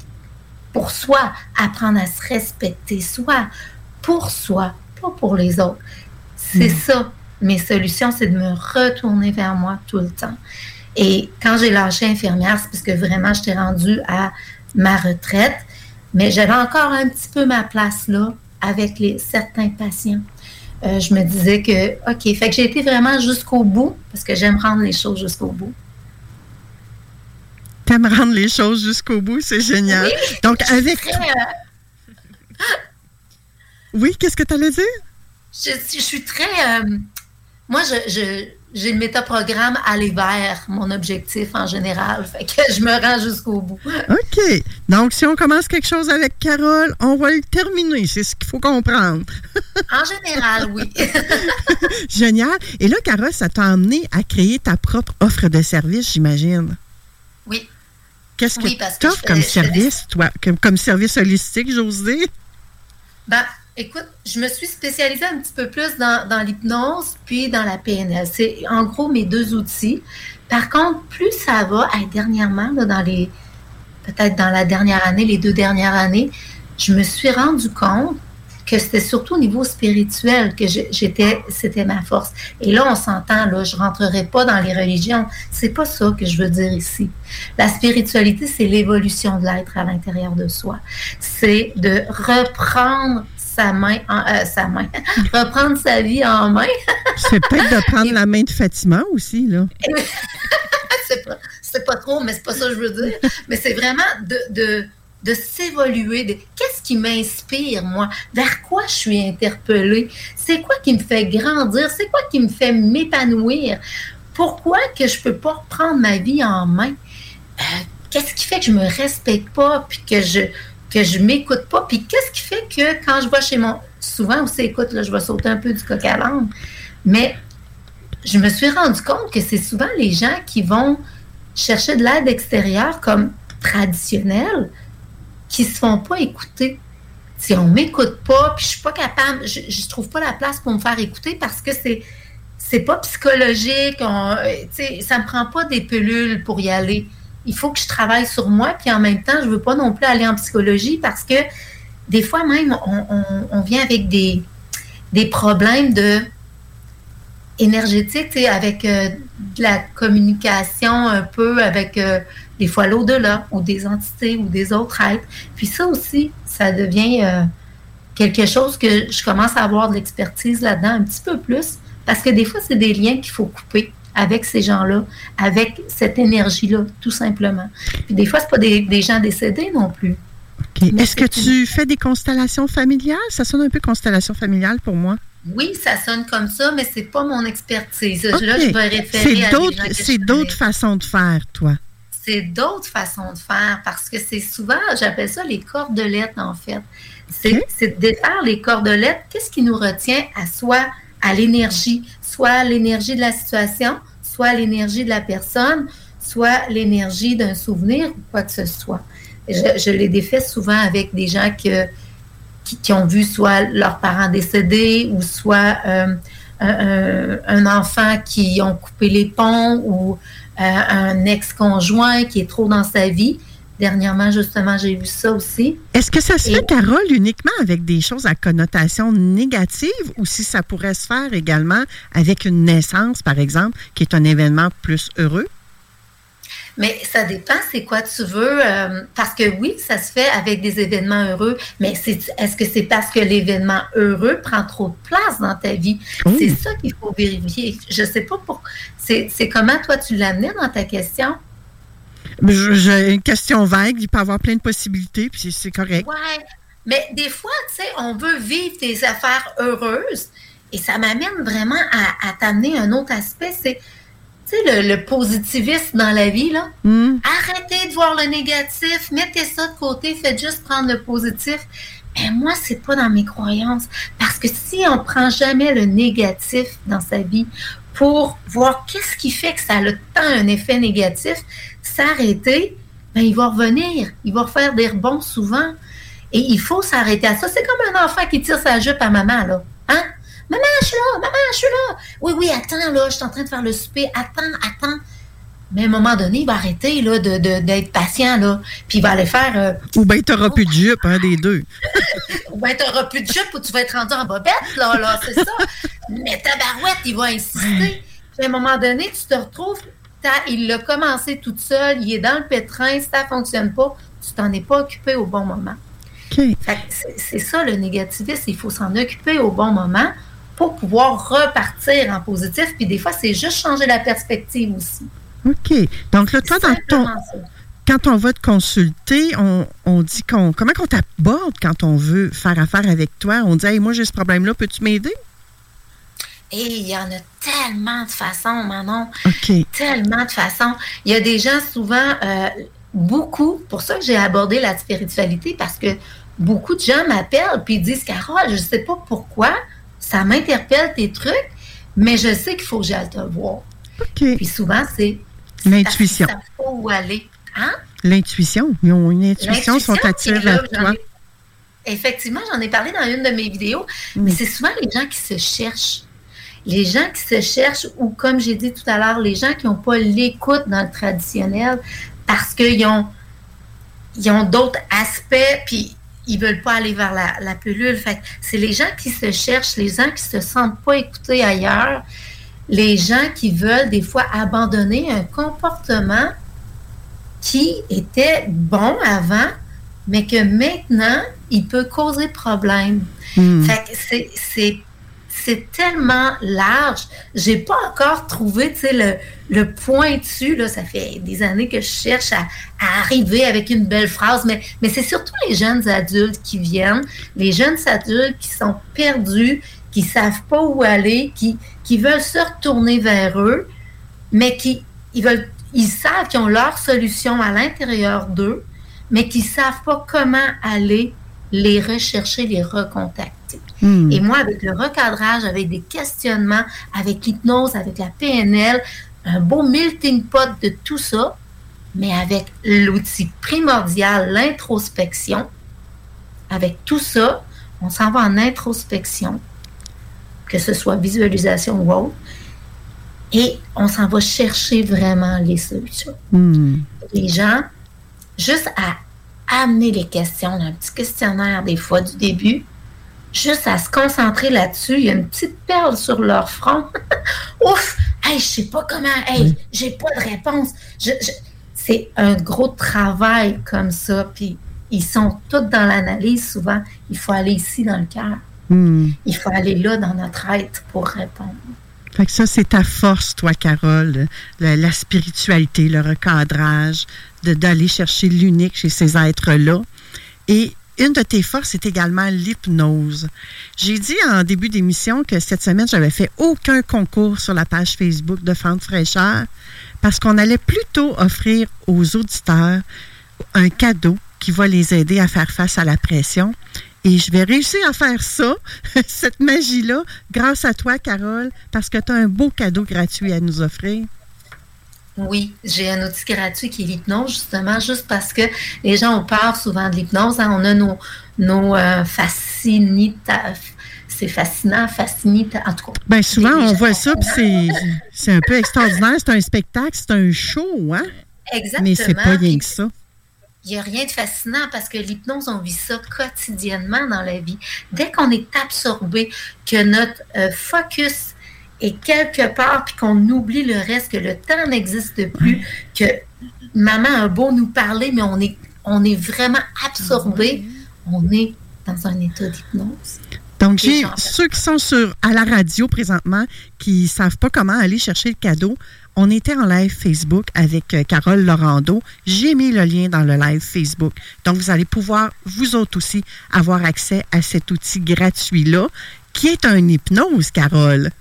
pour soi, apprendre à se respecter soi, pour soi, pas pour les autres. C'est ça. Mes solutions, c'est de me retourner vers moi tout le temps. Et quand j'ai lâché infirmière, c'est parce que vraiment, j'étais rendue à ma retraite, mais j'avais encore un petit peu ma place là avec les, certains patients. Euh, je me disais que, OK, fait que j'ai été vraiment jusqu'au bout, parce que j'aime rendre les choses jusqu'au bout. T'aimes rendre les choses jusqu'au bout, c'est génial. Oui, Donc, avec. euh, Oui, qu'est-ce que tu allais dire? je, je suis très. euh, moi, je, je- j'ai le métaprogramme aller vers mon objectif en général. Fait que je me rends jusqu'au bout. OK. Donc, si on commence quelque chose avec Carole, on va le terminer. C'est ce qu'il faut comprendre. En général, oui. Génial. Et là, Carole, ça t'a amené à créer ta propre offre de service, j'imagine? Oui. Qu'est-ce que Oui, tu offres comme service, toi? Comme, comme service holistique, j'ose dire? Ben, écoute, je me suis spécialisée un petit peu plus dans, l'hypnose puis dans la PNL. C'est en gros mes deux outils. Par contre, plus ça va, dernièrement, peut-être dans la dernière année, les deux dernières années, je me suis rendu compte que c'était surtout au niveau spirituel que j'étais, c'était ma force. Et là, on s'entend, là, je rentrerai pas dans les religions. C'est pas ça que je veux dire ici. La spiritualité, c'est l'évolution de l'être à l'intérieur de soi. C'est de reprendre sa main, en- euh, sa main, reprendre sa vie en main. C'est peut-être de prendre la main de Fatima aussi, là. c'est pas, c'est pas trop, mais c'est pas ça que je veux dire. Mais c'est vraiment de, de, de s'évoluer. de- Qu'est-ce qui m'inspire, moi? Vers quoi je suis interpellée? C'est quoi qui me fait grandir? C'est quoi qui me fait m'épanouir? Pourquoi que je peux pas reprendre ma vie en main? Euh, qu'est-ce qui fait que je me respecte pas puis que je que je m'écoute pas? Puis qu'est-ce qui fait que quand je vais chez mon... Souvent aussi, écoute, là, je vais sauter un peu du coq à l'âne, mais je me suis rendu compte que c'est souvent les gens qui vont chercher de l'aide extérieure comme traditionnelle qui se font pas écouter. Si on m'écoute pas, puis je suis pas capable, je, je trouve pas la place pour me faire écouter parce que c'est c'est pas psychologique, on, ça me prend pas des pilules pour y aller. Il faut que je travaille sur moi, puis en même temps, je veux pas non plus aller en psychologie parce que des fois même, on, vient avec des, des problèmes de énergétique, tu sais, avec euh, de la communication un peu avec euh, des fois l'au-delà ou des entités ou des autres êtres. Puis ça aussi, ça devient euh, quelque chose que je commence à avoir de l'expertise là-dedans un petit peu plus parce que des fois, c'est des liens qu'il faut couper avec ces gens-là, avec cette énergie-là, tout simplement. Puis des fois, c'est pas des, des gens décédés non plus. Est-ce que tu fais des constellations familiales? Ça sonne un peu constellation familiale pour moi. Oui, ça sonne comme ça, mais c'est pas mon expertise. Là, je vais référer C'est à C'est d'autres façons de faire, toi. c'est d'autres façons de faire parce que c'est souvent, j'appelle ça les cordelettes en fait. C'est c'est de défaire les cordelettes. Qu'est-ce qui nous retient à soi, à l'énergie, soit l'énergie de la situation, soit l'énergie de la personne, soit l'énergie d'un souvenir ou quoi que ce soit. Je, je les défais souvent avec des gens qui, ont vu soit leurs parents décédés ou soit euh, un enfant qui ont coupé les ponts ou euh, un ex-conjoint qui est trop dans sa vie. Dernièrement, justement, j'ai vu ça aussi. Est-ce que ça se Et- fait, Carole, uniquement avec des choses à connotation négative ou si ça pourrait se faire également avec une naissance, par exemple, qui est un événement plus heureux? Mais ça dépend, c'est quoi tu veux. euh, parce que oui, ça se fait avec des événements heureux, mais c'est- est-ce que c'est parce que l'événement heureux prend trop de place dans ta vie? C'est ça qu'il faut vérifier. Je sais pas pour. C'est c'est comment toi tu l'amenais dans ta question? J'ai une question vague, il peut y avoir plein de possibilités, puis c'est correct. Ouais. Mais des fois, tu sais, on veut vivre des affaires heureuses et ça m'amène vraiment à, à t'amener un autre aspect. C'est, tu sais, le, le positivisme dans la vie, là. Hmm. Arrêtez de voir le négatif, mettez ça de côté, faites juste prendre le positif. Mais moi, c'est pas dans mes croyances. Parce que si on prend jamais le négatif dans sa vie pour voir qu'est-ce qui fait que ça a tant un effet négatif, s'arrêter, ben, il va revenir. Il va refaire des rebonds souvent. Et il faut s'arrêter à ça. C'est comme un enfant qui tire sa jupe à maman, là. Hein? Maman, je suis là, maman, je suis là. Oui, oui, attends, là, je suis en train de faire le souper. Attends, attends. Mais à un moment donné, il va arrêter là, de, de- d'être patient, là. Puis il va aller faire. euh, Ou bien tu n'auras plus de jupe, un des deux. ou bien tu n'auras plus de jupe ou tu vas être rendu en bobette, là, là, c'est ça. Mais ta barouette, il va insister. Puis à un moment donné, tu te retrouves, il l'a commencé toute seule, il est dans le pétrin, ça ne fonctionne pas, tu t'en es pas occupé au bon moment. Que c'est, ça le négativisme, il faut s'en occuper au bon moment pour pouvoir repartir en positif. Puis des fois, c'est juste changer la perspective aussi. OK. Donc là, toi, dans ton, quand on va te consulter, on, on dit qu'on. Comment qu'on t'aborde quand on veut faire affaire avec toi? On dit, hey, moi, j'ai ce problème-là, peux-tu m'aider? Et il y en a tellement de façons, Manon. Tellement de façons. Il y a des gens souvent, euh, beaucoup, pour ça que j'ai abordé la spiritualité, parce que beaucoup de gens m'appellent puis ils disent, Carole, je ne sais pas pourquoi, ça m'interpelle tes trucs, mais je sais qu'il faut que j'aille te voir. OK. Puis souvent, c'est L'intuition. ça faut où aller. Hein? L'intuition. Ils ont une intuition, sont attirés vers toi. Effectivement, j'en ai parlé dans une de mes vidéos, Mm. mais c'est souvent les gens qui se cherchent. Les gens qui se cherchent, ou comme j'ai dit tout à l'heure, les gens qui n'ont pas l'écoute dans le traditionnel parce qu'ils ont, ils ont d'autres aspects, puis ils veulent pas aller vers la, la. Fait c'est les gens qui se cherchent, les gens qui se sentent pas écoutés ailleurs, les gens qui veulent des fois abandonner un comportement qui était bon avant, mais que maintenant, il peut causer problème. Hmm. Fait que c'est- c'est tellement large. J'ai pas encore trouvé, le, le pointu, là, ça fait des années que je cherche à, arriver avec une belle phrase, mais, c'est surtout les jeunes adultes qui viennent, les jeunes adultes qui sont perdus, qui savent pas où aller, qui, qui veulent se retourner vers eux, mais qui ils savent qu'ils ont leur solution à l'intérieur d'eux, mais qui savent pas comment aller les rechercher, les recontacter. Hmm. Et moi, avec le recadrage, avec des questionnements, avec l'hypnose, avec la PNL, un beau melting pot de tout ça, mais avec l'outil primordial, l'introspection, avec tout ça, on s'en va en introspection, que ce soit visualisation ou autre, et on s'en va chercher vraiment les solutions Hmm. les gens juste à amener les questions, un petit questionnaire des fois du début, juste à se concentrer là-dessus. Il y a une petite perle sur leur front. Ouf! Hey, je sais pas comment. Hey, j'ai pas de réponse. Je- je- C'est un gros travail comme ça. Puis ils sont tous dans l'analyse souvent. Il faut aller ici dans le cœur. Hmm. Il faut aller là dans notre être pour répondre. Fait que ça, c'est ta force, toi, Carole, le- la spiritualité, le recadrage, d'aller chercher l'unique chez ces êtres-là. Et une de tes forces est également l'hypnose. J'ai dit en début d'émission que cette semaine, j'avais fait aucun concours sur la page Facebook de Fente Fraîcheur parce qu'on allait plutôt offrir aux auditeurs un cadeau qui va les aider à faire face à la pression. Et je vais réussir à faire ça, cette magie-là, grâce à toi, Carole, parce que tu as un beau cadeau gratuit à nous offrir. Oui, j'ai un outil gratuit qui est l'hypnose, justement, juste parce que les gens ont peur souvent de l'hypnose. hein. On a nos, nos euh, fascinita- C'est fascinant, fascinita. En tout cas. Bien, souvent, on voit ça, puis c'est un peu extraordinaire. C'est un spectacle, c'est un show, hein? Exactement. Mais c'est pas rien que ça. Il n'y a rien de fascinant parce que l'hypnose, on vit ça quotidiennement dans la vie. Dès qu'on est absorbé, que notre euh, focus est quelque part, puis qu'on oublie le reste, que le temps n'existe plus, que maman a beau nous parler, mais on est, on est vraiment absorbé, on est dans un état d'hypnose. Donc, j'ai ceux qui sont sur, à la radio présentement, qui ne savent pas comment aller chercher le cadeau. On était en live Facebook avec euh, Carole Laurando. J'ai mis le lien dans le live Facebook. Donc, vous allez pouvoir, vous autres aussi, avoir accès à cet outil gratuit-là, qui est un hypnose, Carole.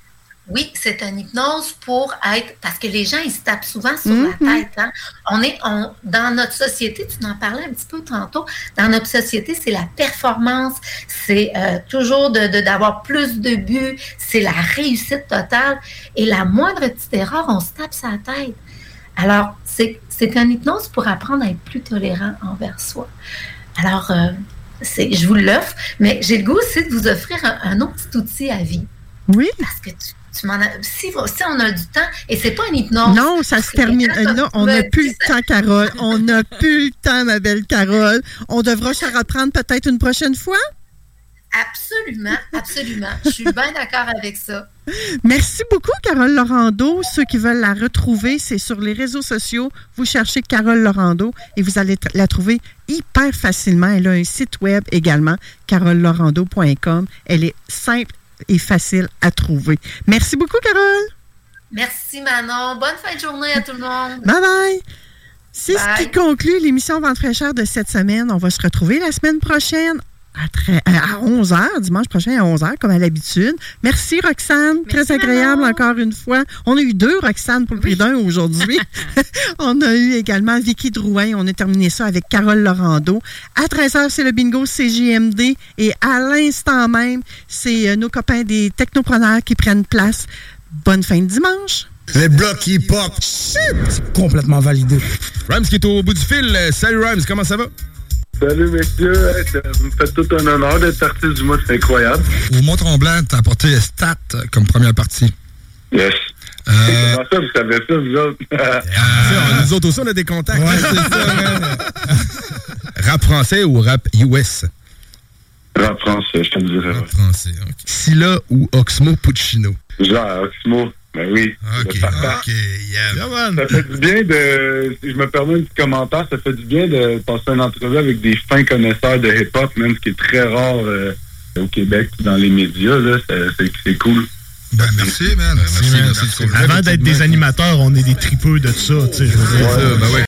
Oui, c'est une hypnose pour être, parce que les gens, ils se tapent souvent sur Mhm. la tête. hein. On est, on, dans notre société, tu en parlais un petit peu tantôt, dans notre société, c'est la performance, c'est euh, toujours de, de- d'avoir plus de buts, c'est la réussite totale. Et la moindre petite erreur, on se tape sa tête. Alors, c'est, une hypnose pour apprendre à être plus tolérant envers soi. Alors, euh, c'est, je vous l'offre, mais j'ai le goût aussi de vous offrir un, un autre petit outil à vie. Oui. Parce que tu, tu m'en as. Si, si on a du temps, et c'est pas une hypnose. Non, ça se termine. Euh, Là, on n'a plus le temps, Carole. On n'a plus le temps, ma belle Carole. On devra se reprendre peut-être une prochaine fois? Absolument, absolument. Je suis bien d'accord avec ça. Merci beaucoup, Carole Laurando. Ceux qui veulent la retrouver, c'est sur les réseaux sociaux. Vous cherchez Carole Laurando et vous allez la trouver hyper facilement. Elle a un site web également, carolelaurando.com. Elle est simple et facile à trouver. Merci beaucoup, Carole. Merci, Manon. Bonne fin de journée à tout le monde. Bye bye. C'est ce qui conclut l'émission Vente fraîcheur de cette semaine. On va se retrouver la semaine prochaine à, très- à 11h, dimanche prochain à 11h, comme à l'habitude. Merci, Roxane. Très agréable encore une fois. On a eu deux Roxane pour le prix d'un aujourd'hui. On a eu également Vicky Drouin. On a terminé ça avec Carole Laurando. À 13h, c'est le bingo CJMD. Et à l'instant même, c'est euh, nos copains des technopreneurs qui prennent place. Bonne fin de dimanche. Les blocs hip-hop. Complètement validé. Rhymes qui est au bout du fil. Euh, Salut Rhymes, comment ça va? Salut messieurs, Hey, ça me fait tout un honneur d'être artiste du mois, c'est incroyable. Au Mont-Tremblant, t'as apporté Stat euh, comme première partie. Yes. Euh, Comment ça, vous savez ça, vous autres? Ah, nous autres aussi, on a des contacts. rap français ou rap US? Rap français, je te le dirais. Rap français, ok. Scylla ou Oxmo Puccino? Genre, Oxmo, ben oui. Ok, ok, yeah. Ça fait du bien de, si je me permets un petit commentaire, ça fait du bien de passer une entrevue avec des fins connaisseurs de hip-hop, même ce qui est très rare euh, au Québec, dans les médias, là, c'est- cool. Ben, merci, man. Merci, merci, Avant d'être des animateurs, on est des tripeux de ça, tu sais, je veux dire. Ouais, ben ouais.